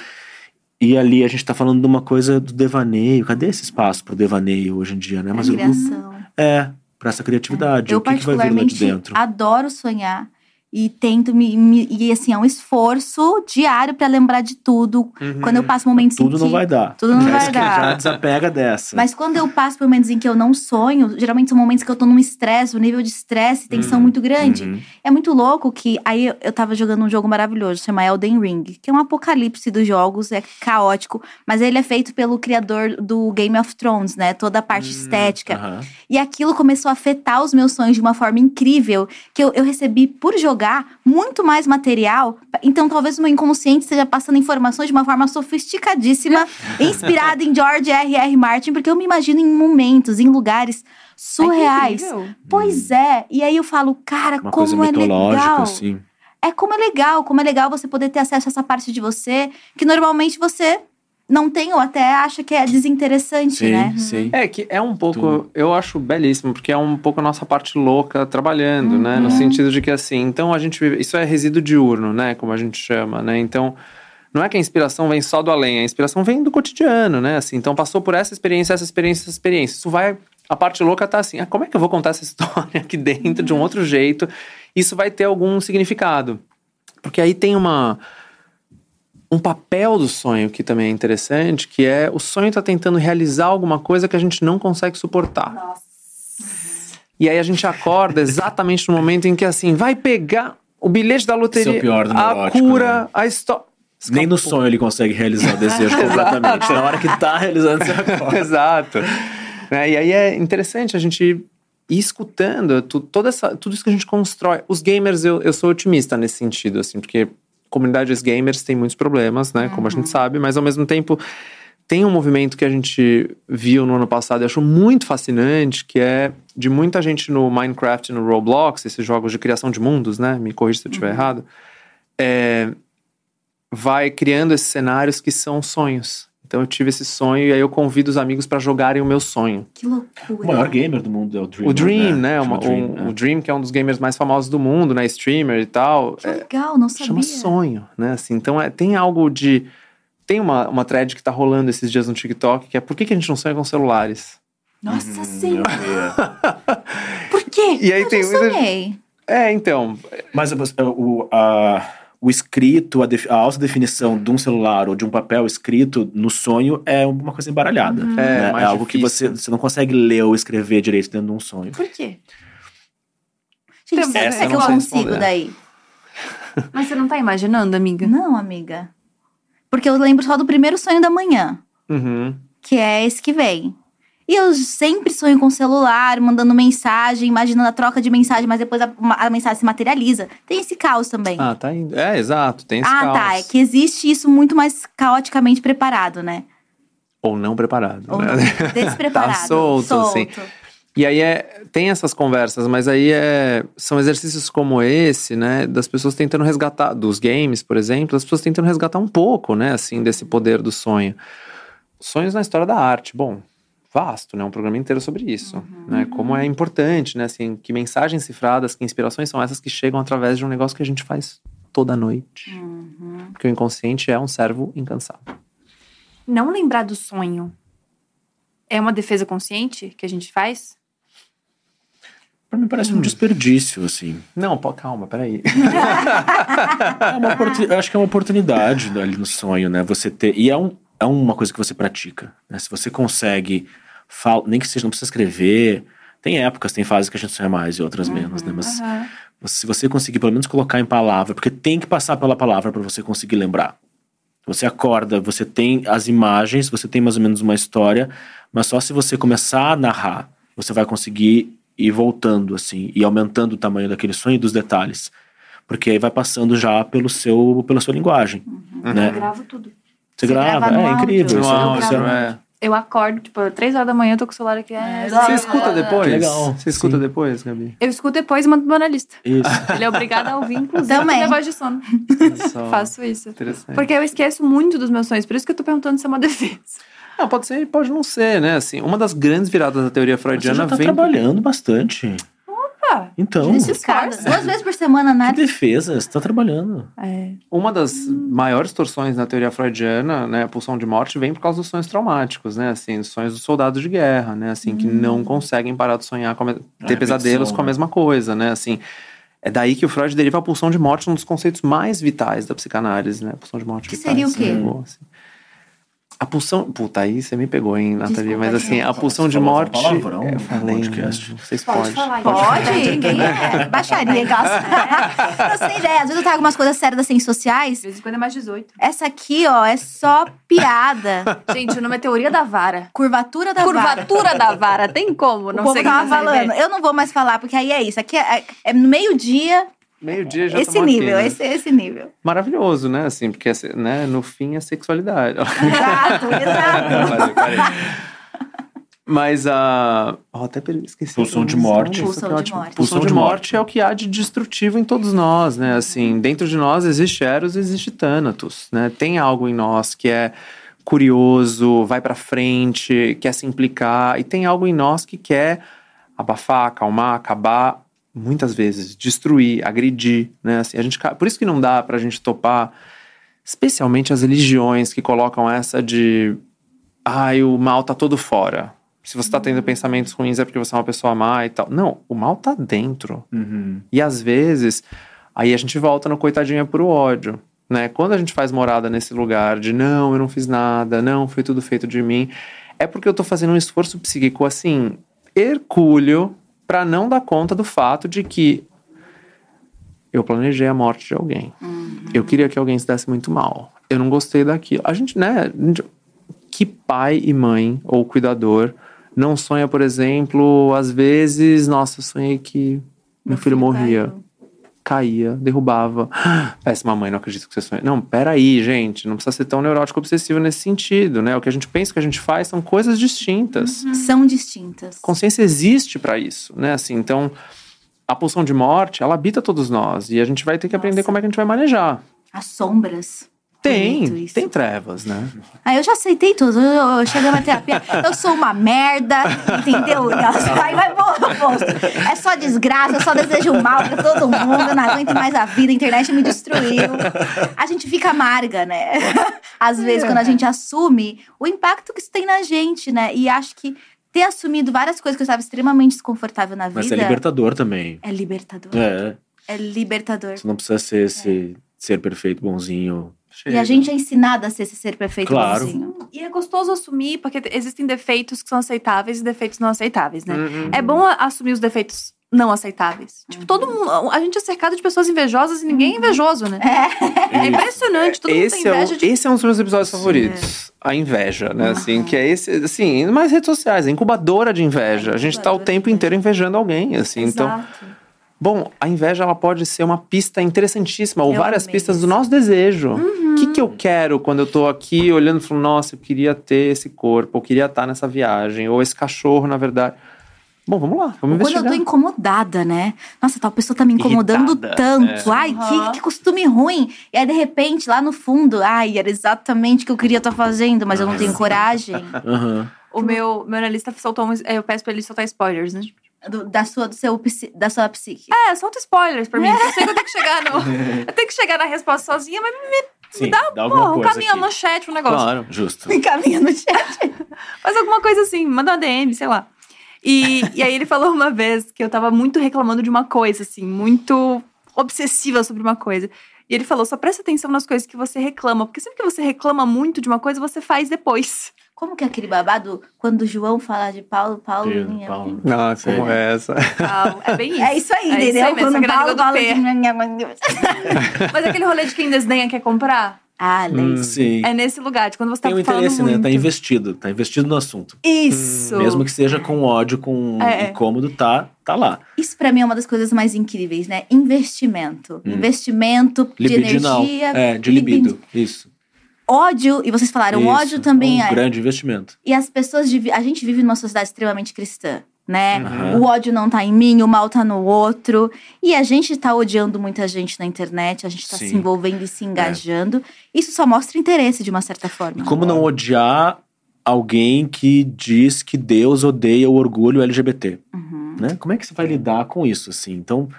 S4: E ali a gente tá falando de uma coisa do devaneio. Cadê esse espaço pro devaneio hoje em dia, né? Mas o-
S2: criação.
S4: é, pra essa criatividade.
S2: Eu,
S4: o que, que vai vir lá de
S2: particularmente,
S4: dentro?
S2: adoro sonhar. E tento me, me- E assim, é um esforço diário pra lembrar de tudo. Quando eu passo momentos em
S4: Tudo
S2: que.
S4: não vai dar.
S2: Tudo não
S4: Já
S2: vai dar.
S4: Já desapega dessa.
S2: Mas quando eu passo por momentos em que eu não sonho, geralmente são momentos que eu tô num estresse, um nível de estresse e tensão muito grande.
S4: Uhum.
S2: É muito louco que aí eu, eu tava jogando um jogo maravilhoso, chama Elden Ring, que é um apocalipse dos jogos, é caótico, mas ele é feito pelo criador do Game of Thrones, né? Toda a parte estética.
S4: Aham.
S2: E aquilo começou a afetar os meus sonhos de uma forma incrível, que eu, eu recebi por jogar muito mais material. Então, talvez o meu inconsciente esteja passando informações de uma forma sofisticadíssima, inspirada em George R. R. Martin, porque eu me imagino em momentos, em lugares surreais.
S1: incrível.
S2: pois é. E aí eu falo, cara,
S4: Uma coisa
S2: como é legal.
S4: assim.
S2: É como é legal, como é legal você poder ter acesso a essa parte de você que normalmente você não tem ou até acha que é desinteressante,
S4: Sim,
S2: né?
S4: sim.
S3: É que é um pouco,
S4: Tudo.
S3: eu acho belíssimo, porque é um pouco a nossa parte louca trabalhando, né?
S2: Uhum.
S3: No sentido de que assim, então a gente vive, isso é resíduo diurno, né? Como a gente chama, né? Então, não é que a inspiração vem só do além, a inspiração vem do cotidiano, né? Assim, então passou por essa experiência, essa experiência, essa experiência. Isso vai, a parte louca tá assim, ah, como é que eu vou contar essa história aqui dentro de um outro jeito? Isso vai ter algum significado. Porque aí tem uma um papel do sonho que também é interessante, que é o sonho está tentando realizar alguma coisa que a gente não consegue suportar. E aí a gente acorda exatamente no momento em que assim, vai pegar o bilhete da loteria,
S4: é pior do
S3: a
S4: neurótico,
S3: cura,
S4: né?
S3: a história.
S4: Nem no sonho ele consegue realizar o desejo completamente. Na hora que tá realizando, você acorda.
S3: Exato. Né, E aí é interessante a gente ir escutando tu- toda essa, tudo isso que a gente constrói. Os gamers, eu, eu sou otimista nesse sentido, assim, porque comunidades gamers tem muitos problemas, né? Como a gente sabe, mas ao mesmo tempo tem um movimento que a gente viu no ano passado e achou muito fascinante, que é de muita gente no Minecraft e no Roblox, esses jogos de criação de mundos, né? Me corrija se eu estiver errado. É, vai criando esses cenários que são sonhos. Então eu tive esse sonho e aí eu convido os amigos pra jogarem o meu sonho.
S2: Que loucura.
S4: O maior gamer do mundo é o Dream.
S3: O Dream, né?
S4: Chama
S3: Uma-
S4: Dream,
S3: um-
S4: é.
S3: O Dream, que é um dos gamers mais famosos do mundo, né? Streamer e tal.
S2: Que
S3: É,
S2: legal, não sabia.
S3: chama sonho, né? Assim, então é, tem algo de. Tem uma, uma thread que tá rolando esses dias no TikTok, que é por que, que a gente não sonha com celulares?
S2: Nossa
S4: Hum,
S2: senhora. Por quê?
S3: E aí
S2: eu
S3: tem
S2: já
S3: muita-
S2: sonhei.
S3: É, então.
S4: Mas uh, o, a- o escrito, a, def- a alta definição de um celular ou de um papel escrito no sonho é uma coisa embaralhada.
S2: Uhum.
S4: né?
S3: É,
S4: É, algo que você,
S3: difícil.
S4: você não consegue ler ou escrever direito dentro de um sonho.
S1: Por quê?
S2: Gente,
S1: Também.
S2: será
S3: Essa
S2: que
S3: eu
S2: consigo
S3: responder.
S2: daí?
S1: Mas você não tá imaginando, amiga?
S2: Não, amiga. Porque eu lembro só do primeiro sonho da manhã,
S3: Uhum.
S2: que é esse que vem. E eu sempre sonho com o celular, mandando mensagem, imaginando a troca de mensagem, mas depois a, a mensagem se materializa. Tem esse caos também.
S3: Ah, tá indo. É, exato. Tem esse
S2: Ah,
S3: caos.
S2: tá. É que existe isso muito mais caoticamente preparado, né?
S3: Ou não preparado.
S2: Ou
S3: né?
S2: não, despreparado.
S3: Tá solto, assim. E aí é, tem essas conversas, mas aí é, são exercícios como esse, né, das pessoas tentando resgatar, dos games, por exemplo, as pessoas tentando resgatar um pouco, né, assim, desse poder do sonho. Sonhos na história da arte, bom, vasto, né, um programa inteiro sobre isso, né, como é importante, né, assim, que mensagens cifradas, que inspirações são essas que chegam através de um negócio que a gente faz toda noite. Porque o inconsciente é um servo incansável.
S1: Não lembrar do sonho é uma defesa consciente que a gente faz?
S4: Pra mim parece um desperdício, assim.
S3: Não, pô, calma, peraí.
S4: É uma oportun- eu acho que é uma oportunidade ali no sonho, né? Você ter. E é, um, é uma coisa que você pratica. Né? Se você consegue. Fal... Nem que seja, não precisa escrever. Tem épocas, tem fases que a gente sonha mais e outras menos, né? Mas
S1: Aham.
S4: você- se você conseguir pelo menos colocar em palavra, porque tem que passar pela palavra para você conseguir lembrar. Você acorda, você tem as imagens, você tem mais ou menos uma história, mas só se você começar a narrar, você vai conseguir ir voltando, assim, e aumentando o tamanho daquele sonho e dos detalhes. Porque aí vai passando já pelo seu, pela sua linguagem,
S1: Eu
S4: né?
S1: gravo tudo.
S4: Você,
S2: Você
S4: grava,
S2: grava no
S4: é incrível.
S2: áudio?
S3: No
S4: é-
S3: áudio,
S4: é-
S3: é.
S1: Eu acordo, tipo, três horas da manhã, eu tô com o celular aqui. É,
S3: Você escuta depois?
S4: Legal,
S3: Você escuta
S4: sim.
S3: depois, Gabi?
S1: Eu escuto depois e mando pro meu analista.
S4: Isso.
S1: Ele é obrigado a ouvir, inclusive,
S2: Também.
S1: minha voz de sono. Faço isso.
S3: Interessante.
S1: Porque eu esqueço muito dos meus sonhos, por isso que eu tô perguntando se é uma defesa.
S3: Não, pode ser e pode não ser, né? Assim, uma das grandes viradas da teoria
S4: Você
S3: freudiana
S4: já tá
S3: vem.
S4: trabalhando bastante. Então.
S2: Duas vezes por semana, né?
S4: que defesa, você tá trabalhando.
S1: É.
S3: Uma das maiores torções na teoria freudiana, né, a pulsão de morte, vem por causa dos sonhos traumáticos, né? Assim, os sonhos dos soldados de guerra, né? Assim, que não conseguem parar de sonhar, com a me- ter
S4: repetição,
S3: pesadelos com a
S4: né?
S3: mesma coisa, né? Assim, é daí que o Freud deriva a pulsão de morte, um dos conceitos mais vitais da psicanálise, né? A pulsão de morte
S2: Que
S3: vitais,
S2: seria o quê?
S3: né? Assim. A pulsão. Puta, aí você me pegou, hein, Nathalie?
S2: Desculpa,
S3: Mas assim, a pulsão de
S4: Falou um
S3: morte.
S4: palavrão
S3: é, eu falei,
S4: podcast.
S3: né? Vocês
S1: Pode
S3: podem.
S1: falar,
S2: Pode, ninguém é. Baixaria, gosta. Eu sei ideia. Às vezes eu trago umas coisas sérias das ciências sociais.
S1: De vez em quando é mais 18.
S2: Essa aqui, ó, é só piada.
S1: Gente, o nome é teoria da vara.
S2: Curvatura da vara.
S1: Curvatura da vara. Tem como
S2: O
S1: não
S2: povo
S1: ser
S2: tava
S1: que você
S2: falando. Eu não vou mais falar, porque aí é isso. Aqui é, é no meio-dia,
S3: Meio-dia já
S2: esse
S3: tamo aqui,
S2: nível,
S3: né?
S2: esse, esse nível.
S3: Maravilhoso, né? Assim, porque né, no fim é sexualidade.
S2: Exato, exato.
S3: Mas a. ó, até per- esqueci.
S4: Pulsão de morte.
S3: isso
S2: Pulsão
S3: é
S2: de morte.
S3: Pulsão de morte é o que há de destrutivo em todos nós, né? Assim, dentro de nós existe Eros e existe Thanatos, né? Tem algo em nós que é curioso, vai pra frente, quer se implicar, e tem algo em nós que quer abafar, acalmar, acabar, muitas vezes, destruir, agredir, né? Assim, a gente, por isso que não dá pra gente topar, especialmente as religiões que colocam essa de ai, o mal tá todo fora. Se você tá tendo pensamentos ruins é porque você é uma pessoa má e tal. Não, o mal tá dentro.
S4: Uhum.
S3: E às vezes, aí a gente volta no coitadinho é pro ódio. Né? Quando a gente faz morada nesse lugar de não, eu não fiz nada, não, foi tudo feito de mim, é porque eu tô fazendo um esforço psíquico assim, hercúleo, pra não dar conta do fato de que eu planejei a morte de alguém. Eu queria que alguém se desse muito mal. Eu não gostei daquilo. A gente, né? Que pai e mãe ou cuidador não sonha, por exemplo, às vezes, nossa, eu sonhei que meu filho morria caía, derrubava. Péssima mãe, não acredito que você sonha. Não, peraí, gente, não precisa ser tão neurótico obsessivo nesse sentido, né? O que a gente pensa que a gente faz são coisas distintas.
S2: São distintas.
S3: Consciência existe para isso, né? Assim, então, a pulsão de morte, ela habita todos nós e a gente vai ter que aprender
S2: Nossa.
S3: como é que a gente vai manejar.
S2: As sombras.
S3: Tem, tem trevas, né?
S2: Aí eu já aceitei tudo. Eu, eu cheguei na terapia. Eu sou uma merda, entendeu? Aí vai pro oposto. É só desgraça, eu só desejo mal pra todo mundo. Eu não aguento mais a vida, a internet me destruiu. A gente fica amarga, né? Às vezes, quando a gente assume o impacto que isso tem na gente, né? E acho que ter assumido várias coisas que eu estava extremamente desconfortável na
S4: Mas
S2: vida.
S4: é libertador também.
S2: É libertador.
S4: É,
S2: É libertador.
S4: você não precisa ser esse ser perfeito, bonzinho.
S2: E a gente é ensinada a ser esse ser perfeito
S4: Claro.
S2: bonzinho.
S1: E é gostoso assumir, porque existem defeitos que são aceitáveis e defeitos não aceitáveis, né?
S3: Uhum.
S1: É bom assumir os defeitos não aceitáveis. Tipo, todo mundo. A gente é cercado de pessoas invejosas e ninguém é invejoso, né? É, impressionante. Todo
S3: esse,
S1: mundo tem
S3: é
S1: inveja
S3: um,
S1: de.
S3: esse é um dos meus episódios favoritos. A inveja, né? Assim, que é esse, assim, mais redes sociais, a incubadora de inveja. A gente tá o
S2: Incubadora
S3: tempo inteiro invejando alguém, assim. Então,
S1: Exato.
S3: Bom, a inveja ela pode ser uma pista interessantíssima, ou
S1: Eu
S3: várias
S1: amei
S3: pistas do nosso desejo.
S1: Uhum.
S3: O que, que eu quero quando eu tô aqui olhando e falando, nossa, eu queria ter esse corpo, eu queria estar nessa viagem, ou esse cachorro, na verdade. Bom, vamos lá, vamos
S2: Quando eu tô incomodada, né? Nossa, tal pessoa tá me incomodando
S3: Irritada,
S2: tanto.
S3: é.
S2: Ai,
S1: Aham.
S2: que, que costume ruim. E aí, de repente, lá no fundo, ai, era exatamente o que eu queria estar fazendo, mas eu não tenho coragem.
S4: Aham.
S1: O meu, meu analista soltou um. Eu peço pra ele soltar spoilers, né?
S2: Do- da, sua, do seu, da sua psique.
S1: É, solta spoilers pra mim. Eu sei que eu tenho que chegar no. Eu tenho que chegar na resposta sozinha, mas me,
S4: Sim,
S1: dá,
S4: dá alguma
S1: porra, um
S4: coisa
S1: caminho,
S4: aqui.
S1: no chat, um negócio.
S3: Claro.
S4: Justo.
S2: Encaminha no chat.
S1: Faz alguma coisa assim, manda uma DM, sei lá. E, e aí ele falou uma vez que eu tava muito reclamando de uma coisa, assim, muito obsessiva sobre uma coisa. E ele falou: só presta atenção nas coisas que você reclama, porque sempre que você reclama muito de uma coisa, você faz depois.
S2: Como que é aquele babado quando o João fala de Paulo, Paulo,
S4: Pedro,
S2: minha
S4: Paulo.
S3: Ah, como
S4: Sim.
S3: é essa?
S1: Ah, é bem isso.
S2: É isso aí,
S1: É isso
S2: entendeu?
S1: aí mesmo,
S2: quando
S1: essa
S2: Paulo fala
S1: do
S2: de...
S1: P. Mas aquele rolê de quem desdenha quer comprar,
S2: Ah, Leis.
S4: Sim.
S1: é nesse lugar, de quando você tá
S4: Tem um
S1: falando
S4: interesse,
S1: muito.
S4: né? Tá investido. Tá investido no assunto.
S1: Isso.
S4: Mesmo que seja com ódio, com
S1: É.
S4: incômodo, tá, tá lá.
S2: Isso pra mim é uma das coisas mais incríveis, né? Investimento. Investimento de
S4: Libidinal.
S2: energia.
S4: É, de
S2: libi-
S4: libido. Isso.
S2: Ódio, e vocês falaram,
S4: Isso.
S2: ódio também
S4: um
S2: é.
S4: grande investimento.
S2: E as pessoas. A gente vive numa sociedade extremamente cristã, né?
S4: Uhum.
S2: O ódio não tá em mim, o mal tá no outro. E a gente tá odiando muita gente na internet, a gente tá
S4: Sim. É.
S2: se envolvendo e se engajando. Isso só mostra interesse de uma certa forma.
S4: E como não odiar alguém que diz que Deus odeia o orgulho LGBT?
S2: Uhum.
S4: Né? Como é que você vai lidar com isso, assim? Então,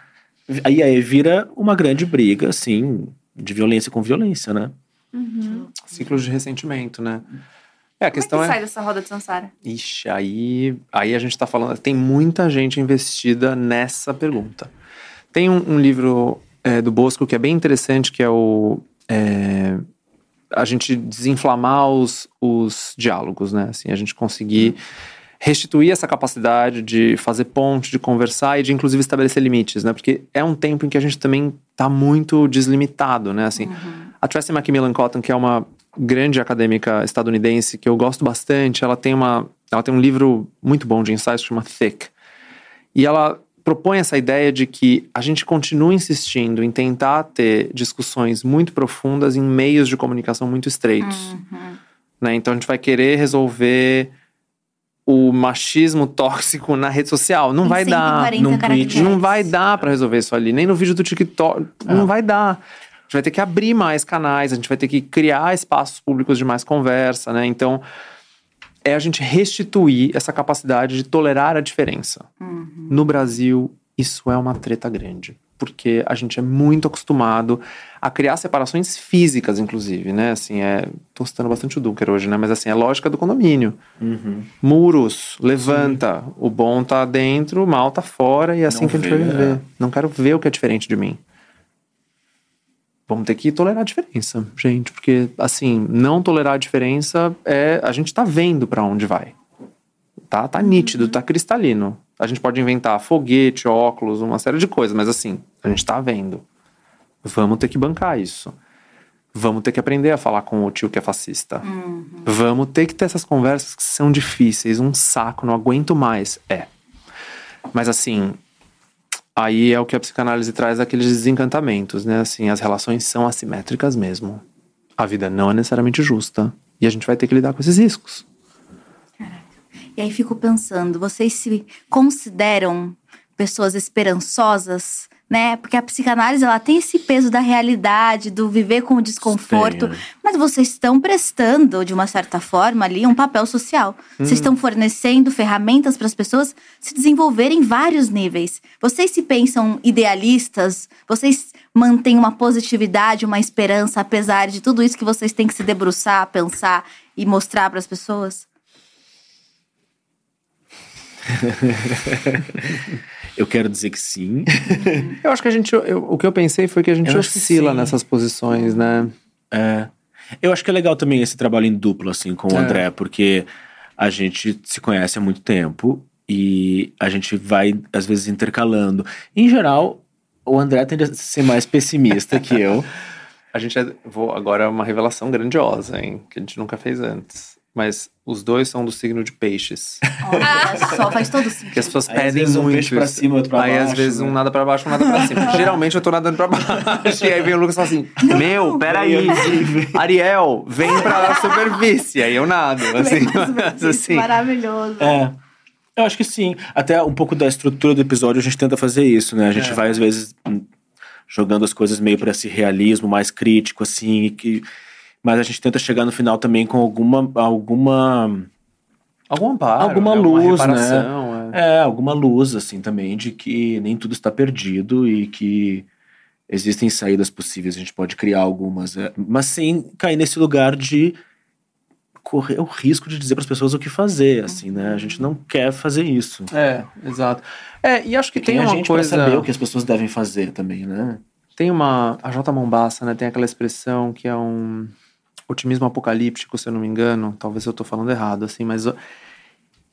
S4: aí, aí vira uma grande briga, assim, de violência com violência, né?
S3: Ciclos de ressentimento, né? É, a
S1: Como
S3: questão
S1: é
S3: é.
S1: que sai dessa roda de Sansara?
S3: Ixi, aí, aí a gente tá falando. Tem muita gente investida nessa pergunta. Tem um, um livro é, do Bosco que é bem interessante, que é o. é, a gente desinflamar os, os diálogos, né? Assim, a gente conseguir restituir essa capacidade de fazer ponte, de conversar e de inclusive estabelecer limites, né? Porque é um tempo em que a gente também tá muito deslimitado, né? Assim, a Tracy McMillan Cotton, que é uma grande acadêmica estadunidense que eu gosto bastante, ela tem uma, ela tem um livro muito bom de ensaios que chama Thick. E ela propõe essa ideia de que a gente continua insistindo em tentar ter discussões muito profundas em meios de comunicação muito estreitos.
S2: Uhum.
S3: Né? Então a gente vai querer resolver o machismo tóxico na rede social. Não
S2: Em
S3: vai dar.
S2: 140
S4: num tweet,
S3: Não vai dar pra resolver isso ali. Nem no vídeo do TikTok. Não vai dar. A gente vai ter que abrir mais canais, a gente vai ter que criar espaços públicos de mais conversa, né? Então, é a gente restituir essa capacidade de tolerar a diferença. No Brasil, isso é uma treta grande. Porque a gente é muito acostumado a criar separações físicas, inclusive, né? Assim, é. Tô citando bastante o Dunker hoje, né? Mas assim, é lógica do condomínio.
S4: Uhum.
S3: Muros, levanta. O bom tá dentro, o mal tá fora, e é assim
S4: Não
S3: que a gente
S4: vê,
S3: vai viver.
S4: é.
S3: Não quero ver o que é diferente de mim. Vamos ter que tolerar a diferença, gente, porque assim, não tolerar a diferença é a gente tá vendo pra onde vai. Tá, tá nítido, tá cristalino. A gente pode inventar foguete, óculos, uma série de coisas, mas assim, a gente tá vendo. Vamos ter que bancar isso. Vamos ter que aprender a falar com o tio que é fascista. Vamos ter que ter essas conversas que são difíceis, um saco, não aguento mais. É. Mas assim, aí é o que a psicanálise traz aqueles desencantamentos, né? Assim, as relações são assimétricas mesmo. A vida não é necessariamente justa. E a gente vai ter que lidar com esses riscos.
S2: E aí fico pensando, vocês se consideram pessoas esperançosas né? Porque a psicanálise ela tem esse peso da realidade, do viver com o desconforto,
S4: Tem, é.
S2: mas vocês estão prestando de uma certa forma ali um papel social. Vocês estão fornecendo ferramentas para as pessoas se desenvolverem em vários níveis. Vocês se pensam idealistas, vocês mantêm uma positividade, uma esperança apesar de tudo isso que vocês têm que se debruçar, pensar e mostrar para as pessoas?
S4: Eu quero dizer que sim.
S3: Eu acho que a gente. eu- o que eu pensei foi que a gente
S4: Eu
S3: oscila nessas posições, né?
S4: É. Eu acho que é legal também esse trabalho em duplo, assim, com o
S3: É.
S4: André, porque a gente se conhece há muito tempo e a gente vai, às vezes, intercalando. Em geral, o André tende a ser mais pessimista que eu.
S3: A gente é. Vou, agora é uma revelação grandiosa, hein? Que a gente nunca fez antes. Mas os dois são do signo de peixes.
S2: Olha só, faz todo
S3: Que
S2: sentido.
S3: as pessoas
S4: Aí, às
S3: pedem
S4: vezes, um
S3: muito.
S4: peixe pra cima, outro pra
S3: aí, às
S4: baixo,
S3: vezes,
S4: né?
S3: um nada pra baixo, um nada pra cima. Geralmente, eu tô nadando pra baixo. e aí vem o Lucas e fala assim: Meu, peraí. Ariel, vem pra superfície. Aí eu nado. Assim, mas, assim.
S2: Maravilhoso.
S4: É. Eu acho que sim. Até um pouco da estrutura do episódio a gente tenta fazer isso, né? A gente
S3: É.
S4: vai, às vezes, hum, jogando as coisas meio pra esse realismo mais crítico, assim. e Que... Mas a gente tenta chegar no final também com alguma. alguma
S3: Algum amparo.
S4: Alguma
S3: né?
S4: luz, né?
S3: é.
S4: É, alguma luz, assim, também, de que nem tudo está perdido e que existem saídas possíveis, a gente pode criar algumas, é, mas sem cair nesse lugar de correr o risco de dizer para as pessoas o que fazer, assim, né? A gente não quer fazer isso.
S3: É, exato. É, e acho que tem
S4: a
S3: uma coisa.
S4: saber o que as pessoas devem fazer também, né?
S3: Tem uma. A J. Mombassa, né? Tem aquela expressão que é um otimismo apocalíptico, se eu não me engano. Talvez eu tô falando errado, assim, mas.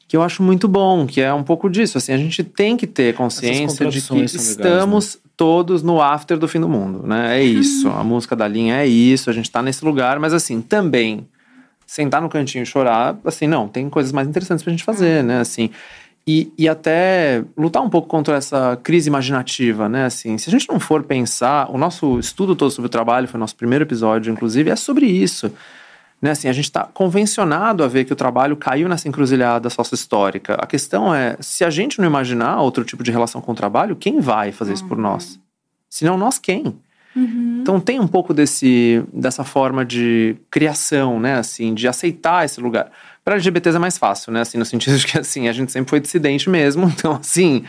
S3: Que eu acho muito bom, que é um pouco disso. Assim, a gente tem que ter consciência de que
S4: legais,
S3: estamos todos no after do fim do mundo, né? É isso. A música da linha é isso, a gente tá nesse lugar, mas assim, também sentar no cantinho e chorar, assim, não, tem coisas mais interessantes pra gente fazer, né? Assim, e, e até lutar um pouco contra essa crise imaginativa, né? Assim, se a gente não for pensar, o nosso estudo todo sobre o trabalho, foi o nosso primeiro episódio, inclusive, é sobre isso. Né? Assim, a gente está convencionado a ver que o trabalho caiu nessa encruzilhada sócio-histórica. A questão é, se a gente não imaginar outro tipo de relação com o trabalho, quem vai fazer isso por nós? Se não nós, quem? Então tem um pouco desse, dessa forma de criação, né? Assim, de aceitar esse lugar. Para LGBTs é mais fácil, né? Assim, no sentido de que assim, a gente sempre foi dissidente mesmo. Então, assim,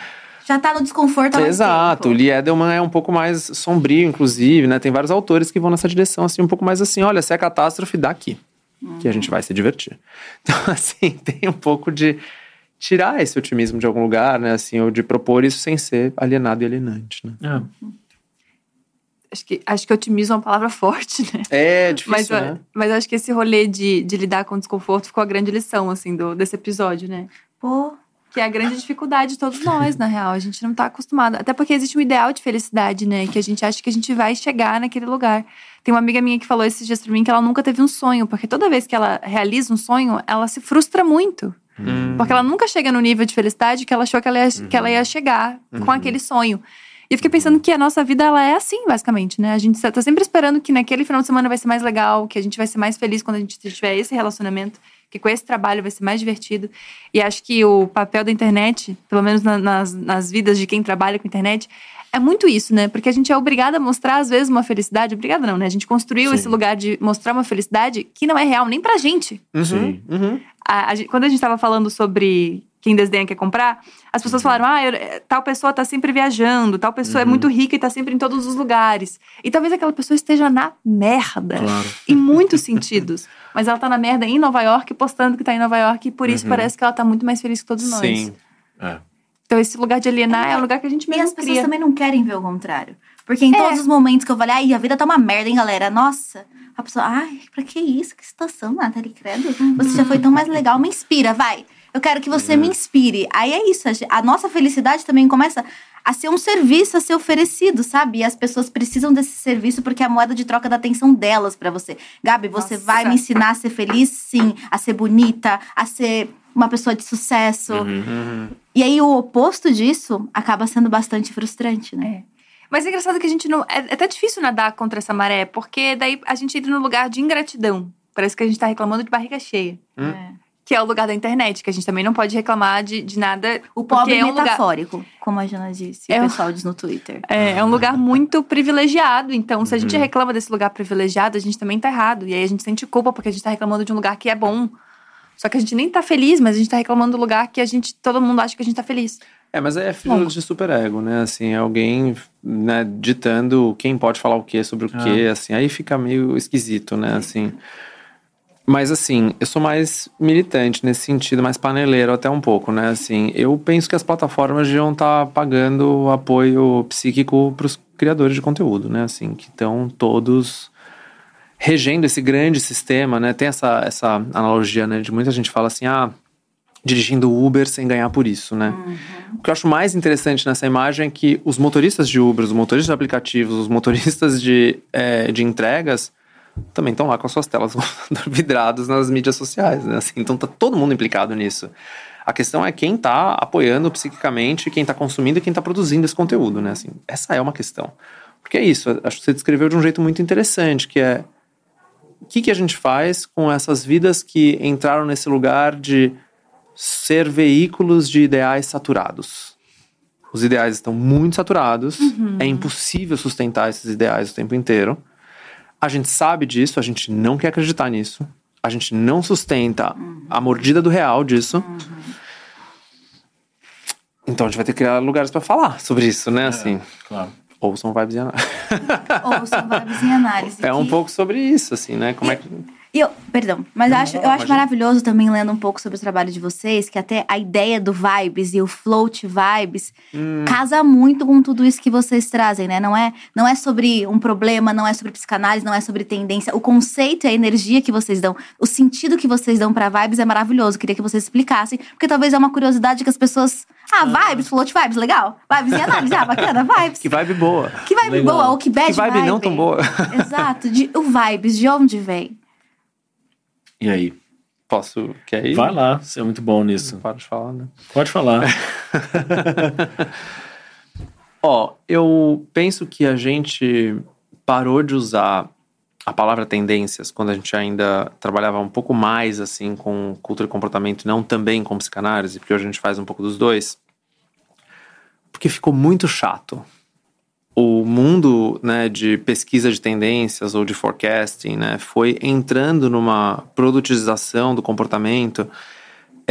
S2: Já tá no desconforto há
S3: Exato, o
S2: tempo.
S3: Lee Edelman é um pouco mais sombrio, inclusive, né? Tem vários autores que vão nessa direção, assim, um pouco mais assim, olha, se é catástrofe, dá aqui, que a gente vai se divertir. Então, assim, tem um pouco de tirar esse otimismo de algum lugar, né? Assim, ou de propor isso sem ser alienado e alienante, né?
S1: Acho que, acho que otimismo é uma palavra forte, né?
S3: É
S1: Mas,
S3: difícil,
S1: ó,
S3: né?
S1: mas acho que esse rolê de, de lidar com o desconforto ficou a grande lição, assim, do, desse episódio, né?
S2: Pô,
S1: Que é a grande dificuldade de todos nós, na real. A gente não tá acostumado. Até porque existe um ideal de felicidade, né? Que a gente acha que a gente vai chegar naquele lugar. Tem uma amiga minha que falou esses dias pra mim que ela nunca teve um sonho, porque toda vez que ela realiza um sonho, ela se frustra muito.
S3: Hum.
S1: Porque ela nunca chega no nível de felicidade que ela achou que ela ia, que ela ia chegar com aquele sonho. E eu fiquei pensando que a nossa vida, ela é assim, basicamente, né? A gente tá sempre esperando que naquele final de semana vai ser mais legal, que a gente vai ser mais feliz quando a gente tiver esse relacionamento, que com esse trabalho vai ser mais divertido. E acho que o papel da internet, pelo menos na- nas, nas vidas de quem trabalha com internet, é muito isso, né? Porque a gente é obrigada a mostrar, às vezes, uma felicidade. Obrigada não, né? A gente construiu
S4: Sim.
S1: esse lugar de mostrar uma felicidade que não é real nem pra gente.
S3: Uhum,
S4: Sim.
S3: uhum.
S1: A- a gente- quando a gente tava falando sobre quem desdenha quer comprar, as pessoas falaram: ah, eu- tal pessoa tá sempre viajando, tal pessoa é muito rica e tá sempre em todos os lugares. E talvez aquela pessoa esteja na merda.
S4: Claro.
S1: Em muitos sentidos. Mas ela tá na merda em Nova York, postando que tá em Nova York, e por isso parece que ela tá muito mais feliz que todos nós.
S3: Sim.
S4: É.
S1: Então, esse lugar de alienar é, o lugar que a gente
S2: E
S1: mesmo
S2: as pessoas
S1: cria.
S2: também não querem ver o contrário. Porque em
S1: É.
S2: todos os momentos que eu falei, ai, a vida tá uma merda, hein, galera? Nossa. A pessoa, ai, pra que isso? Que situação, Nathalie, credo. Você já foi tão mais legal, me inspira, vai. Eu quero que você me inspire. Aí é isso, a nossa felicidade também começa a ser um serviço a ser oferecido, sabe? E as pessoas precisam desse serviço porque é a moeda de troca da atenção delas pra você. Gabi, você
S1: Nossa.
S2: vai me ensinar a ser feliz? Sim. A ser bonita, a ser uma pessoa de sucesso.
S3: Uhum.
S2: E aí o oposto disso acaba sendo bastante frustrante, né?
S1: Mas é engraçado que a gente não. É, é até difícil nadar contra essa maré, porque daí a gente entra no lugar de ingratidão. Parece que a gente tá reclamando de barriga cheia.
S3: Hum.
S2: É.
S1: que é o lugar da internet, que a gente também não pode reclamar de, de nada.
S2: O pobre
S1: é um lugar,
S2: metafórico, como a Jana disse,
S1: É
S2: o
S1: um-
S2: pessoal diz no Twitter.
S1: é, é um lugar muito privilegiado. Então, se a gente
S4: Uhum.
S1: reclama desse lugar privilegiado, a gente também tá errado. E aí a gente sente culpa porque a gente tá reclamando de um lugar que é bom. Só que a gente nem tá feliz, mas a gente tá reclamando do lugar que a gente, todo mundo acha que a gente tá feliz.
S3: É, mas é filho de superego, né? Assim, é alguém né, ditando quem pode falar o que sobre o que, assim, aí fica meio esquisito, né? Assim. Mas assim, eu sou mais militante nesse sentido, mais paneleiro até um pouco, né? Assim, eu penso que as plataformas deviam estar pagando apoio psíquico para os criadores de conteúdo, né? Assim, que estão todos regendo esse grande sistema, né? Tem essa, essa analogia, né? De muita gente fala assim, ah, dirigindo Uber sem ganhar por isso, né? O que eu acho mais interessante nessa imagem é que os motoristas de Uber, os motoristas de aplicativos, os motoristas de, eh, de entregas também estão lá com as suas telas vidradas nas mídias sociais, né? Assim, então tá todo mundo implicado nisso. A questão é quem tá apoiando psiquicamente, quem tá consumindo e quem tá produzindo esse conteúdo, né? Assim, essa é uma questão. Porque é isso, acho que você descreveu de um jeito muito interessante, que é o que, que a gente faz com essas vidas que entraram nesse lugar de ser veículos de ideais saturados. Os ideais estão muito saturados, é impossível sustentar esses ideais o tempo inteiro. A gente sabe disso, a gente não quer acreditar nisso, a gente não sustenta a mordida do real disso. Então a gente vai ter que criar lugares para falar sobre isso, né? Assim,
S4: Claro.
S3: ouçam vibes e análise.
S2: Ou são vibes em análise.
S3: É um pouco sobre isso, assim, né? Como é que.
S2: E eu, perdão, mas eu acho, eu acho maravilhoso também lendo um pouco sobre o trabalho de vocês, que até a ideia do vibes e o float vibes
S3: Hum.
S2: casa muito com tudo isso que vocês trazem, né? Não é, não é sobre um problema, não é sobre psicanálise, não é sobre tendência. O conceito e a energia que vocês dão, o sentido que vocês dão pra vibes é maravilhoso. Queria que vocês explicassem, porque talvez é uma curiosidade que as pessoas. Ah, vibes, float vibes, legal. Vibes e análise, ah, bacana, vibes.
S3: Que vibe boa.
S2: Que vibe
S4: Legal.
S2: boa, ou que bad
S3: Que vibe não tão boa.
S2: Exato. De, o vibes, de onde vem?
S4: E aí?
S3: Posso. Quer ir?
S4: Vai lá, você é muito bom nisso.
S3: Para de falar, né?
S4: Pode falar.
S3: Ó, eu penso que a gente parou de usar a palavra tendências quando a gente ainda trabalhava um pouco mais assim com cultura e comportamento, não também com psicanálise, porque hoje a gente faz um pouco dos dois. Porque ficou muito chato. O mundo né, de pesquisa de tendências ou de forecasting né, foi entrando numa produtização do comportamento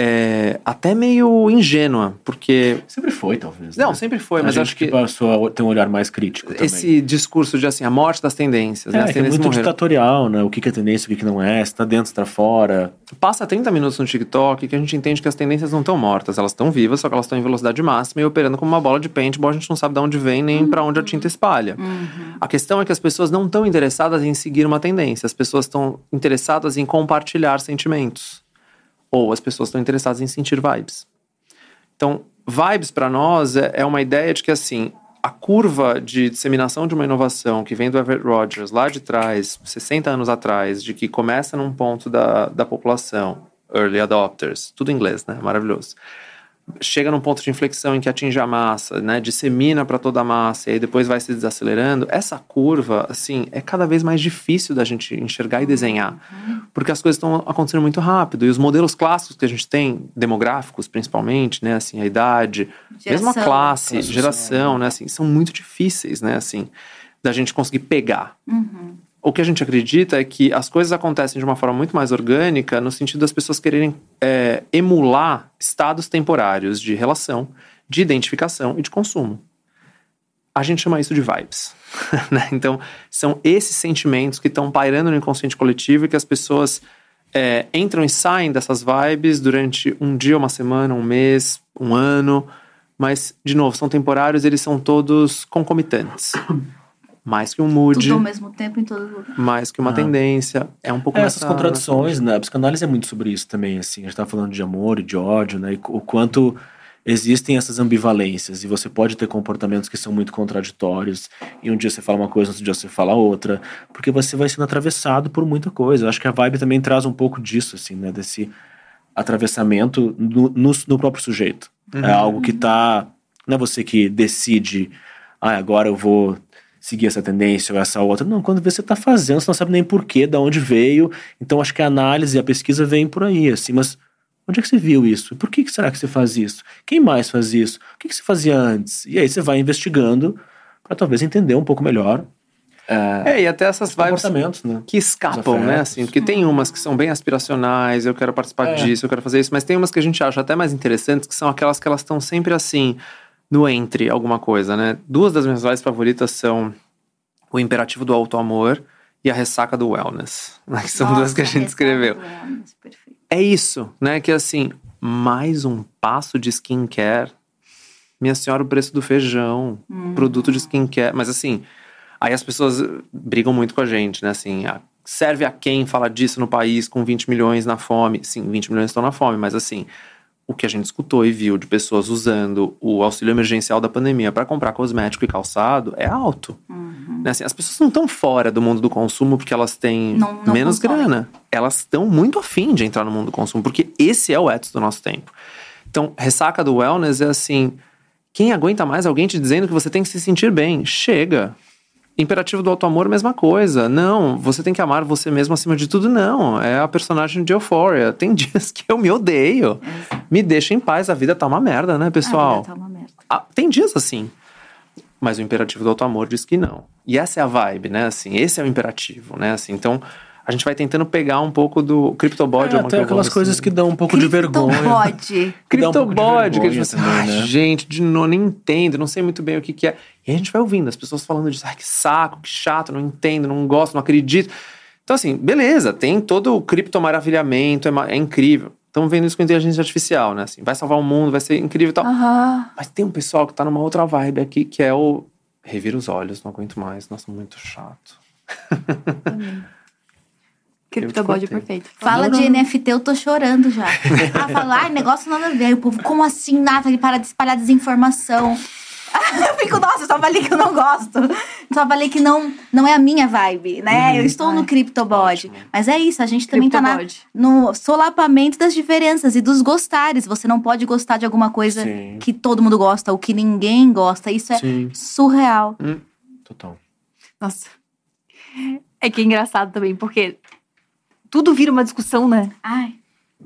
S3: é, até meio ingênua, porque
S4: Sempre foi, talvez.
S3: não,
S4: né?
S3: sempre foi,
S4: A
S3: mas
S4: gente
S3: acho que
S4: passou a ter um olhar mais crítico também.
S3: esse discurso de assim, a morte das tendências, né?
S4: É,
S3: As
S4: que é
S3: tendências
S4: muito
S3: morreram.
S4: ditatorial, né? O que que é tendência, o que não é, se tá dentro, se tá fora.
S3: Passa 30 minutos no TikTok que a gente entende que as tendências não estão mortas, elas estão vivas, só que elas estão em velocidade máxima e operando como uma bola de paintball, a gente não sabe de onde vem nem pra onde a tinta espalha. A questão é que as pessoas não estão interessadas em seguir uma tendência, as pessoas estão interessadas em compartilhar sentimentos. Ou as pessoas estão interessadas em sentir vibes. Então, vibes para nós é, é uma ideia de que assim, a curva de disseminação de uma inovação que vem do Everett Rogers lá de trás, 60 anos atrás, de que começa num ponto da, da população, early adopters, tudo em inglês, né? Maravilhoso. Chega num ponto de inflexão em que atinge a massa, né? Dissemina para toda a massa e aí depois vai se desacelerando. Essa curva, assim, é cada vez mais difícil da gente enxergar e desenhar, porque as coisas estão acontecendo muito rápido e os modelos clássicos que a gente tem, demográficos principalmente, né? Assim, a idade, mesmo a
S2: Geração.
S3: classe,
S4: Classe
S3: geração, né? Assim, são muito difíceis, né? Assim, da gente conseguir pegar. O que a gente acredita é que as coisas acontecem de uma forma muito mais orgânica, no sentido das pessoas quererem é, emular estados temporários de relação, de identificação e de consumo. A gente chama isso de vibes. né? Então, são esses sentimentos que estão pairando no inconsciente coletivo e que as pessoas é, entram e saem dessas vibes durante um dia, uma semana, um mês, um ano. Mas, de novo, são temporários, eles são todos concomitantes. Mais que um mood
S2: Tudo ao mesmo tempo em todo lugar.
S3: mais que uma
S4: Ah.
S3: tendência. É um pouco
S4: É, essas contradições, né? A psicanálise é muito sobre isso também, assim. A gente tá falando de amor e de ódio, né? E o quanto existem essas ambivalências. E você pode ter comportamentos que são muito contraditórios. E um dia você fala uma coisa, outro dia você fala outra. Porque você vai sendo atravessado por muita coisa. Eu acho que a vibe também traz um pouco disso, assim, né? Desse atravessamento no, no, no próprio sujeito. É algo que tá... Não é você que decide, ah, agora eu vou seguir essa tendência ou essa outra. Não, quando você está fazendo, você não sabe nem porquê, de onde veio. Então acho que a análise e a pesquisa vem por aí, assim, mas Onde é que você viu isso? Por que, que será que você faz isso? Quem mais faz isso? O que, que você fazia antes? E aí você vai investigando para talvez entender um pouco melhor é,
S3: É, e até essas vibes
S4: né?
S3: que escapam, né? Assim, porque tem umas que são bem aspiracionais, eu quero participar
S4: É.
S3: disso, eu quero fazer isso, mas tem umas que a gente acha até mais interessantes, que são aquelas que elas estão sempre assim, no entre alguma coisa, né? Duas das minhas vibes favoritas são o imperativo do auto-amor e a ressaca do wellness, né? que são duas que a gente escreveu. É isso, né? Que assim, mais um passo de skincare. Minha senhora, o preço do feijão, produto de skincare. Mas assim, aí as pessoas brigam muito com a gente, né? Assim, a- serve a quem fala disso no país com 20 milhões na fome? Sim, 20 milhões estão na fome, mas assim, o que a gente escutou e viu de pessoas usando o auxílio emergencial da pandemia para comprar cosmético e calçado é alto. Né? Assim, as pessoas não estão fora do mundo do consumo porque elas têm
S2: Não- não
S3: menos
S2: consomem.
S3: grana. Elas estão muito afim de entrar no mundo do consumo, porque esse é o ethos do nosso tempo. Então, ressaca do wellness é assim: quem aguenta mais alguém te dizendo que você tem que se sentir bem? Chega. Imperativo do auto-amor, mesma coisa. Não, você tem que amar você mesmo acima de tudo. Não, é a personagem de Euphoria. Tem dias que eu me odeio. Me deixa em paz, a vida tá uma merda, né, pessoal?
S2: A vida tá uma merda.
S3: Ah, tem dias assim. Mas o imperativo do auto-amor diz que não. E essa é a vibe, né? Assim, esse é o imperativo, né? Assim, então, a gente vai tentando pegar um pouco do CryptoBody.
S4: É,
S3: é
S4: até aquelas
S3: gosto,
S4: coisas
S3: assim.
S4: que dão um pouco de vergonha. Que dá um
S3: que a gente fala
S4: também,
S3: assim, ai,
S4: né?
S3: gente, de novo, nem entendo, não sei muito bem o que, que é. E a gente vai ouvindo as pessoas falando disso, ai, que saco, que chato, não entendo, não gosto, não acredito. Então, assim, beleza, tem todo o criptomaravilhamento, é, é incrível. Estamos vendo isso com inteligência artificial, né? Assim, vai salvar o mundo, vai ser incrível e tal.
S1: Aham.
S3: Mas tem um pessoal que tá numa outra vibe aqui, que é o revira os olhos, não aguento mais, nossa, muito chato.
S1: Criptobody é perfeito.
S2: Fala de NFT, eu tô chorando já. Ah, fala, ai, negócio nada a ver. O povo, como assim, Nathalie, para de espalhar desinformação? Eu fico, nossa, eu só falei que eu não gosto. Só falei que não, não é a minha vibe, né? Eu estou no
S1: Ai,
S2: CryptoBody. Mas é isso, a gente também tá na, no solapamento das diferenças e dos gostares. Você não pode gostar de alguma coisa
S4: Sim.
S2: que todo mundo gosta ou que ninguém gosta. Isso é
S4: Sim,
S2: surreal.
S4: total.
S1: Nossa. É que é engraçado também, porque tudo vira uma discussão, né?
S2: Ai,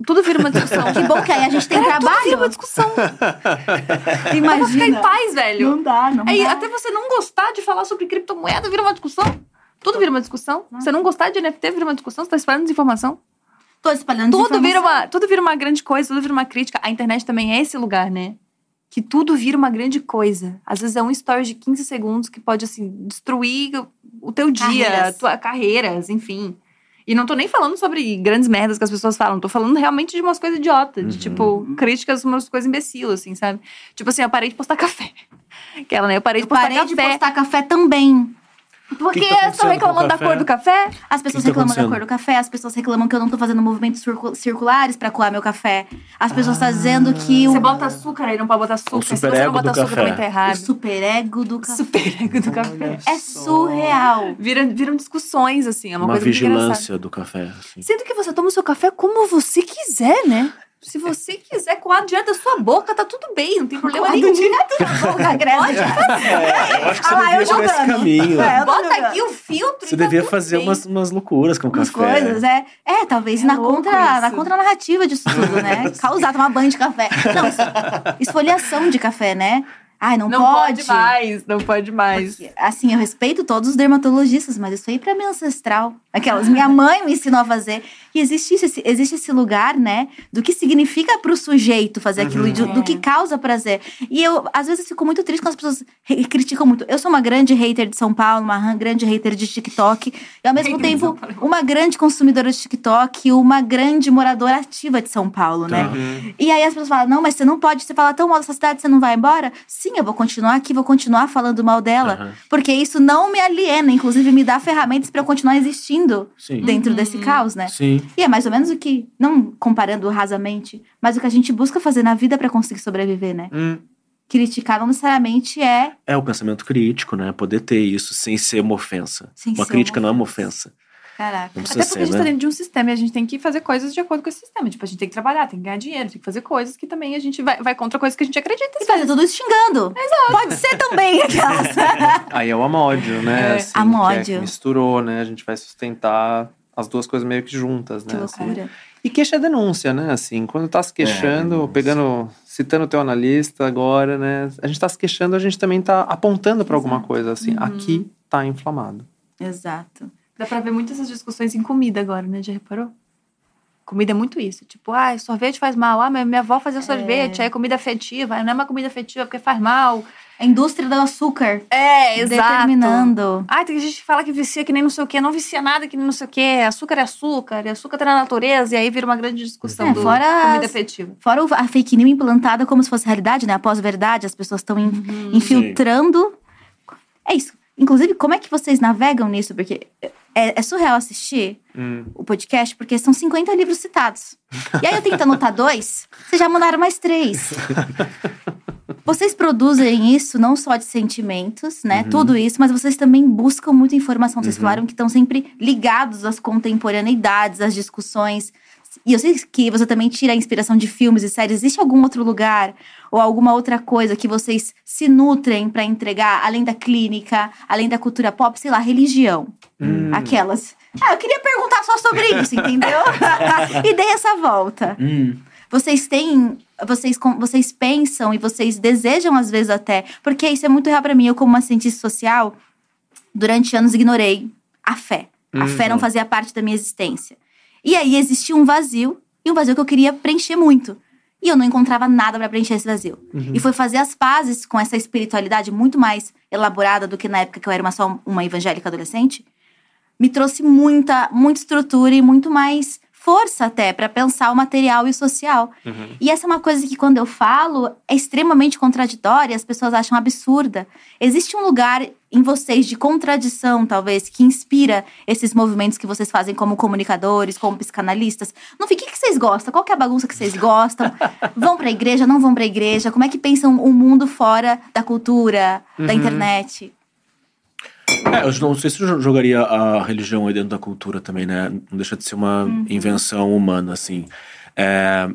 S1: Tudo vira uma discussão.
S2: que bom que aí a gente tem
S1: Tudo vira uma
S2: trabalho.
S1: discussão. Pra ficar em
S2: Imagina.
S1: paz, velho.
S2: Não dá, não
S1: Aí,
S2: dá.
S1: até você não gostar de falar sobre criptomoeda vira uma discussão. Tudo vira uma discussão. Você não gostar de NFT vira uma discussão. Você tá espalhando desinformação.
S2: Tô espalhando
S1: Tudo vira,
S2: desinformação.
S1: uma, tudo vira uma grande coisa, tudo vira uma crítica. A internet também é esse lugar, né? Que tudo vira uma grande coisa. Às vezes é um story de 15 segundos que pode, assim, destruir o teu dia,
S2: Carreiras.
S1: tua carreiras, enfim. E não tô nem falando sobre grandes merdas que as pessoas falam. Tô falando realmente de umas coisas idiotas. De, tipo, críticas, umas coisas imbecil, assim, sabe? Tipo assim, eu parei de postar café. Aquela, né? Eu parei de
S2: Eu
S1: postar
S2: parei de
S1: café.
S2: postar café também.
S1: Porque
S4: que tá com o
S1: reclamando da cor do café.
S2: As pessoas
S4: que tá
S2: reclamam da cor do café, as pessoas reclamam que eu não tô fazendo movimentos circu- circulares pra coar meu café. As pessoas estão dizendo que o,
S1: Você bota açúcar aí, não pode botar açúcar. Se você não botar
S4: do
S1: açúcar,
S4: café.
S1: também tá
S2: o
S1: errado.
S2: superego do café
S1: Superego do café.
S2: é surreal.
S1: Viram, viram discussões, assim. É uma,
S4: Uma
S1: coisa
S4: vigilância do café. assim.
S1: Sendo que você toma o seu café como você quiser, né? Se você quiser coar direto da sua boca, tá tudo bem, não tem problema
S2: Coado
S1: nenhum.
S2: direto na boca, credo.
S4: É, eu acho que você
S2: Ah
S4: devia esse caminho.
S2: É,
S1: Bota aqui o filtro
S4: Você
S1: tá
S4: devia fazer
S1: bem.
S4: umas, umas loucuras com o café.
S2: coisas, é. É, talvez
S1: É
S2: na, contra,
S1: isso.
S2: na contranarrativa disso tudo, né? Causar, tomar banho de café. Não, esfoliação de café, né? Ai, não,
S1: Não pode. mais, não pode mais.
S2: Porque, Assim, eu respeito todos os dermatologistas, mas isso aí pra mim é ancestral. Aquelas, minha mãe me ensinou a fazer. E existe esse, existe esse lugar, né, do que significa pro sujeito fazer aquilo, e do, do que causa prazer. E eu, às vezes, fico muito triste quando as pessoas criticam muito. Eu sou uma grande hater de São Paulo, uma ran- grande hater de TikTok, e ao mesmo tempo, uma grande consumidora de TikTok e uma grande moradora ativa de São Paulo, né?
S4: Tá.
S2: E aí as pessoas falam, não, mas você não pode, você fala tão mal dessa cidade, você não vai embora? Sim, eu vou continuar aqui, vou continuar falando mal dela.
S4: Aham.
S2: Porque isso não me aliena, inclusive me dá ferramentas pra eu continuar existindo
S4: Sim.
S2: dentro desse caos, né?
S4: Sim.
S2: E é mais ou menos o que, não comparando rasamente, mas o que a gente busca fazer na vida pra conseguir sobreviver, né?
S3: Hum,
S2: Criticar não necessariamente é
S4: É o pensamento crítico, né? Poder ter isso sem ser uma ofensa.
S2: Sem
S4: uma
S2: ser
S4: crítica
S2: uma
S4: não é uma
S2: ofensa.
S4: ofensa.
S2: Caraca.
S1: Até porque a gente
S4: ser,
S1: tá
S4: né?
S1: dentro de um sistema e a gente tem que fazer coisas de acordo com esse sistema. Tipo, a gente tem que trabalhar, tem que ganhar dinheiro, tem que fazer coisas que também a gente vai, vai contra coisas que a gente acredita.
S2: E fazer tudo isso xingando. Pode ser também aquelas.
S3: Aí é o amódio, né?
S1: É.
S3: assim, que é
S2: Amódio.
S3: que misturou, né? A gente vai sustentar as duas coisas meio que juntas, né?
S2: que
S3: assim.
S2: loucura.
S3: E queixa é denúncia, né? Assim, quando tá se queixando,
S4: denúncia.
S3: pegando, citando o teu analista agora, né? A gente tá se queixando, a gente também tá apontando para alguma coisa, assim. Aqui tá inflamado.
S2: Exato.
S1: Dá pra ver muitas essas discussões em comida agora, né? Já reparou? Comida é muito isso. Tipo, ah, sorvete faz mal. Ah, minha minha avó fazia sorvete. Aí comida afetiva. Aí não é uma comida afetiva porque faz mal.
S2: A indústria do açúcar
S1: É,
S2: determinando.
S1: Ah, tem gente que fala que vicia que nem não sei o quê. Não vicia nada que nem não sei o quê. Açúcar é açúcar. E açúcar tá na natureza. E aí vira uma grande discussão
S2: É,
S1: do
S2: fora
S1: comida afetiva.
S2: Fora o- a fake news implantada como se fosse realidade, né? Após verdade, as pessoas estão
S1: Uhum.
S2: infiltrando. É isso. Inclusive, como é que vocês navegam nisso? Porque é, é surreal assistir
S3: Hum.
S2: o podcast, porque são 50 livros citados. E aí eu tento anotar dois, vocês já mandaram mais três. Vocês produzem isso não só de sentimentos, né? Tudo isso, mas vocês também buscam muita informação. Vocês falaram que estão sempre ligados às contemporaneidades, às discussões. E eu sei que você também tira a inspiração de filmes e séries. Existe algum outro lugar ou alguma outra coisa que vocês se nutrem para entregar, além da clínica, além da cultura pop, sei lá, religião? Aquelas. Ah, eu queria perguntar só sobre isso, entendeu? e dei essa volta. Vocês têm. Vocês, vocês pensam e vocês desejam, às vezes, até. Porque isso é muito real pra mim. Eu, como uma cientista social, durante anos ignorei a fé. A fé não fazia parte da minha existência. E aí existia um vazio, e um vazio que eu queria preencher muito. E eu não encontrava nada pra preencher esse vazio. E foi fazer as pazes com essa espiritualidade muito mais elaborada do que na época que eu era uma, só uma evangélica adolescente. Me trouxe muita, muita estrutura e muito mais força até pra pensar o material e o social. E essa é uma coisa que quando eu falo é extremamente contraditória, as pessoas acham absurda. Existe um lugar em vocês de contradição, talvez, que inspira esses movimentos que vocês fazem como comunicadores, como psicanalistas. No fim, o que, vocês gostam? Qual que é a bagunça que vocês gostam? vão pra igreja, não vão pra igreja? Como é que pensam o mundo fora da cultura, da internet?
S4: É, eu não sei se eu jogaria a religião aí dentro da cultura também, né? Não deixa de ser uma invenção humana, assim. É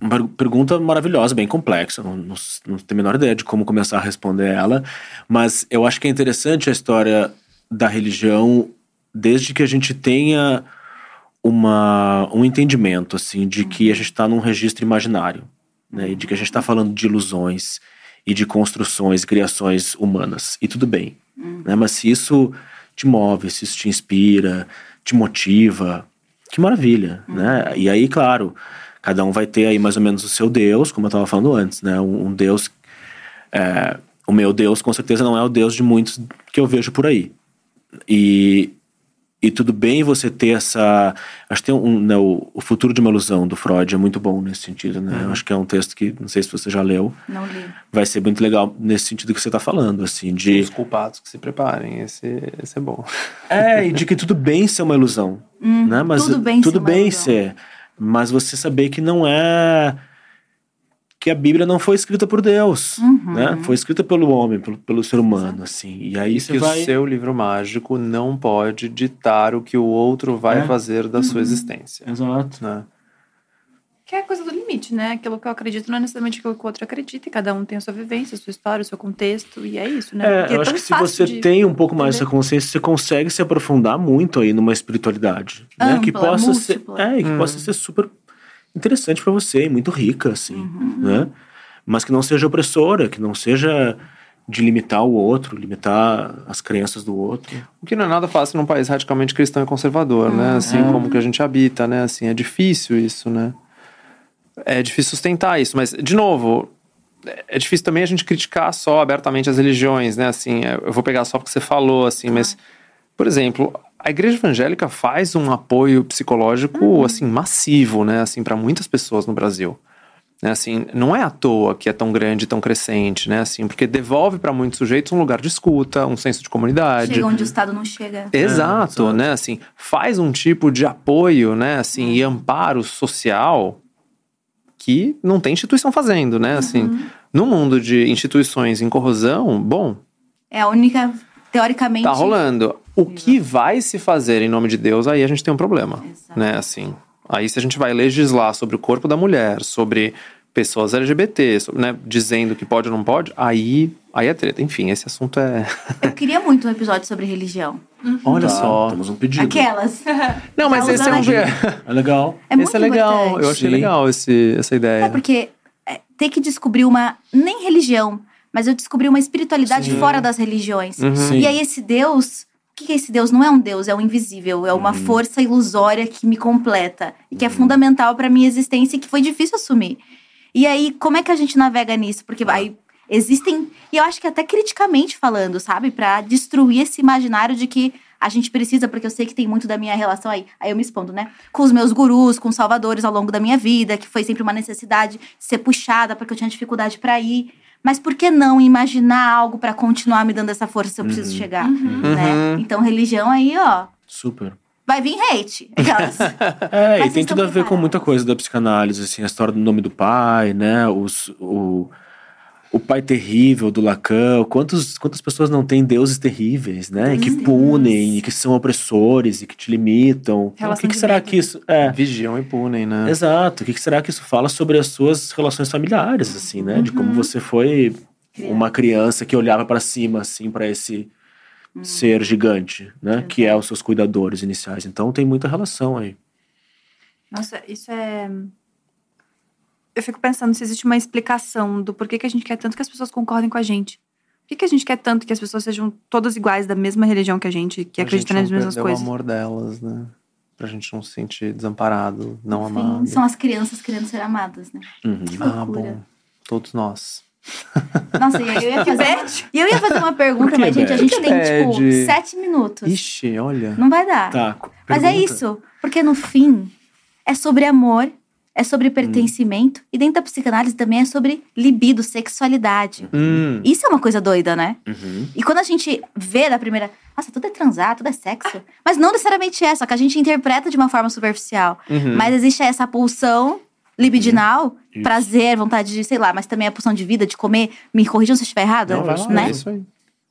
S4: uma per- pergunta maravilhosa, bem complexa. Não, não, não tenho a menor ideia de como começar a responder ela. Mas eu acho que é interessante a história da religião desde que a gente tenha uma, um entendimento, assim, de que a gente está num registro imaginário. Né? E de que a gente está falando de ilusões e de construções, criações humanas. E tudo bem. Né? Mas se isso te move, se isso te inspira, te motiva, que maravilha, né? E aí, claro, cada um vai ter aí mais ou menos o seu Deus, como eu estava falando antes, né? Um, um Deus... é, o meu Deus, com certeza, não é o Deus de muitos que eu vejo por aí. E, e tudo bem você ter essa. Acho que tem um. Né, o, o Futuro de uma Ilusão do Freud é muito bom nesse sentido, né? Eu acho que é um texto que, não sei se você já leu,
S2: Não li.
S4: vai ser muito legal nesse sentido que você está falando, assim, de.
S3: Os culpados que se preparem, esse, esse é bom.
S4: É, e de que tudo bem ser uma ilusão. né? Mas
S2: tudo bem
S4: tudo
S2: ser
S4: bem ser. Mas você saber que não é. Que a Bíblia não foi escrita por Deus.
S2: Uhum.
S4: Né? Foi escrita pelo homem, pelo, pelo ser humano, assim. E aí
S3: Isso
S4: você
S3: que
S4: vai.
S3: o seu livro mágico não pode ditar o que o outro vai
S4: É.
S3: fazer da sua existência.
S4: Exato.
S3: Né?
S1: Que é a coisa do limite, né? Aquilo que eu acredito não é necessariamente aquilo que o outro acredita. E cada um tem a sua vivência, a sua história, o seu contexto. E é isso, né?
S4: É,
S1: Porque
S4: eu acho que se você
S1: de-
S4: tem um pouco mais
S1: entender.
S4: essa consciência, você consegue se aprofundar muito aí numa espiritualidade. né? Que
S2: Ampla,
S4: possa ser.
S2: múltipla.
S4: É, e que
S3: Uhum.
S4: possa ser super interessante pra você e muito rica, assim.
S2: Uhum.
S4: Né? Mas que não seja opressora, que não seja de limitar o outro, limitar as crenças do outro.
S3: O que não é nada fácil num país radicalmente cristão e conservador, né? Assim
S4: É.
S3: como que a gente habita, né? Assim, é difícil isso, né? É difícil sustentar isso, mas, de novo, é- difícil também a gente criticar só abertamente as religiões, né? Assim, é, eu vou pegar só porque você falou, assim, mas, por exemplo, a igreja evangélica faz um apoio psicológico, assim, massivo, né? Assim, para muitas pessoas no Brasil. Né, assim, não é à toa que é tão grande, tão crescente, né? Assim, porque devolve para muitos sujeitos um lugar de escuta, um senso de comunidade.
S2: Chega onde o Estado não chega.
S3: Exato,
S4: exato.
S3: né? Assim, faz um tipo de apoio, né? Assim, e amparo social que não tem instituição fazendo, né? Assim, no mundo de instituições em corrosão, bom,
S2: É a única, teoricamente.
S3: tá rolando. O que vai se fazer em nome de Deus, aí a gente tem um problema,
S2: Exato.
S3: né? Assim, aí se a gente vai legislar sobre o corpo da mulher, sobre pessoas LGBT, so- né, dizendo que pode ou não pode, aí, aí é treta. Enfim, esse assunto é.
S2: Eu queria muito um episódio sobre religião.
S3: Olha
S4: Tá,
S3: só.
S4: Temos um pedido.
S2: Aquelas.
S3: Não, mas esse é um.
S4: É legal.
S2: É muito
S3: esse é legal.
S2: importante.
S3: Eu achei
S4: Sim.
S3: legal esse, essa ideia.
S2: É porque é, ter que descobrir uma. Nem religião, mas eu descobri uma espiritualidade
S3: Sim.
S2: fora das religiões.
S3: Uhum.
S2: E aí, esse Deus. Que é esse Deus? Não é um Deus, é um invisível. É
S3: Uhum.
S2: uma força ilusória que me completa. E que é fundamental pra minha existência e que foi difícil assumir. E aí, como é que a gente navega nisso? Porque vai. Existem. E eu acho que até criticamente falando, sabe? Pra destruir esse imaginário de que a gente precisa, porque eu sei que tem muito da minha relação aí. Aí eu me expondo, né? Com os meus gurus, com os salvadores ao longo da minha vida, que foi sempre uma necessidade de ser puxada, porque eu tinha dificuldade pra ir. Mas por que não imaginar algo pra continuar me dando essa força se eu preciso chegar? Né?
S3: Uhum.
S2: Então, religião aí, ó,
S4: Super.
S2: vai vir hate. Aquelas.
S4: É,
S2: Mas
S4: e tem tudo a ver com muita coisa da psicanálise, assim, a história do nome do pai, né? Os, o, o pai terrível do Lacan. Quantos, quantas pessoas não têm deuses terríveis, né? E que punem, e que são opressores, e que te limitam. Então, o que,
S1: Relação
S4: que
S1: de
S4: será
S1: medo,
S4: que isso. É.
S3: Vigiam e punem, né?
S4: Exato. O que, que será que isso fala sobre as suas relações familiares, assim, né? De
S2: Uhum.
S4: como você foi uma criança que olhava pra cima, assim, pra esse
S2: Hum.
S4: ser gigante, né? Que é os seus cuidadores iniciais. Então tem muita relação aí.
S1: Nossa, isso é. Eu fico pensando se existe uma explicação do porquê que a gente quer tanto que as pessoas concordem com a gente. Por que, que a gente quer tanto que as pessoas sejam todas iguais da mesma religião que a gente, que
S3: Pra
S1: acreditam
S3: gente
S1: nas mesmas coisas?
S3: o amor delas, né? Pra gente não se sentir desamparado, não
S2: Enfim,
S3: amado.
S2: são as crianças querendo ser amadas, né?
S4: Uhum.
S2: Que
S3: Ah, bom. Todos nós.
S2: Nossa, e aí eu ia fazer uma, e eu ia fazer uma pergunta, mas, gente, a gente tem, tipo, sete minutos.
S3: Ixi, olha.
S2: Não vai dar.
S4: Tá.
S2: Mas é isso. Porque no fim, é sobre amor, é
S3: Hum.
S2: sobre pertencimento. E dentro da psicanálise também é sobre libido, sexualidade.
S3: Hum,
S2: Isso é uma coisa doida, né?
S4: Uhum.
S2: E quando a gente vê da primeira. Nossa, tudo é transar, tudo é sexo. Mas não necessariamente é, só que a gente interpreta de uma forma superficial.
S3: uhum.
S2: Mas existe essa pulsão libidinal,
S4: Isso.
S2: prazer, vontade de, sei lá, mas também a pulsão de vida, de comer. Me corrijam se eu estiver errado,
S3: Não, lá,
S2: né?
S3: é isso aí.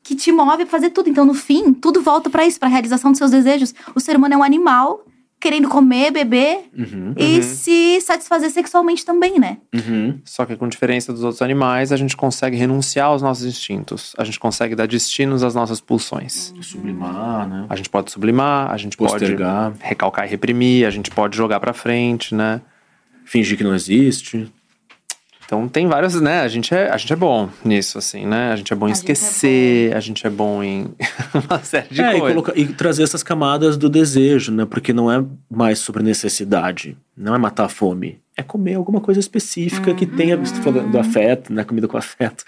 S2: que te move a fazer tudo. Então, no fim, tudo volta pra isso, pra realização dos seus desejos. O ser humano é um animal querendo comer, beber
S4: Uhum.
S2: e se satisfazer sexualmente também, né?
S4: Uhum.
S3: Só que com diferença dos outros animais, a gente consegue renunciar aos nossos instintos. A gente consegue dar destinos às nossas pulsões.
S4: Sublimar, né?
S3: A gente pode sublimar, a gente
S4: Postergar.
S3: pode recalcar e reprimir, a gente pode jogar pra frente, né?
S4: Fingir que não existe.
S3: Então tem vários, né? A gente é, a gente é bom nisso, assim, né? A gente é bom em
S2: A gente é
S3: esquecer, a gente é bom em uma série de
S4: é, e,
S3: coisas.
S4: colocar- e trazer essas camadas do desejo, né? Porque não é mais sobre necessidade. Não é matar a fome. É comer alguma coisa específica que tenha. Você falou do afeto, né? Comida com afeto.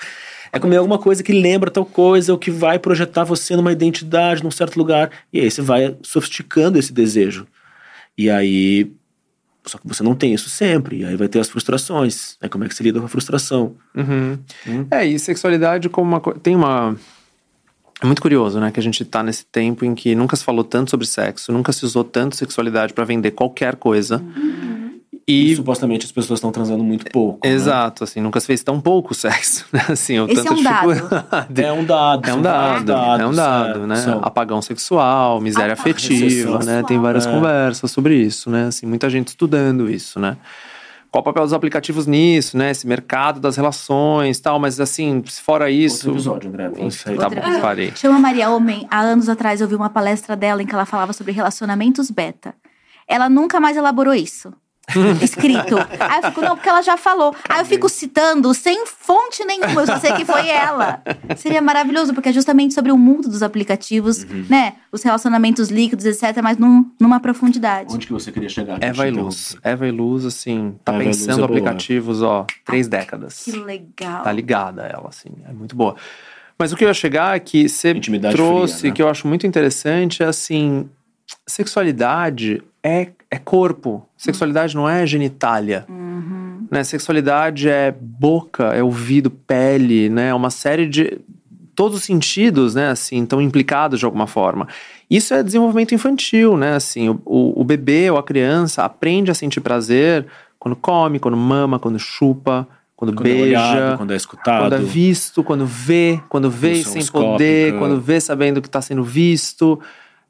S4: É comer alguma coisa que lembra tal coisa, ou que vai projetar você numa identidade, num certo lugar. E aí você vai sofisticando esse desejo. E aí. Só que você não tem isso sempre. E aí vai ter as frustrações. Né? Como é que se lida com a frustração?
S3: Uhum.
S4: Hum.
S3: É, e sexualidade como uma coisa. Tem uma. É muito curioso, né? Que a gente tá nesse tempo em que nunca se falou tanto sobre sexo, nunca se usou tanto sexualidade pra vender qualquer coisa.
S4: E,
S3: E.
S4: supostamente as pessoas estão transando muito pouco. né?
S3: Exato, assim, nunca se fez tão pouco sexo, né? Assim, o
S2: Esse é
S3: tanto
S2: um dado.
S4: É um dado.
S3: É um dado, é um dado,
S4: é,
S3: né?
S4: são.
S3: Apagão sexual, miséria
S2: Apagão
S3: afetiva,
S4: sexual.
S3: né? Tem várias
S4: É.
S3: conversas sobre isso, né? Assim, muita gente estudando isso, né? Qual o papel dos aplicativos nisso, né? Esse mercado das relações tal, mas assim, fora isso.
S4: Outro episódio, André.
S3: Enfim,
S4: sair
S3: tá bom, parei.
S2: Chama Maria Homem. Há anos atrás eu vi uma palestra dela em que ela falava sobre relacionamentos beta. Ela nunca mais elaborou isso. Escrito. Aí eu fico, não, porque ela já falou. Aí eu fico citando sem fonte nenhuma, eu só sei que foi ela. Seria maravilhoso, porque é justamente sobre o mundo dos aplicativos,
S3: Uhum.
S2: né? Os relacionamentos líquidos, etc., mas num, numa profundidade.
S4: Onde que você queria chegar?
S3: Eva e Luz. Eva e Luz, assim, tá
S4: Eva Luz é
S3: pensando
S4: boa.
S3: aplicativos, ó, três décadas.
S2: Que legal.
S3: Tá ligada ela, assim, é muito boa. Mas o que eu ia chegar é que você
S4: Intimidade
S3: trouxe,
S4: fria, né?
S3: que eu acho muito interessante, é assim, sexualidade é, é corpo. Sexualidade não é genitália.
S2: Uhum.
S3: Né? Sexualidade é boca, é ouvido, pele, né? É uma série de... Todos os sentidos, né, assim, estão implicados de alguma forma. Isso é desenvolvimento infantil, né, assim, o, o, o bebê ou a criança aprende a sentir prazer quando come, quando mama, quando chupa, quando,
S4: Quando é
S3: beija,
S4: olhado, quando é escutado.
S3: quando é visto, quando vê, quando vê
S4: Função
S3: sem poder, quando vê sabendo que está sendo visto.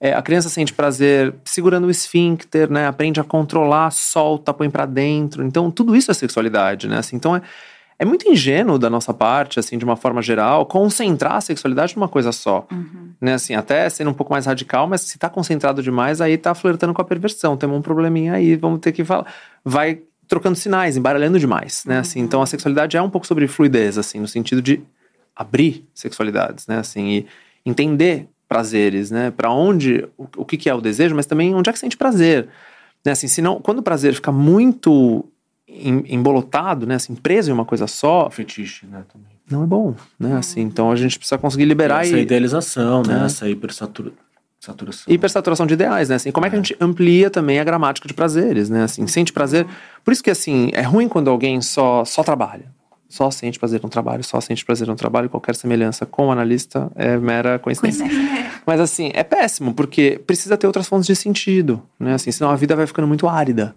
S3: É, a criança sente prazer segurando o esfíncter, né? Aprende a controlar, solta, põe pra dentro. Então, tudo isso é sexualidade, né? Assim, então, é, é muito ingênuo da nossa parte, assim, de uma forma geral, concentrar a sexualidade numa coisa só. Né? Assim, até sendo um pouco mais radical, mas se tá concentrado demais, aí tá flertando com a perversão. Temos um probleminha aí, vamos ter que falar. Vai trocando sinais, embaralhando demais, né? Assim, então, a sexualidade é um pouco sobre fluidez, assim, no sentido de abrir sexualidades, né? Assim, e entender prazeres, né? Para onde, o, o que, que é o desejo, mas também onde é que sente prazer, né? Assim, senão, quando o prazer fica muito em- embolotado, né? Assim, preso em uma coisa só,
S4: Fetiche, né? Também.
S3: não é bom, né? Assim, então a gente precisa conseguir liberar
S4: Essa
S3: e
S4: idealização, né?
S3: É.
S4: Essa hipersatura- saturação.
S3: hipersaturação de ideais, né? Assim, como é que a gente amplia também a gramática de prazeres, né? Assim, sente prazer. Por isso que assim, é ruim quando alguém só só trabalha. Só sente prazer no trabalho, só sente prazer no trabalho, qualquer semelhança com o analista é mera coincidência. Mas assim, é péssimo, porque precisa ter outras fontes de sentido, né? Assim, senão a vida vai ficando muito árida.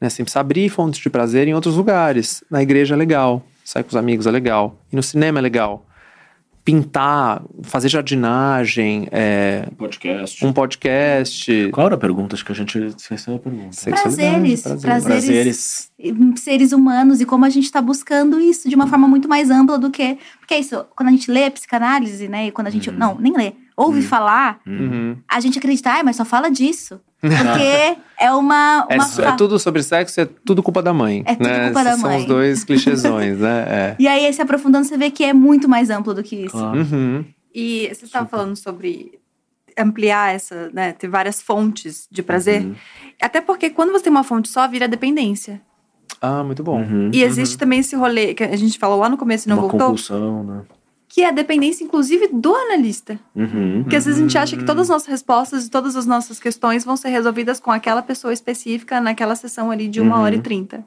S3: Né? Assim, precisa abrir fontes de prazer em outros lugares. Na igreja é legal, sair com os amigos é legal, e no cinema é legal. Pintar, fazer jardinagem, é,
S4: podcast.
S3: um podcast.
S4: Qual era a pergunta? Acho que a gente esqueceu a pergunta.
S2: Prazeres, prazeres,
S4: Prazeres.
S2: seres humanos e como a gente está buscando isso de uma forma muito mais ampla do que. Porque é isso, quando a gente lê psicanálise, né? E quando a gente. Não, nem lê. Ouve falar,
S3: Uhum.
S2: a gente acredita, ah, mas só fala disso. Porque é uma.
S3: É,
S2: uma
S3: su- é tudo sobre sexo, é tudo culpa da mãe.
S2: É tudo
S3: né?
S2: culpa da
S3: Esses São
S2: mãe.
S3: os dois clichêsões, né? É.
S2: E aí, se aprofundando, você vê que é muito mais amplo do que isso.
S4: Claro.
S3: Uhum.
S1: E você estava falando sobre ampliar essa, né, ter várias fontes de prazer.
S4: Uhum.
S1: Até porque quando você tem uma fonte só, vira dependência.
S3: Ah, muito bom.
S4: Uhum.
S1: E existe também esse rolê que a gente falou lá no começo e não
S4: Uma
S1: voltou,
S4: compulsão, né?
S1: Que é a dependência, inclusive, do analista.
S4: Uhum.
S1: Porque às vezes a gente acha que todas as nossas respostas e todas as nossas questões vão ser resolvidas com aquela pessoa específica naquela sessão ali de uma
S4: Uhum.
S1: hora e trinta.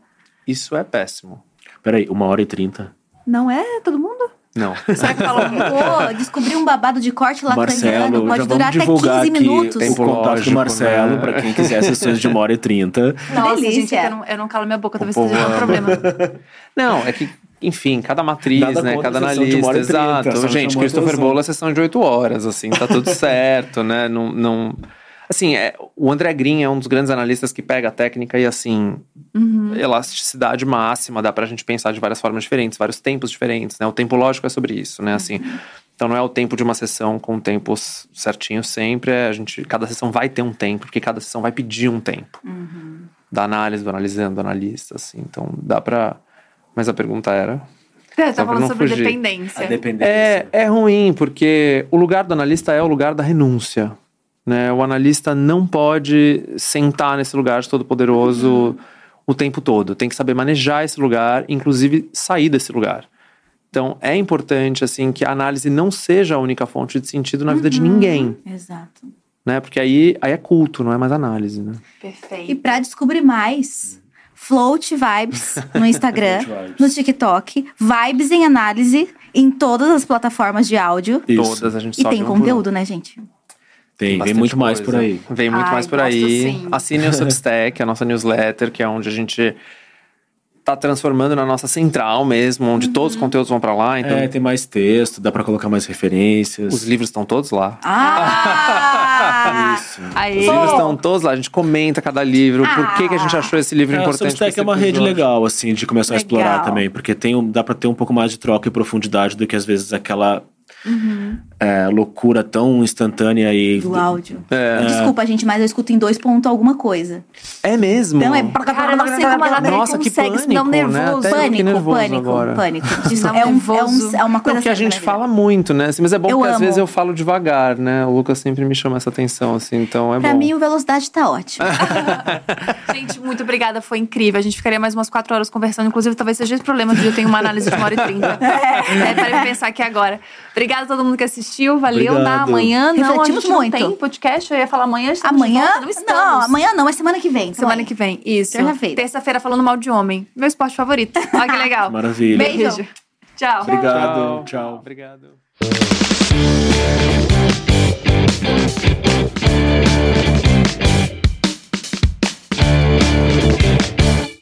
S3: Isso é péssimo.
S4: Peraí, uma hora e trinta.
S1: Não é todo mundo?
S3: Não.
S1: Será que falou
S2: Pô, descobri um babado de corte lacaniano.
S4: Marcelo,
S2: Pode
S4: já
S2: durar
S4: vamos
S2: até
S4: divulgar
S2: 15
S4: aqui
S2: minutos.
S4: o
S3: Tempo
S4: contato do Marcelo,
S3: né?
S4: pra quem quiser sessões de uma hora e trinta.
S1: Nossa, gente,
S2: delícia.
S1: é que eu não, eu não calo minha boca, talvez
S3: O
S1: esteja um problema.
S3: Não, é que, enfim, cada matriz,
S4: Nada
S3: né? Cada analista, exato.
S4: só
S3: Gente,
S4: chamou
S3: Christopher
S4: atenção.
S3: Bola, sessão de oito horas, assim, tá tudo certo, né? Não, não... Assim, é, o André Green é um dos grandes analistas que pega a técnica e, assim,
S1: Uhum.
S3: elasticidade máxima, dá pra gente pensar de várias formas diferentes, vários tempos diferentes, né? O tempo lógico é sobre isso, né? Assim, então não é o tempo de uma sessão com tempos certinhos sempre, é a gente, cada sessão vai ter um tempo, porque cada sessão vai pedir um tempo. Da análise, do analisando, do analista, assim, então dá pra... Mas a pergunta era...
S1: Você
S3: Só
S1: tá falando sobre
S3: fugir.
S1: dependência.
S4: A dependência.
S3: É, é ruim, porque o lugar do analista é o lugar da renúncia. Né? O analista não pode sentar nesse lugar de todo-poderoso o tempo todo. Tem que saber manejar esse lugar, inclusive sair desse lugar. Então, é importante assim que a análise não seja a única fonte de sentido na vida de ninguém,
S2: Exato.
S3: né? Porque aí, aí é culto, não é mais análise, né?
S1: Perfeito.
S2: E pra descobrir mais, Float Vibes no Instagram,
S4: Vibes.
S2: no TikTok, Vibes em análise em todas as plataformas de áudio.
S4: Isso.
S3: Todas a gente
S2: E tem
S3: um
S2: conteúdo, né, gente?
S4: Tem, vem muito mais
S3: coisa.
S4: por aí.
S3: Vem muito
S1: Ai,
S3: mais por aí.
S1: sim.
S3: Assine o Substack, a nossa newsletter, que é onde a gente tá transformando na nossa central mesmo, onde todos
S1: Uhum.
S3: os conteúdos vão para lá. Então,
S4: É, tem mais texto, dá pra colocar mais referências.
S3: os livros estão todos lá.
S2: Ah!
S4: Isso.
S1: Aí,
S3: Os livros estão todos lá, a gente comenta cada livro, por que, que a gente achou esse livro
S4: É,
S3: importante.
S4: Substack
S3: pra
S4: é uma rede legal, assim, de começar a explorar
S2: Legal.
S4: também. Porque tem um, dá pra ter um pouco mais de troca e profundidade do que às vezes aquela
S2: Uhum.
S4: é, loucura tão instantânea e.
S2: Do áudio.
S3: É.
S2: Desculpa, gente, mas eu escuto em dois pontos alguma coisa.
S3: É mesmo?
S2: Então é.
S1: Cara, eu não sei como a Natália
S3: Nossa, que
S1: um
S3: pânico, né?
S1: nervoso.
S3: Fiquei
S2: Pânico,
S3: nervoso
S2: pânico,
S3: agora.
S2: pânico.
S1: Um
S2: é, um, é, um, é uma coisa
S3: Não, porque a gente fala muito, né? Assim, mas é bom
S2: Eu
S3: porque às vezes eu falo devagar, né? O Lucas sempre me chama essa atenção, assim, então é
S2: Pra
S3: bom.
S2: mim, o velocidade tá ótimo.
S1: Gente, muito obrigada, foi incrível. A gente ficaria mais umas quatro horas conversando. Inclusive, talvez seja esse problema de eu tenho uma análise de uma hora e trinta. É, para pensar aqui agora. Obrigada a todo mundo que assistiu. Valeu.
S4: Obrigado.
S1: Na amanhã, não, a
S2: Refletimos
S1: gente não
S2: muito.
S1: tem podcast. Eu ia falar amanhã, de
S2: amanhã?
S1: volta, não estamos.
S2: Não, amanhã não, é semana que vem.
S1: Semana que vem, isso.
S2: Terça-feira.
S1: Terça-feira falando mal de homem. Meu esporte favorito. Olha que legal.
S4: Maravilha.
S2: Beijo.
S1: Tchau.
S4: Obrigado. Tchau.
S3: Obrigado.